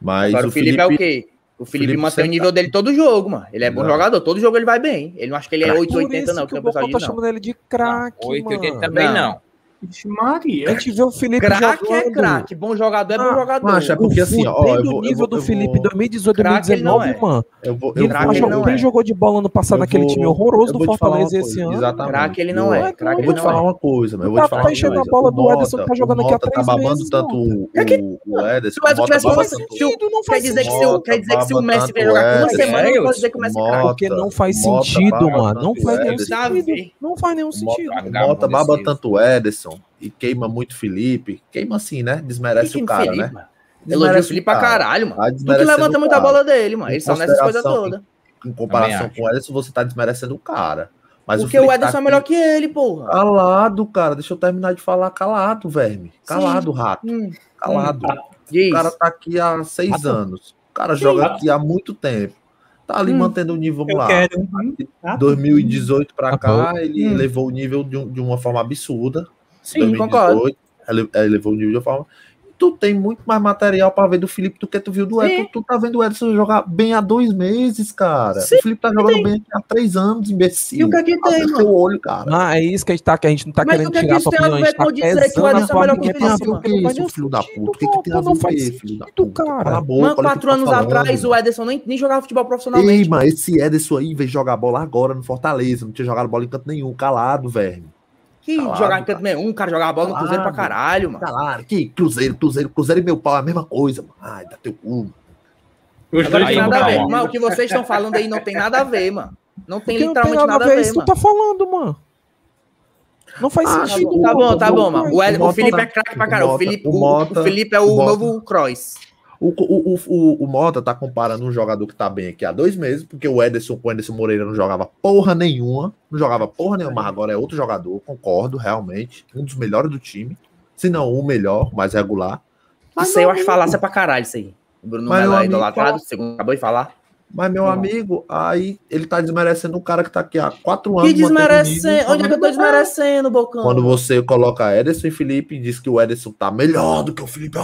Mas Agora, o Felipe, Felipe é o quê? O Felipe, Felipe mantém o nível tá... dele todo jogo, mano. Ele é bom não. jogador, todo jogo ele vai bem. Ele não acha que ele é 880, não. Que, que é o pessoal tá chamando ele de craque. 880 também não. não. Ixi, Maria. A gente vê o Felipe craque é craque, bom jogador é ah, bom jogador. Macho, é porque assim, ó, eu vou, nível eu vou, do Felipe 2018, 2019, é. mano. Eu vou, eu craque ele não quem jogou de bola ano passado naquele time horroroso do Fortaleza esse ano? Exatamente. Craque ele não é, é. Craque eu vou te falar uma coisa, mano. Eu vou te tá- falar tá uma coisa. Tá enchendo a bola do Ederson que tá jogando aqui atrás. tá babando tanto o Ederson. Se o Ederson tivesse sentido, não faz sentido. Quer dizer que se o Messi vier jogar uma semana, eu posso dizer que o Messi craque. Porque não faz sentido, mano. Não faz nenhum sentido. Não faz nenhum sentido. Mota baba tanto o Ederson. E queima muito Felipe. Queima assim, né? Desmerece que o cara, Felipe, né? desmerece o Felipe pra caralho, mano. Tá tu que levanta muita bola é dele, mano. Eles são nessas coisas todas. Em, em comparação com o Ederson, você tá desmerecendo o cara. Mas Porque o, o Ederson tá é melhor que ele, porra. Calado, cara. Deixa eu terminar de falar. Calado, verme. Calado, Sim. rato. Hum. Calado. Hum. O cara tá aqui há seis rato. anos. O cara Sim. joga aqui há muito tempo. Tá ali hum. mantendo o nível, vamos lá. Quero. 2018 pra cá, ele hum. levou o nível de, de uma forma absurda. Sim, 2018, concordo. Ele levou o nível de forma. Tu tem muito mais material pra ver do Felipe do que tu viu do Edson. Tu, tu tá vendo o Edson jogar bem há dois meses, cara. Sim, o Felipe tá jogando bem há três anos, imbecil. E o que é que tem, Abre mano? olho, cara. Não, é isso que a gente tá, que a gente não tá Mas querendo é que tirar a sua opinião. A gente tá que pesando a sua opinião. Tem a ver com o que é isso, filho da puta? O que, que tem a ver com isso, filho da puta? Cara. Mano, quatro tá anos atrás o Ederson nem, nem jogava futebol profissionalmente. Ei, mano, esse Ederson aí veio jogar bola agora no Fortaleza. Não tinha jogado bola em canto nenhum. Calado, velho. Que jogar em canto meio um, o cara jogava bola no Cruzeiro pra caralho, mano. Claro, que Cruzeiro, Cruzeiro, Cruzeiro e meu pau é a mesma coisa, mano. Ai, dá teu cu. Os tem nada a ver. Mano, o que vocês estão falando aí não tem nada a ver, mano. Não tem literalmente não tem nada, a ver. Isso tu tá falando, mano. Não faz ah, tá sentido. Tá bom, tá bom, mano. O, o, Felipe é craque pra caralho. O Felipe, o, o Felipe é o, novo Cross. O, o, o, o Mota tá comparando um jogador que tá bem aqui há dois meses, porque o Ederson, o Ederson Moreira não jogava porra nenhuma, não jogava porra nenhuma, mas agora é outro jogador, concordo, realmente. Um dos melhores do time. Se não o melhor, mais regular. Mas isso aí eu acho falácia pra caralho, isso aí. Bruno Melo é idolatrado, segundo acabou de falar. Mas, meu amigo, aí ele tá desmerecendo o cara que tá aqui há quatro anos. Que desmerecendo? Comigo, Onde é que eu tô desmerecendo, Bocão? Quando você coloca Ederson e Felipe e diz que o Ederson tá melhor do que o Felipe.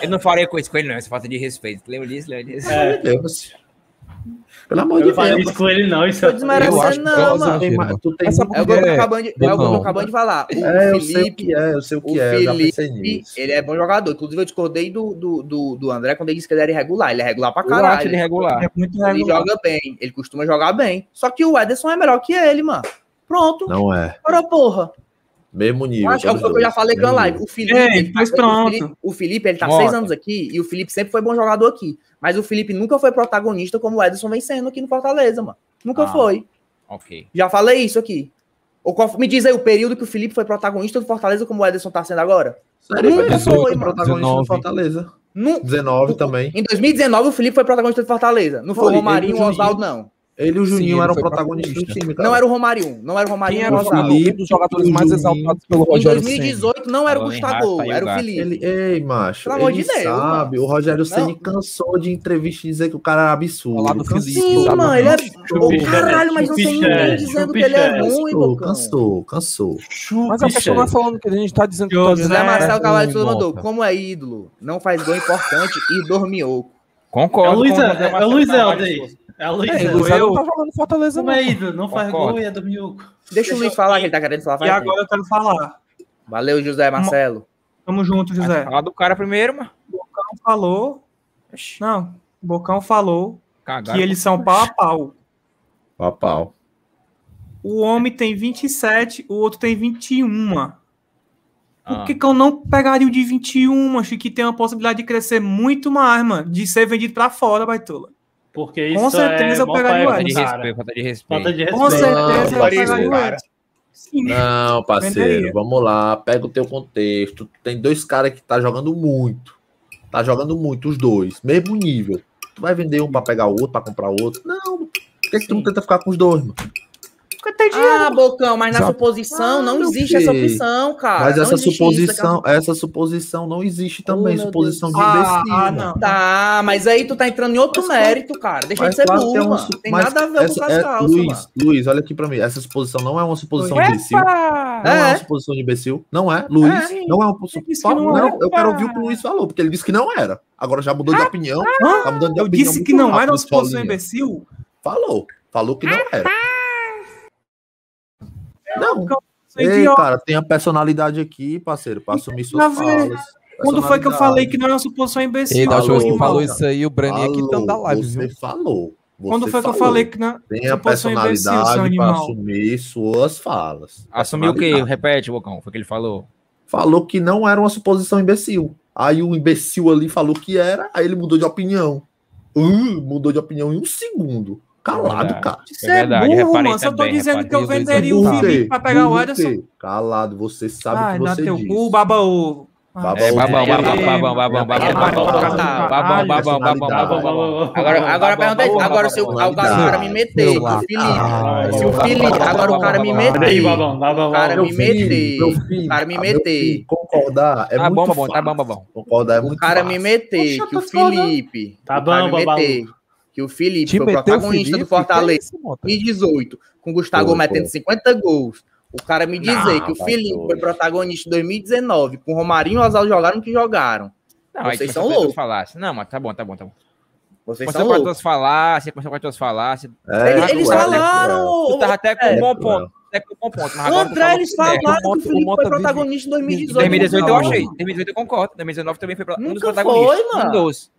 Eu não faria isso com ele, não. Isso é falta de respeito. Lembra disso? Lembra disso? É. Lembra-se. Pelo amor Eu de não Deus. isso com ele, não. Isso Tô é Eu desmerecendo, não, mano. Tem tu tem Essa É o que eu acabando de, é o não. acabando de falar. O É, eu sei o Felipe, que é, eu sei o que o é, Felipe, ele é bom jogador. Inclusive, eu discordei do, do, do, do André quando ele disse que ele era irregular. Ele é regular pra Eu acho caralho. ele regular. É muito Ele regular. joga bem. Ele costuma jogar bem. Só que o Ederson é melhor que ele, mano. Pronto. Não é. Ora, porra. Mesmo nível. Acho, é o que eu já falei com a Mesmo live. O Felipe, Ei, ele tá- mas o pronto. Felipe, o Felipe, ele tá Bota. seis anos aqui e o Felipe sempre foi bom jogador aqui. Mas o Felipe nunca foi protagonista como o Ederson vem sendo aqui no Fortaleza, mano. Nunca Ah. foi. Ok. Já falei isso aqui. Ou qual- me diz aí o período que o Felipe foi protagonista do Fortaleza como o Ederson tá sendo agora. Sério, Nunca foi, mano. protagonista 19. do Fortaleza. Nu- 19 também. Em 2019, o Felipe foi protagonista do Fortaleza. Não foi, Foi, o Romarinho o Oswaldo, não. Ele e o Juninho ele eram protagonistas do time, cara. Não era o Romarinho. Não era o Romarinho Quem e era o. Felipe, um dos jogadores mais exaltados pelo Em Rogério Ceni. 2018, não era o em Gustavo, era o. Felipe. Ele, ei, macho, Pelo amor ele de Deus, sabe. mano. O Rogério. Ceni cansou de entrevista e dizer que o cara era absurdo. Falar do Cansou. Felipe, Sim, mano, ele é. Ô, caralho, mas não tem ninguém dizendo que ele é ruim, Cansou, Bocão. cansou, cansou. Mas a questão não é falando que a gente tá dizendo que José todos José é Marcelo ruim, Cavalho de mandou. Como é ídolo, não faz gol importante e dormiu. É o Concordo. É, é o Luiz Helder aí. É o Luiz É, Luiz eu- não tá jogando Fortaleza, Como não. é ídolo? Não faz Concordo. gol e é do Miúco. Deixa o Luiz falar, que ele tá querendo falar. E tempo. agora eu quero falar. Valeu, José Marcelo. Tamo junto, José. Falar do cara primeiro, mano. Bocão falou. Não, Bocão falou Cagaram. que eles são pau a pau. Papau. O homem tem 27, o outro tem 21. Por Ah. que, que eu não pegaria o de 21, acho que tem uma possibilidade de crescer muito mais, mano, de ser vendido pra fora, baitola. Porque isso Com certeza é eu pegaria o paia Falta com de respeito, falta de respeito. de Com respeito. certeza eu faria pegaria o cara. Edson. Sim. Não, parceiro, vamos lá. Pega o teu contexto. Tem dois caras que tá jogando muito. Tá jogando muito, os dois. Mesmo nível. Tu vai vender um pra pegar o outro, pra comprar o outro? Não. Por que, que tu não tenta ficar com os dois, mano? Porque tem dinheiro. Ah, Bocão, mas na Já- suposição Ah, não existe essa filho. opção, cara. Mas essa existe isso, suposição, essa suposição não existe também. meu suposição de Ah, imbecil. ah, não. Tá, mas aí tu tá entrando em outro Mas mérito, cara. Deixa Mas de ser claro burro, é mano. Tem nada a ver essa- com as é- calças, Luiz, mano. Luiz, olha aqui pra mim. Essa suposição não é uma suposição Epa! imbecil. Não é. É. uma suposição de imbecil. Não é. Luiz, É. não é uma suposição. disse que não eu quero ouvir o que o Luiz falou, porque ele disse que não era. Agora já mudou de opinião. Tá mudando de Eu opinião disse muito que não era uma suposição imbecil. Falou. Falou que não era. Não. Ei, idiota. cara, tem a personalidade aqui, parceiro, pra assumir suas falas. Quando foi que eu falei que não era uma suposição imbecil? E da última vez que Falou, falou isso aí, o Braninho aqui tá da Falou, live, Você viu? falou. Você Quando foi que eu falou. falei que não Tem a suposição imbecil, seu personalidade pra animal? assumir suas falas. Assumiu o quê? Repete, Bocão. Foi o que ele falou. Falou que não era uma suposição imbecil. Aí o imbecil ali falou que era, aí ele mudou de opinião. Uh, mudou de opinião em um segundo. Calado, Verdade. cara. Isso É é, verdade, burro, mano. Se eu tô também, dizendo que eu venderia o Felipe pra pegar o Ederson. Calado, você sabe Ai, o que dá você teu diz. cu, baba ovo. Baba É, ovo. babão, É, babão, é, babão, babão, babão, é, babão, é, babão, é, babão, babão, babão, babão, babão. Agora, agora pergunta agora se o, o cara me meter, o Felipe. Se o Felipe, agora o cara me meter. babão, babão, Cara, me meter. O cara me ah, meter. Concordar é Tá muito bom, babão, tá fácil. bom, babão. Concordar é O muito cara fácil. me meter que o tá. Felipe. Tá o cara bom, babão. Que o Felipe Te foi o protagonista Felipe? do Fortaleza é Mota? 2018, com o Gustavo Foi, metendo foi. 50 gols. O cara me dizer Não, que o vai Felipe foi protagonista em 2019, com o Romarinho e o Oswaldo jogaram o que jogaram. Não, Vocês são as loucos. falácias. Não, mas tá bom, tá bom, tá bom. Vocês Começou são com as loucos. tuas falácias, começou com as tuas falácias. É, Eles, eles cruel, é falaram. Tu tava até com É, um bom é ponto. Até com um bom ponto. Mas agora André, falou eles que é. falaram que o Felipe foi protagonista em 2018. 2018 eu achei. 2018 eu concordo. 2019 também foi um dos Nunca protagonistas. foi, mano. Um dos.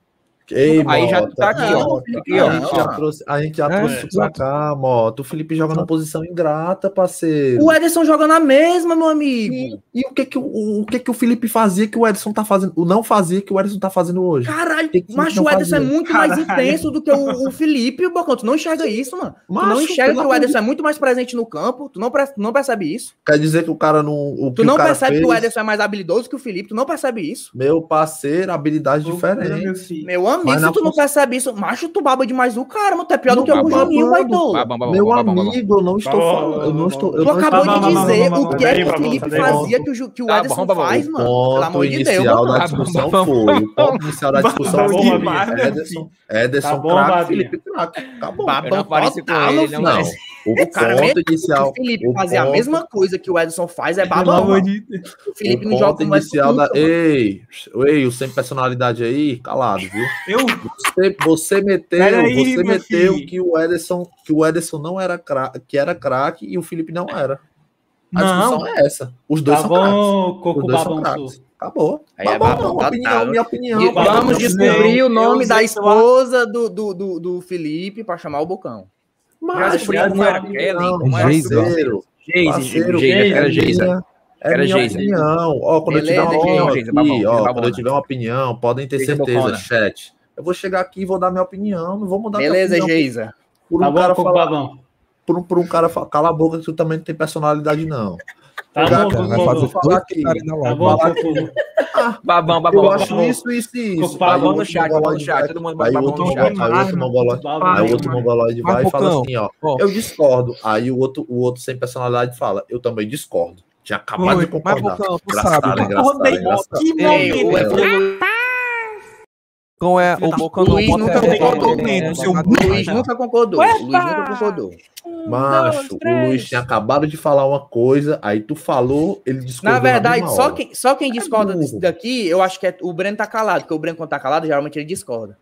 Ei, Aí já Mota, tá aqui, Não, ó. Felipe, Aqui, ó. A gente já trouxe, a gente já É, trouxe pra cá, Mota. O Felipe joga numa posição ingrata, parceiro. O Ederson joga na mesma, meu amigo. E, e o que que o, o que que o Felipe fazia que o Edson tá fazendo? O não fazia que o Edson tá fazendo hoje? Caralho, Que que o Ederson é fazia? muito mais intenso do que o, o Felipe, Bocão. Tu não enxerga isso, mano. Tu não Macho, enxerga que o de- Ederson é muito mais presente no campo. Tu não, pre- tu não percebe isso. Quer dizer que o cara não. O Tu que não o cara percebe que o fez- Ederson é mais habilidoso que o Felipe. Tu não percebe isso. Meu parceiro, habilidade Loucura, diferente. meu filho. Meu amigo, se tu não percebe isso, macho, tu baba demais o cara, mano. Tu é pior do Não que o babando. Juninho, babão, Meu amigo, eu não estou falando. Eu não estou. Tu não acabou de dizer o que é que o Felipe fazia que o, o Tá Ederson faz, O mano. Pelo ponto amor de Deus, inicial mano. da discussão Babão, foi. O ponto inicial da discussão foi. Ederson, Ederson Tá. Felipe craque. Acabou. Não Babão total, ele, não Não. O cara ponto inicial. o Felipe o fazer a ponto- mesma coisa que o Edson faz é babão. O Felipe o não joga ponto como Edson inicial da. mano. Ei, ei, o sem personalidade aí, calado, viu? Eu, Você, você meteu, aí, você meteu filho. que o Ederson, que o Ederson não era craque, que era craque e o Felipe não era. A não. discussão é essa. Os dois Tá são craques. Os dois são craques. Acabou. Aí é Babão, não, tá, opinião, tá. minha opinião. E vamos descobrir o nome da esposa do, do, do, do Felipe pra chamar o Bocão. Já descobriu como era Kelly, como era Geisa. parceiro, Geise, parceiro, Geise, era é É Era minha Geisa. opinião. Ó, quando Beleza, eu tiver uma opinião Geisa, aqui, babão, ó, babona. quando eu tiver uma opinião, podem ter Geisa certeza, bocona. chat. Eu vou chegar aqui e vou dar minha opinião, não vou mudar Beleza, Geisa. por Tá um bom, cara Coco falar, por um, por um cara falar, cala a boca que tu também não tem personalidade não. Tá Cara, bom, Cara, vai fazer falar Tá bom, falar Coco. Babão, babão, Eu babão. acho isso, isso e isso. Babão o no outro chat, babão no mongoloide chat, vai- todo mundo Aí babão outro no chat. aí o outro mongoloide. Aí o outro mongoloide vai Mas, e fala assim, ó, eu discordo. Aí o outro, o outro sem personalidade fala, eu também discordo. Tinha acabado Oi, de Mas, concordar. Bocão, tu Engraçado, sabe, engraçado, Rodei- engraçado. Que momento. O, É. o, é Bocão não Luiz bota nunca é- concordou é- é- seu é- o Luiz nunca concordou. O Luiz nunca concordou. Macho, o Luiz tinha acabado de falar uma coisa, aí tu falou, ele discordou Na verdade, mesma só quem, só quem discorda burro. disso daqui, eu acho que é o Breno tá calado, porque o Breno, quando tá calado, geralmente ele discorda.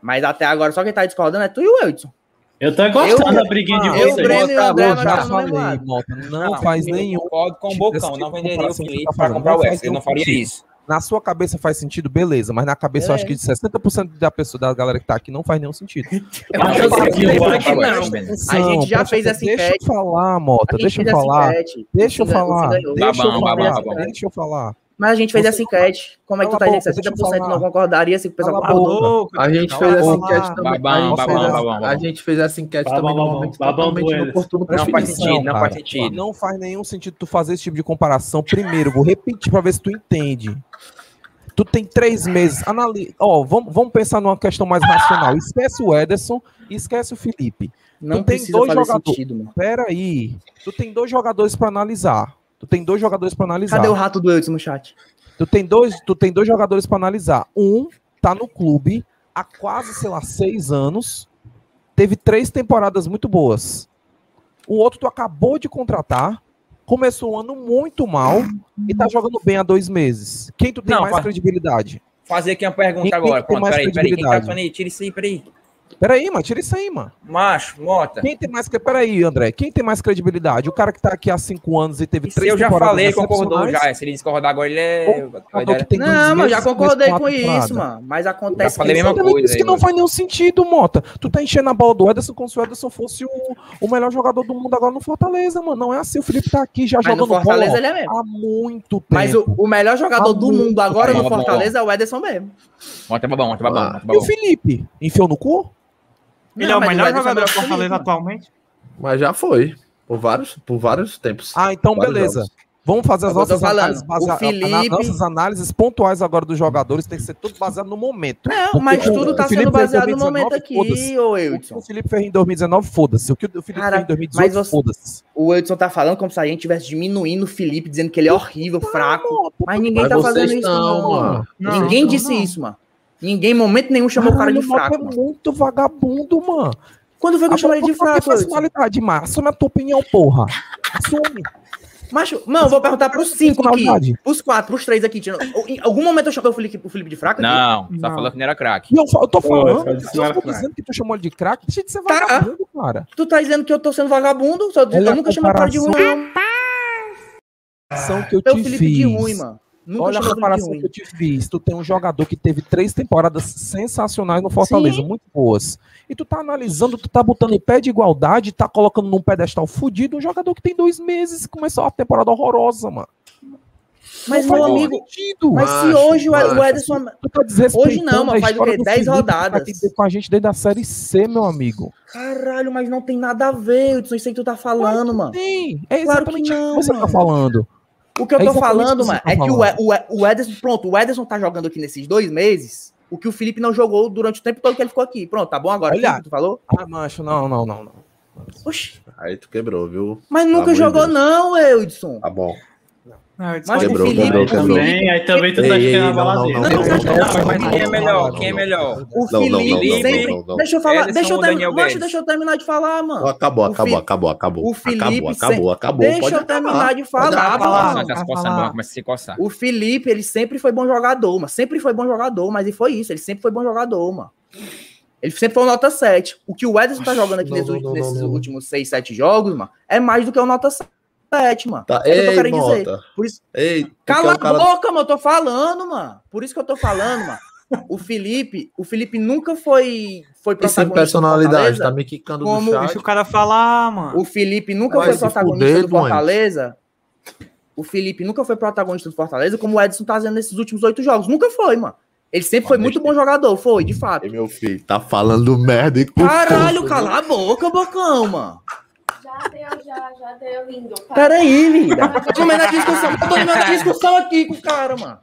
Mas até agora, só quem tá discordando é tu e o Edson. Eu tô gostando Eu- da briguinha de eu, vocês. Breno e o Bota, André, eu já mesmo falei. Mota, não, faz eu nenhum. Concordo com o Esse Bocão, tipo não de venderia o Felipe tá pra comprar não o faz Wesley, eu não faria sentido. isso. Na sua cabeça faz sentido, beleza, mas na cabeça eu acho que de 60% da pessoa, da galera que tá aqui não faz nenhum sentido. Eu Mas eu sei que não. Breno. A gente já fez essa enquete. Deixa eu falar, Mota, deixa eu falar. Deixa eu falar, eu deixa eu falar. Mas a gente fez Você- essa enquete. Como é que tu tá a dizendo que boca, deixa eu 60% não concordaria se o pessoal concordou? A gente fez a essa enquete também. A, gente fez essa, enquete também Não faz sentido, não faz sentido. Não faz nenhum sentido tu fazer esse tipo de comparação. Primeiro, vou repetir pra ver se tu entende. Tu tem três meses. Anali... Ó, vamos, vamos pensar numa questão mais racional. Esquece o Ederson e esquece o Felipe. Não Tu tem dois jogadores. sentido, mano. Pera aí. Tu tem dois jogadores pra analisar. Tu tem dois jogadores pra analisar. Cadê o rato do Edson no chat? Tu tem dois, tu tem dois jogadores para analisar. Um tá no clube há quase, sei lá, seis anos. Teve três temporadas muito boas. O outro tu acabou de contratar. Começou o ano muito mal e tá jogando bem há dois meses. Quem tu tem Não, mais credibilidade? Fazer aqui uma pergunta Quem agora. tem Pronto, mais peraí, peraí. Quem tá aí? Tira isso aí, peraí. Peraí, mano, tira isso aí, mano. Macho, Mota. Quem tem mais. Peraí, André. Quem tem mais credibilidade? O cara que tá aqui há cinco anos e teve Isso três eu já falei, concordou já. Se ele discordar agora, ele é. jogador que tem dois Não, mas eu já concordei com isso, mano. Mas acontece Já falei a que- mesma Eu também coisa disse que aí, não mano. faz nenhum sentido, Mota. Tu tá enchendo a bola do Ederson como se o Ederson fosse o, o melhor jogador do mundo agora no Fortaleza, mano. Não é assim. O Felipe tá aqui já Mas no jogando Fortaleza bola ele é mesmo. há muito tempo. Mas o, o melhor jogador Há do mundo agora no Fortaleza é o Ederson mesmo. Mota é babão, Mota é babão, Mota é E o. Felipe? Enfiou no cu? Ele Não, é o melhor jogador do Fortaleza atualmente. Mas já foi. Por vários, por vários tempos. Ah, então beleza. jogos. Vamos fazer as nossas análises, O basea- Felipe- nossas análises pontuais agora dos jogadores tem que ser tudo baseado no momento. Não, mas tudo tá Felipe sendo baseado no 2019, momento aqui, ô O que Edson. o Felipe fez em 2019, foda-se. O que o Felipe Cara, fez em mas 2018, você- foda-se. O Edson tá falando como se a gente estivesse diminuindo o Felipe, dizendo que ele é horrível, fraco. Mas ninguém Mas tá fazendo isso, não. mano. Não, Ninguém não, disse não. isso, mano. Ninguém, em momento nenhum, chamou o cara de Caralho, fraco, é mano. muito vagabundo, mano. Quando foi que eu chamei ele de Qual que é a fraco, personalidade, mano. Assume a tua opinião, porra. Assume. Macho, eu vou perguntar pros cinco aqui. Pros quatro, pros três aqui. Em algum momento eu chamei o Felipe, o Felipe de fraco? aqui? Não, só Não. falou que não era craque. Eu, eu tô falando, eu tô dizendo que tu chamou ele de craque, deixa de ser Tá. vagabundo, cara. Tu tá dizendo que eu tô sendo vagabundo? Só, eu nunca chamei o cara de ruim, não. São que eu É o te Felipe fiz. de ruim, mano. Nunca Olha a comparação que eu te fiz. Tu tem um jogador que teve três temporadas sensacionais no Fortaleza, Sim. muito boas. E tu tá analisando, tu tá botando em pé de igualdade, tá colocando num pedestal fudido um jogador que tem dois meses e começou a temporada horrorosa, mano. Mas, Não meu amigo, sentido. mas se hoje o. Ederson. Tu tá Hoje não, mas faz o quê? do 10 Felipe, que rodadas. Tá aqui com a gente desde a Série C, meu amigo. Caralho, mas não tem nada a ver, Edson. Isso aí que tu tá falando, mano. Sim, é Claro que não, o que você mano. tá falando. O que eu É tô falando, mano, tá é que o, o, o Ederson, pronto, o Ederson tá jogando aqui nesses dois meses o que o Felipe não jogou durante o tempo todo que ele ficou aqui. Pronto, tá bom agora? Olha. Felipe, tu falou? Ah, macho, não, não, não, não. Oxi, Aí tu quebrou, viu? mas nunca de jogou Deus. não, Edson. Tá bom. Mas Quebrou, o Felipe, quebrou, o quebrou. Felipe, Também, aí também tu tá achando a não, não, baladeira. não, Não, quem é melhor? Quem é melhor? o Não, não, Felipe não, não, sempre. não, não. Deixa eu falar, deixa eu, Macho, Guedes? deixa eu terminar de falar, mano. Acabou, O acabou, acabou, acabou. o Felipe acabou, acabou, acabou. Deixa Pode eu terminar acabar. de falar, tá coçar. O Felipe, ele sempre foi bom jogador, mas sempre foi bom jogador, mas e foi isso, ele sempre foi bom jogador, mano. Ele sempre foi um nota 7. O que o Ederson tá jogando aqui nesses, últimos 6, 7 jogos, mano, é mais do que um nota 7, mano. Tá, É o que eu ei, quero dizer. Mota. Por isso, Ei, Cala o a cara- boca, mano, eu tô falando, mano. Por isso que eu tô falando, mano. O Felipe, o Felipe nunca foi foi é protagonista do personalidade, Fortaleza. tá me quicando Como- no Deixa chat. o cara falar, mano. O Felipe nunca Vai foi protagonista fuder, do. Fortaleza. O Felipe nunca foi protagonista do Fortaleza, como o Edson tá fazendo nesses últimos oito jogos. Nunca foi, mano. Ele sempre foi muito bom jogador, foi, de fato. Ei, meu filho, tá falando merda e com Caralho, cala a boca, bocão, mano. Já deu, já, já deu lindo. Peraí, vida. Tô no meio da discussão, tô no meio da discussão aqui com o cara, mano.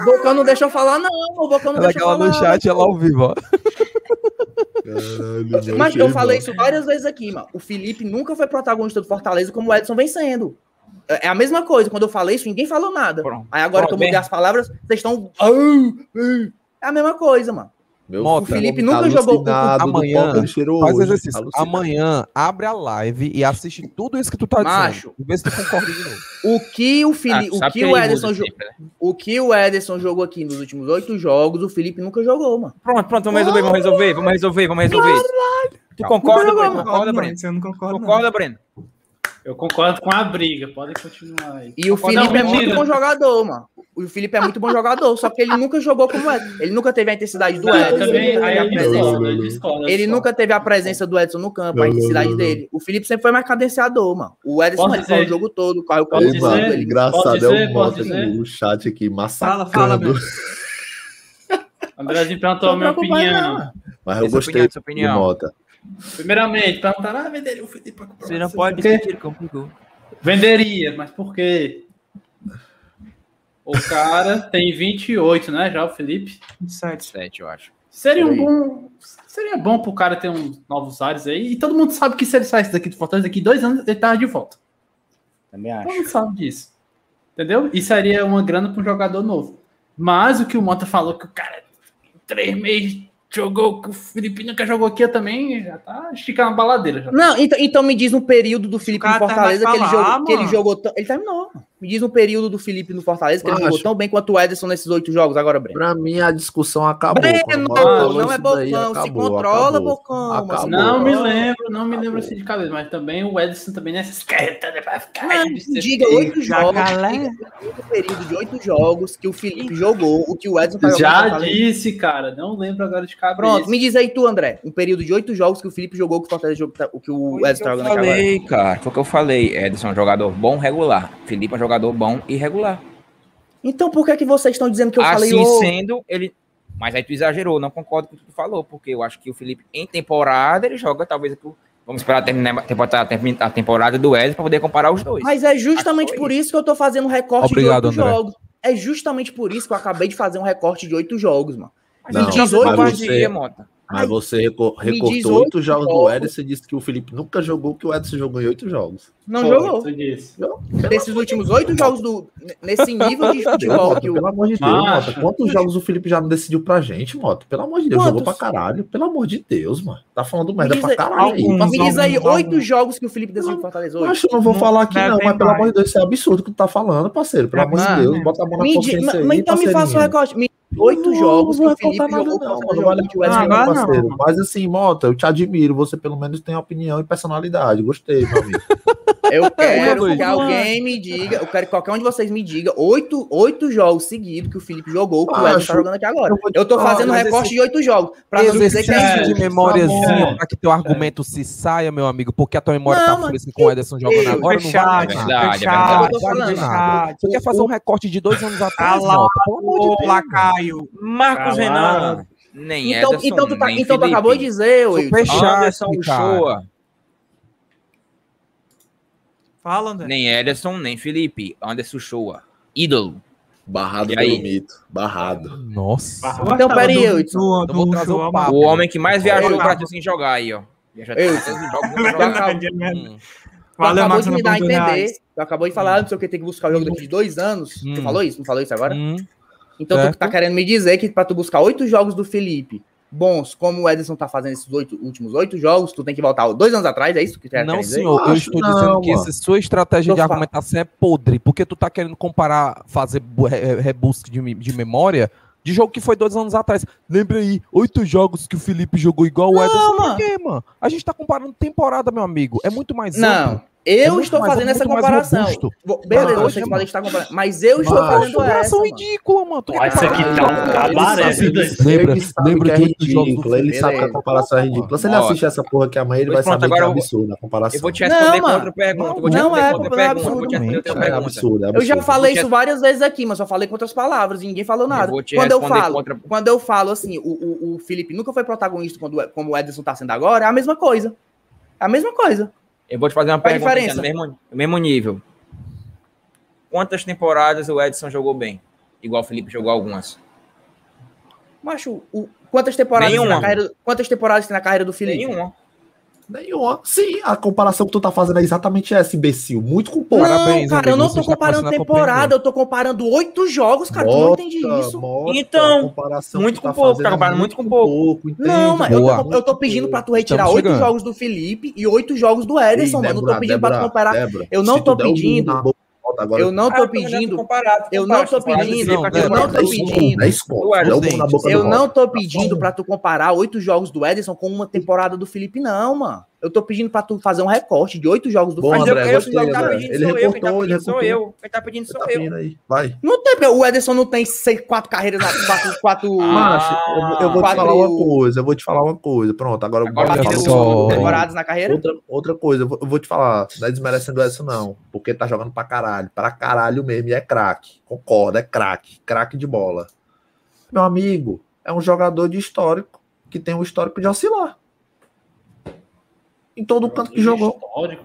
O Bocão não deixa eu falar, não. O Bocão não Ela deixa eu aquela falar. no chat, ela ao vivo, ó. Caralho, Mas eu falei isso várias vezes aqui, mano. O Felipe nunca foi protagonista do Fortaleza como o Edson vem sendo. É é a mesma coisa. Quando eu falei isso, ninguém falou nada. Pronto. Aí agora que eu Pronto, mudei bem. as palavras, vocês estão. É a mesma coisa, mano. Meu Mota, filho Felipe tá nunca jogou- alucinado do Amanhã, Faz hoje. exercício. Alucinado. Amanhã, abre a live e assiste tudo isso que tu tá Macho. dizendo. Vê se tu concorda de novo. O que o Felipe. Ah, o que o muda Ederson jo- sempre, né? O que o Ederson jogou aqui nos últimos oito jogos, o Felipe nunca jogou, mano. Pronto, pronto, vamos resolver, vamos resolver, vamos resolver, vamos resolver. Tu concorda, Breno? jogou, Concorda, Breno? isso eu não concordo. não. Concorda, Breno? Eu concordo com a briga, podem continuar aí. E o Concordo, Felipe é muito bom jogador, mano. O Felipe é muito bom jogador, só que ele nunca jogou como o Edson. Ele nunca teve a intensidade do Não, eu Edson. também, ele nunca aí teve a discordo, eu discordo, eu Ele nunca teve a presença do Edson no campo, a Não, não, intensidade não, não. dele. O Felipe sempre foi mais cadenciador, mano. O Edson foi o dizer? jogo todo, caiu o campo Ei, dizer? mano. Ele... engraçado Posso é dizer? o Mota dizer? no chat aqui Fala, fala, massacrando. Andrezinho perguntou a minha opinião. não. Mas eu Essa gostei opinião, do opinião. Mota. Primeiramente, perguntaram, ah, venderia o Felipe pra comprar Você não pode quê? discutir, complicou. Venderia, mas por quê? O cara tem 28, né? Já o Felipe. 27. Sete, eu acho. Seria um bom. Seria bom pro cara ter uns novos ares aí. E todo mundo sabe que se ele saísse daqui do Fortaleza, daqui dois anos ele tava de volta. Também Todo mundo sabe disso. Entendeu? E seria uma grana para um jogador novo. Mas o que o Mota falou, que o cara em três meses jogou, que o Felipe nunca jogou aqui, também já tá esticando a baladeira. Já. Não, então, então me diz um período do Felipe tá Fortaleza vai que ele, falar, jogou, que ele jogou tão. Ele terminou. Me diz um período do Felipe no Fortaleza que ele jogou tão bem quanto o Ederson nesses oito jogos agora, Breno. Pra mim, a discussão acabou. Breno, não é bocão, se controla, acabou. bocão, Acabou. Não me lembro, não me lembro assim de cabeça, mas também o Edson também nessa esquerda, né, pra ficar diga oito jogos. diga Um período de oito jogos que o Felipe jogou, o que o Edson tá jogando no Já disse, cara, não lembro agora de cabeça. Pronto, me diz aí tu, André. Um período de oito jogos que o Felipe jogou, que o Fortaleza jogou, o que o Edson tá eu falei, cara, foi o que eu falei. Edson é um jogador bom, regular. Felipe é um jogador bom e regular. Então por que, que vocês estão dizendo que eu falei assim sendo, ele. Mas aí tu exagerou, não concordo com o que tu falou, porque eu acho que o Felipe, em temporada, ele joga talvez. Vamos esperar terminar a a temporada do Edson para poder comparar os dois. Mas é justamente por isso que eu tô fazendo um recorte Obrigado, de oito André. jogos. É justamente por isso que eu acabei de fazer um recorte de oito jogos, mano. Não, ele diz mas você- Mota. Mas você recortou oito jogos do. Ederson e disse que o Felipe nunca jogou o que o Ederson jogou em oito jogos. Não Foi, jogou. Nesses últimos oito jogos do. Nesse nível de futebol Mota, que o. pelo amor de Deus. Mota. Quantos jogos o Felipe já não decidiu pra gente, Mota? Pelo amor de Deus, jogou pra Quantos? caralho. Pelo amor de Deus, mano. Tá falando merda diz pra caralho aí. Me diz aí oito jogos que o Felipe decidiu com Fortaleza hoje. Acho que eu não vou Não falar aqui, deve não, mas pelo mais. amor de Deus, isso é absurdo que tu tá falando, parceiro. Pelo É amor de. Deus, bota a mão na consciência mas então me faça parceirinho. recorte. Me oito jogos que o Felipe nada, jogou não, mano, vale o pena, Ah, não. Mas assim, Mota, eu te admiro, você pelo menos tem opinião e personalidade. Gostei, meu amigo. Eu quero que alguém me diga, eu quero que qualquer um de vocês me diga oito, oito jogos seguidos que o Felipe jogou, que o Edson Acho. tá jogando aqui agora. Eu tô fazendo um mas recorte esse- de oito jogos. Pra não dizer que é Exercício de memóriazinho Tá bom. para que teu argumento se saia, meu amigo, porque a tua memória Não, tá fresca com o Ederson jogando eu- agora, não Fechado, vale É é fechado. Não vale nada. Você quer fazer um recorte de dois anos atrás, Mota? Pelo amor de Deus. Marcos. Renan. Nem Então, Ederson, então, tu, tá, nem então tu acabou de dizer. Superchat, Anderson. Uchoa. Fala, André. Nem Ederson, nem Felipe. Anderson Uchoa. Ídolo. Barrado pelo mito. Barrado. Nossa. Eu Então, gostava peraí, do- Wilson. do- Eu vou do trazer o papo. O homem que mais viajou Eu- o Brasil sem jogar aí, ó. Viajou Eu-. Valeu, acabou de me dar a entender. Tu acabou de falar, não sei o que, tem que buscar o jogo daqui de dois anos. Tu Hum. falou isso? Não falou isso agora? Hum, Então Certo. tu tá querendo me dizer que pra tu buscar oito jogos do Felipe bons, como o Ederson tá fazendo esses oito, últimos oito jogos, tu tem que voltar dois anos atrás, é isso que tu quer Não, dizer? senhor, eu Acho estou não, dizendo que mano. essa sua estratégia Tô de argumentação é podre, porque tu tá querendo comparar, fazer bu- re- rebusque de, de memória de jogo que foi dois anos atrás. Lembra aí, oito jogos que o Felipe jogou igual o Ederson. mano. Por quê, mano? A gente tá comparando temporada, meu amigo. É muito mais Não, amplo. Eu muito estou mais- fazendo é essa mais comparação. Beleza, Macho, vocês mano. podem estar comparando, mas eu estou Macho, fazendo essa. comparação mano. ridícula, mano. Quer isso aqui tá um cabaré, Lembra, lembra que é jogos do ridículo, ele sabe que a comparação é ridícula. Se ele Ó. assiste essa porra aqui amanhã, ele vai pronto, saber que é agora eu vou- absurdo a comparação. Eu vou te responder Não, com outra pergunta. Não é, é É absurdo, é Eu já falei isso várias vezes aqui, mas só falei com outras palavras e ninguém falou nada. Quando eu falo, quando eu falo assim, o, Felipe nunca foi protagonista quando, como o Ederson tá sendo agora, é a mesma coisa. É a mesma coisa. Eu vou te fazer uma Qual pergunta diferença? no mesmo, no mesmo nível. Quantas temporadas o Edson jogou bem? Igual o Felipe jogou algumas. Macho, o- quantas temporadas tem na carreira, quantas temporadas tem na carreira do Felipe? Nenhuma. Nenhuma. Sim, a comparação que tu tá fazendo é exatamente essa, imbecil. Muito com pouco. Parabéns, não, cara, eu não tô comparando temporada, eu tô comparando oito jogos, cara. tu não entende isso. mostra Então, muito com pouco, tá comparando muito com pouco. entende? Não, mas eu tô, eu tô pedindo pra tu retirar oito jogos do Felipe e oito jogos do Ederson, Ei, mano. Eu tô Débora, pedindo pra tu Débora, comparar. Débora, Eu não tô um pedindo. Agora. Eu não Ah, tô mandando pedindo. comparar, tu eu não tô pedindo, Felipe com as eu não tô Edson. pedindo. 10 conto. Ué, Dá gente, burro na boca Eu não tô pedindo pra tu comparar oito jogos do Ederson com uma temporada do Felipe, não, mano. Eu tô pedindo pra tu fazer um recorte de oito jogos do Bom, Mas Felipe. eu, André, eu, gostei, quem tá André. pedindo Ele sou eu, quem tá recortou, ele pedindo sou recortou. eu. Quem tá pedindo sou tá eu. aí. Vai. Não tem, o Ederson não tem seis, quatro carreiras, na, quatro, quatro, Ah, Macho, eu, eu vou quatro- te falar uma coisa, eu vou te falar uma coisa. Pronto, agora, Agora olha falar só. temporadas na carreira. Outra, outra coisa, eu vou, eu vou te falar, não é desmerecendo essa não, porque tá jogando pra caralho, pra caralho mesmo, e é craque, concordo, é craque, craque de bola. Meu amigo, é um jogador de histórico, que tem um histórico de oscilar. Em todo canto que jogou. Histórico.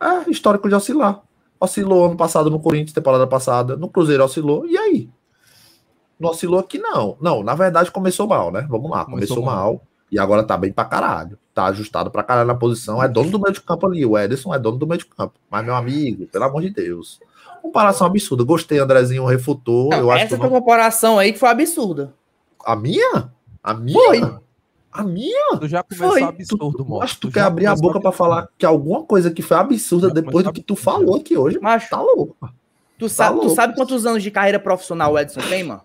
É, histórico de oscilar. Oscilou ano passado no Corinthians, temporada passada, no Cruzeiro oscilou, e aí? Não oscilou aqui não. Não, na verdade começou mal, né? Vamos lá, começou, Começou mal. mal. E agora tá bem pra caralho. Tá ajustado pra caralho na posição. É dono do meio de campo ali. O Ederson é dono do meio de campo. Mas, meu amigo, pelo amor de Deus. Comparação absurda. Gostei, Andrezinho refutou. Não, eu acho essa que tua não... comparação aí que foi absurda. A minha? A minha? Foi. A minha? Tu já começou Foi. absurdo, Tu, mano. acho que tu Tu quer abrir a boca pra falar que alguma coisa que foi absurda depois do que tu falou aqui hoje. Macho, Tá louco. tu sabe, tu louco. sabe quantos anos de carreira profissional o Edson tem, mano?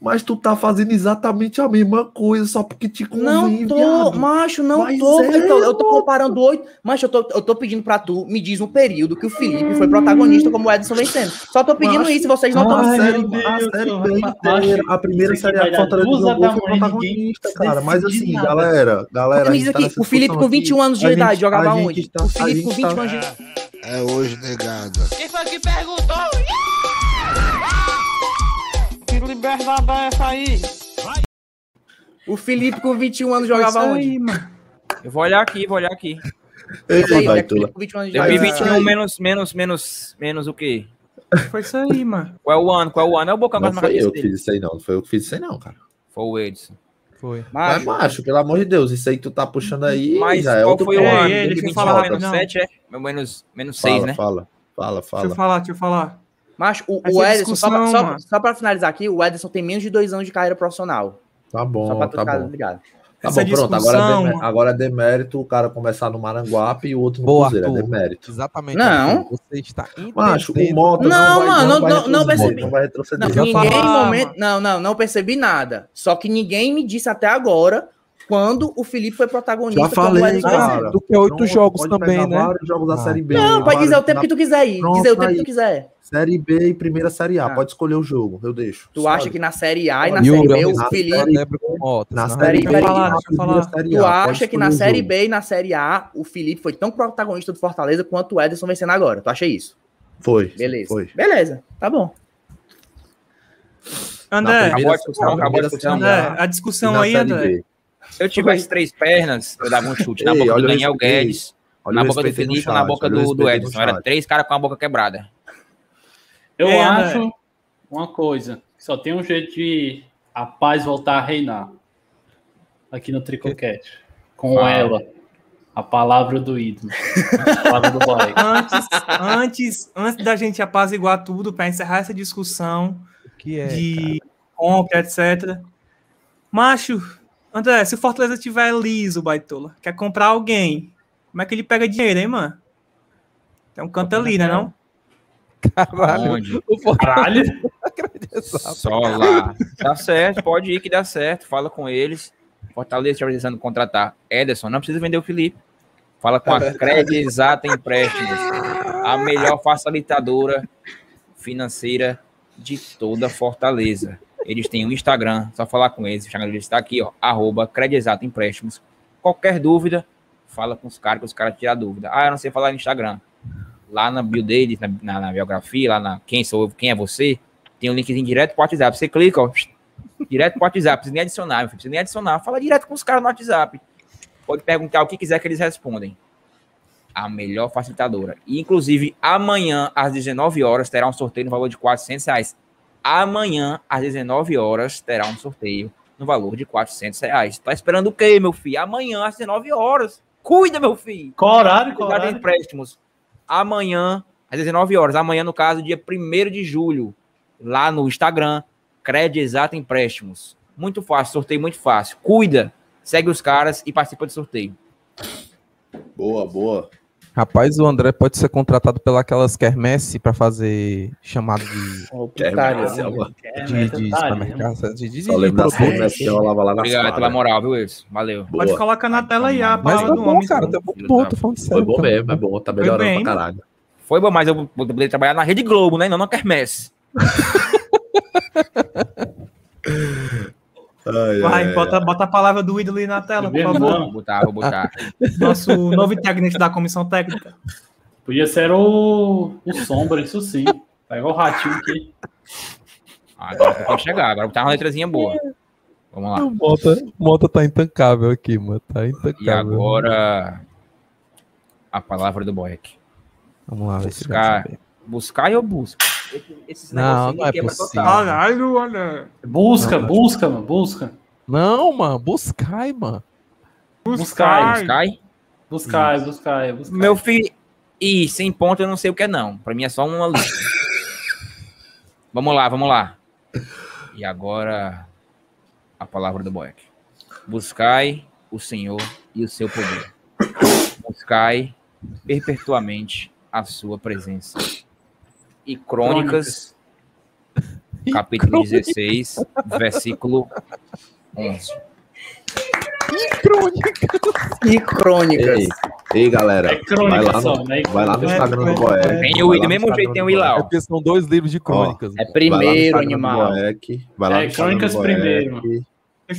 Mas tu tá fazendo exatamente a mesma coisa, só porque te convém, Não tô, viado. macho, não Mas tô. é, então, eu tô comparando oito. Macho, eu tô, eu tô pedindo pra tu, me diz um período que o Felipe foi protagonista como o Edson vem sendo. Só tô pedindo Macho, isso e vocês não estão a Ai, série, meu a série inteira, primeira série A Fortaleza jogou foi protagonista, cara. Mas assim, nada. galera, galera. Me diz tá aqui, o Felipe com discussão 21 aqui, anos de a idade gente- jogava gente onde? tá- o Felipe com gente 21 tá- anos de idade. É hoje, negada. Quem foi que perguntou? Liberdade é essa aí? O Felipe com 21 anos jogava Isso onde? aí, mano. Eu vou olhar aqui, vou olhar aqui. Ei, aí, onde é que o Baitola. Felipe com 21 anos de Deu idade? Mas- 21 menos, menos, menos, menos o quê? Foi isso aí, mano. Qual é o ano? Qual é o ano? É o Boca Não foi eu que fiz isso aí, não. Não foi eu que fiz isso aí, não, cara. Foi o Edson. Foi. Mas, Macho, macho, pelo amor de Deus, isso aí que tu tá puxando aí. Mas já é qual foi o ano? ei, deixa eu 2021 falar menos rapidão. 7, é? Menos, menos 6, Fala, né? fala, fala, Deixa eu fala. falar, deixa eu falar. Macho o, o Ederson, só, só, só pra finalizar aqui, o Ederson tem menos de dois anos de carreira profissional. Tá bom, Só pra tá bom. ligado. Tá Essa bom, pronto. Agora é, discussão, demé- mano. agora é demérito o cara começar no Maranguape e o outro no Boa, Cruzeiro. É Arthur. demérito. Exatamente. Não. Arthur. Você está Macho, o. Mota Não, vai, mano, vai não- não retroceder, percebi. Não vai retroceder. Não, ninguém momento. Não, não, não percebi nada. Só que ninguém me disse até agora quando o Felipe foi protagonista. Já falei, cara. Do que oito Pronto, jogos também, né? vários jogos da Ah. Série B. Não, pode dizer o tempo que tu quiser ir. Pronto, dizer o tempo aí. que tu quiser. Série B e primeira Série A. Ah. Pode escolher o jogo, eu deixo. Tu acha que na Série A e na Série B o Felipe. Na senão- Série B, Tu acha que na Série. B e na Série A o Felipe foi tão protagonista do Fortaleza quanto o Ederson vencendo agora? Tu acha isso? Foi. Beleza. Foi. Beleza, tá bom. André, Acabou a discussão, acabou a discussão. André, a discussão aí, André. Se eu tivesse três pernas, eu dava um chute na Ei, boca do Daniel respeito, Guedes, na boca do Felipe na boca do, do Edson. Era três caras com a boca quebrada. Eu É, acho uma coisa, só tem um jeito de a paz voltar a reinar aqui no Tricocast. Com Fala. ela, A palavra do ídolo. A palavra do boy. Antes, antes, antes da gente apaziguar tudo, para encerrar essa discussão Que é. de compra, etc. Macho, André, se o Fortaleza tiver liso, baitola, quer comprar alguém, como é que ele pega dinheiro, hein, mano? Tem um canto ali, né, não? Caralho. Onde? O Fortaleza Caralho. Só lá. Tá certo, pode ir que dá certo. Fala com eles. Fortaleza está precisando contratar Ederson. Não precisa vender o Felipe. Fala com a Cred Exata Empréstimos, a melhor facilitadora financeira de toda Fortaleza. Eles têm um Instagram, só falar com eles. O Instagram deles está aqui, ó, arroba Exata Empréstimos. Qualquer dúvida, fala com os caras, que os caras tiram dúvida. Ah, eu não sei falar no Instagram. Lá na bio deles, na, na- na biografia, lá na quem sou eu, quem é você, tem um linkzinho direto pro WhatsApp. Você clica, ó, direto pro WhatsApp, não precisa nem adicionar, não precisa nem adicionar. Fala direto com os caras no WhatsApp. Pode perguntar o que quiser que eles respondem. A melhor facilitadora. E, inclusive, amanhã, às 19 horas, terá um sorteio no valor de 400 reais. Amanhã, às 19 horas, terá um sorteio no valor de 400 reais. Tá esperando o quê, meu filho? Amanhã, às 19 horas. Cuida, meu filho. Qual horário? Qual horário? empréstimos. Amanhã, às 19 horas. Amanhã, no caso, dia 1 de julho, lá no Instagram, Cred Exato Empréstimos. Muito fácil, sorteio muito fácil. Cuida, segue os caras e participa do sorteio. Boa, boa. Rapaz, o André pode ser contratado pelas quermesse pra fazer chamado de? É, de, mas de ali, supermercado. De, de, Só de lembro das coisas que eu lava lá na Obrigado pela moral, viu, Wilson? Valeu. Pode colocar na tela aí a Mas palavra tá do bom, homem. cara. Tá muito bom, tô falando Foi sério. bom tá mesmo, é bom. Tá melhorando bem, pra né? caralho. Foi bom, mas eu vou poder trabalhar na Rede Globo, né? Não na Kermesse. Ai, Vai, ai, bota, bota a palavra do ídolo aí na tela, por Não. favor. Vou botar, vou botar. Nosso novo integrante da comissão técnica. Podia ser o, o Sombra, isso sim. Tá igual o ratinho aqui. Agora pode chegar, agora botar uma letrazinha boa. Vamos lá. O Mota, Mota tá intancável aqui, mano. Tá E intancável. agora a palavra do Boeck. Vamos lá, Buscar. Buscar eu busco. Esses Não, não é possível. total. Caralho, olha. Busca, Não, busca, mano, busca. Não, mano. Buscai, mano. Buscar, Buscai? buscar, buscar, buscar. Meu filho. Ih, sem ponto eu não sei o que é, não. Pra mim é só uma lista. vamos lá, vamos lá. E agora a palavra do Boeck. Buscai o Senhor e o seu poder. Buscai perpetuamente a sua presença. E Crônicas, capítulo 16, versículo 11. E crônicas. Ei, ei, galera. É crônica vai lá só, no, né? vai lá no É, Instagram do é, Boeck. Tem o do mesmo jeito tem do o I lá, É ó. porque são dois livros de crônicas. É Vai lá no primeiro do animal. Boeck, Vai lá É, Crônicas do primeiro.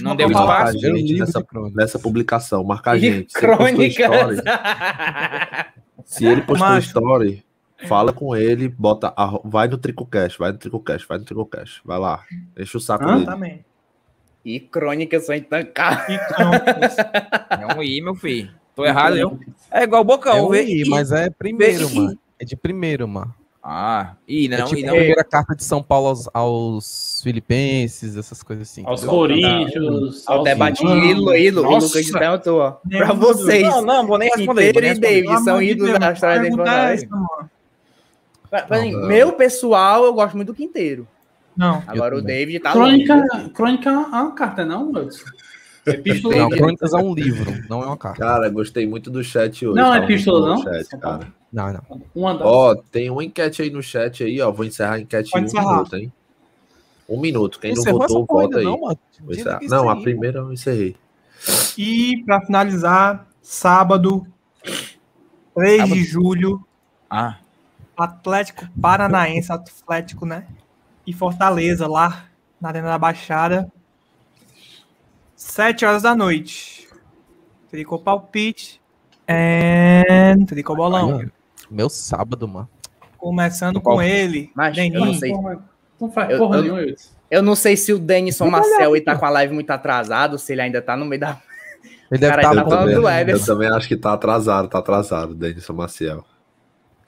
Não deu espaço. É um gente nessa, de crônicas. nessa publicação. Marca a E gente. Se ele postou crônicas. se ele postou Macho. story, fala com ele, bota. Vai no TricoCast, vai no TricoCast, vai no TricoCast. Vai lá. Enche o saco Hã? dele. Também. E crônicas são intancáveis. E. É um I, meu filho. Tô errado, eu. É igual o Bocão, É um? I, I. mas é primeiro, mano. É de primeiro, mano. Ah, I, É não, tipo I a não. primeira carta de São Paulo aos, aos filipenses, essas coisas assim. Aos? Coríntios. Ao debate romanos. ídolo, ídolo. O Nossa. Lucas perguntou, ó. Nem Pra vocês. Não, não, vou nem responder. Nem e responder. David são de ídolos da história da é pra mim, Não. Meu pessoal, eu gosto muito do Quinteiro. Não. Agora o também. David tá Crônica, longe. crônica é uma carta, não, Wilson? Epístola. Não, Crônicas é um livro, não é uma carta. Cara, gostei muito do chat hoje. Não, é muito epístola, não? Chat, São cara. Não, não. Uma das. Ó, tem uma enquete aí no chat aí, ó. Vou encerrar a enquete Pode em um encerrar. minuto, hein? Um minuto. Quem não Encerrou votou, essa porra volta aí. Não, Não, a aí, primeira eu encerrei. E pra finalizar, sábado, 3 Sábado. de julho, Ah, Atlético Paranaense, Atlético, né? E Fortaleza, lá na Arena da Baixada. 7 horas da noite. Tricou palpite. É... Tricou bolão. Mano, Meu sábado, mano. Começando com ele. Mas eu não Denis. sei. Não faz Eu- porra eu- nenhuma. Eu não sei se o Denison Marcel aí tá com a live muito atrasado, ou se ele ainda tá no meio da. Ele deve Cara, estar tá falando do eu também acho que tá atrasado, tá atrasado, Denison Maciel.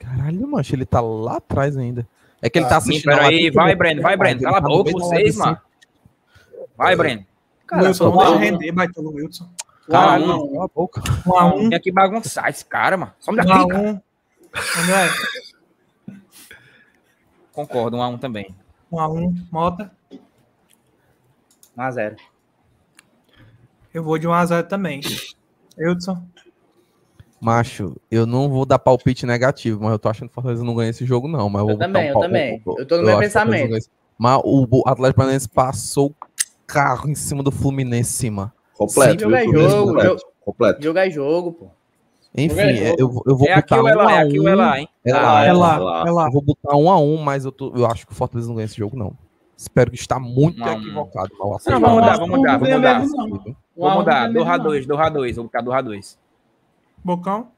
Caralho, mancho, ele tá lá atrás ainda. É que ele tá sim, assistindo. a peraí, vai. Breno, vai, Breno. Ele Cala a tá boca, vocês, mano. Vai, Breno. Cara, Wilson, tá- render, baita Wilson. Caralho, Um a um. não. Cala a boca. Um a um. Tem que bagunçar esse cara, mano. Só me Um dá a pica. um. Concordo, um a um também. um a um. Mota. 1x0. Eu vou de 1 a 0 também. Eudson. Macho, eu não vou dar palpite negativo, mas eu tô achando que o Fortaleza não ganha esse jogo, não. Mas eu, vou Eu também, um eu também. Eu tô no o Fortaleza pensamento. não esse- Mas o Atlético Paranaense passou o carro em cima do Fluminense, em cima. Completo. Jogo é jogo, completo. completo. Jogo é jogo, pô. Enfim, é é, eu, vou- eu vou É aqui botar ou é um lá, é aqui ou é lá, hein? É Ah, lá, É é lá. lá, lá. é lá. Eu vou botar um a um, mas eu, tô, eu acho que o Fortaleza não ganha esse jogo, não. Espero que está muito a um. equivocado. Não, acertado. vamos mudar, Não, vamos mudar, não vamos mudar. não. Um mudar, não do ganha mesmo, Ra2, do Ra2, vou botar do Ra2. Bocão.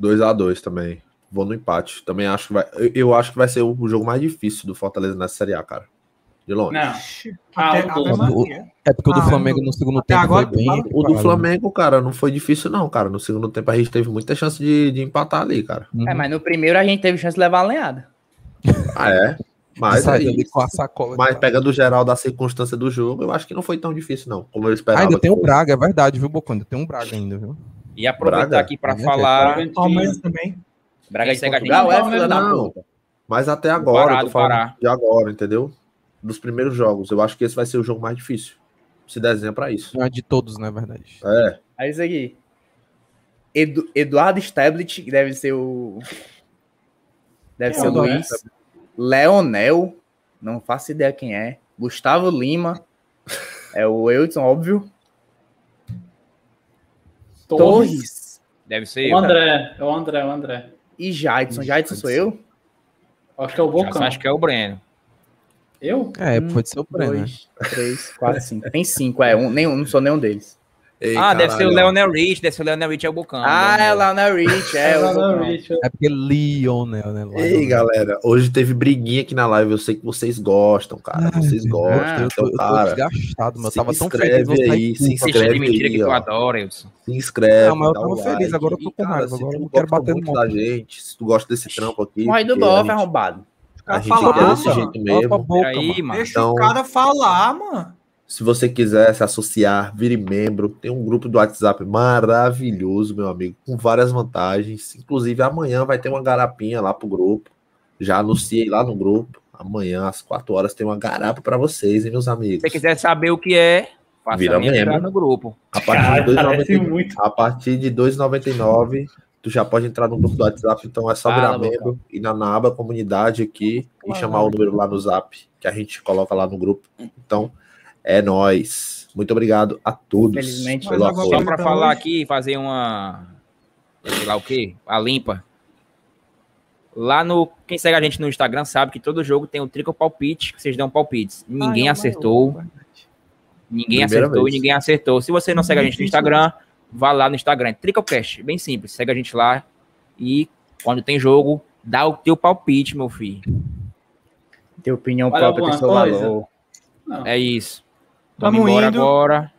2x2 também. Vou no empate. Também acho que vai. Eu, eu acho que vai ser o jogo mais difícil do Fortaleza nessa Série A, cara. De longe. Não. Até, Ah, do- Maria. É porque o do Ah, Flamengo no segundo Até tempo agora foi bem. O do. Flamengo, cara, não foi difícil, não, cara. No segundo tempo a gente teve muita chance de, de empatar ali, cara. Uhum. É, mas no primeiro a gente teve chance de levar a lenhada. Ah, é? Mas, Saiu aí, ali com a sacola. mas pegando o geral da circunstância do jogo, eu acho que não foi tão difícil, não. Como eu esperava. ainda tem que o fosse. Braga, é verdade, viu, Bocão? Ainda tem um Braga ainda, viu? E aproveitar Braga? aqui pra Né, falar. Palmeiras também. Braga gente. Portugal é Não, filha da puta. Mas até agora, Pará, eu tô falando de agora, entendeu? Dos primeiros jogos. Eu acho que esse vai ser o jogo mais difícil. Se desenha pra isso. Não é de todos, na verdade. É. É isso aqui. Edu- Eduardo Stablet, que deve ser o. Deve Quem ser é o Luiz. Leonel, não faço ideia quem é. Gustavo Lima. É o Eudson, óbvio. Torres. Torres. Deve ser O eu. André. É o André, o André. E Jadson. Jadson sou eu? Acho que é o Bocão. Acho que é o Breno. Eu? É, Um, pode ser o Breno. né? Dois, três, quatro, cinco. Tem cinco, é. Um, nenhum, não sou nenhum deles. Ei, ah, deve ser o caralho. Leonel Rich, deve ser o Leonel Rich é o Bocão. Ah, é o Leonel Rich, é. É, o Bocão. Rich. É porque Lionel, né? Lionel. Ei, galera, hoje teve briguinha aqui na live. Eu sei que vocês gostam, cara. Ai, vocês gostam. Eu, tô, então, eu tô cara, desgastado, meu. Eu se tava tão inscreve feliz. eu aí, se Insiste de inscreve mentira aí, que tu ó. adora, Wilson. se inscreve. Não, mas eu tava o feliz, agora eu tô com raiva, se agora eu não quero bater no muito da gente, se tu gosta desse trampo aqui, Morre do bofe, gente- arrombado. a gente falar, é desse mano. jeito mesmo. boca, Aí, mano. mano. Deixa Então- o cara falar, mano. Se você quiser se associar, vire membro. Tem um grupo do WhatsApp maravilhoso, meu amigo, com várias vantagens. Inclusive, amanhã vai ter uma garapinha lá pro grupo. Já anunciei lá no grupo. Amanhã, às 4 horas, tem uma garapa para vocês, hein, meus amigos. Se você quiser saber o que é, faça Vira membro membro. no grupo. A partir Cara, de parece 2,99, muito. a partir de 2,99, tu já pode entrar no grupo do WhatsApp. Então é só Fala, virar membro e na, na aba comunidade aqui e chamar o número lá no Zap que a gente coloca lá no grupo. Então é nóis. Muito obrigado a todos Infelizmente, pelo Só pra pra falar aqui, fazer uma. Sei lá o quê? A limpa. Lá no. Quem segue a gente no Instagram sabe que todo jogo tem o trico palpite, que vocês dão palpites. Ninguém Ah, é o acertou. Ninguém Primeira acertou vez. e ninguém acertou. Se você não segue a gente no Instagram, vá lá no Instagram. Tricocast, bem simples. Segue a gente lá e quando tem jogo, dá o teu palpite, meu filho. Ter opinião Vale própria tem seu coisa? valor. Não. É isso. Tamo Vamos embora indo. agora.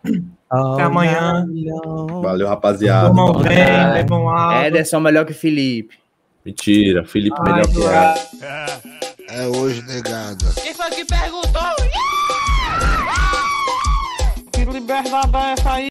Até amanhã. Valeu, rapaziada. Tomam bom, bem, cara. bebam água. Ederson melhor que Felipe. Mentira, Felipe Ai, melhor que Eduardo. ela. É hoje, negada. Quem foi que perguntou? Que liberdade é essa aí?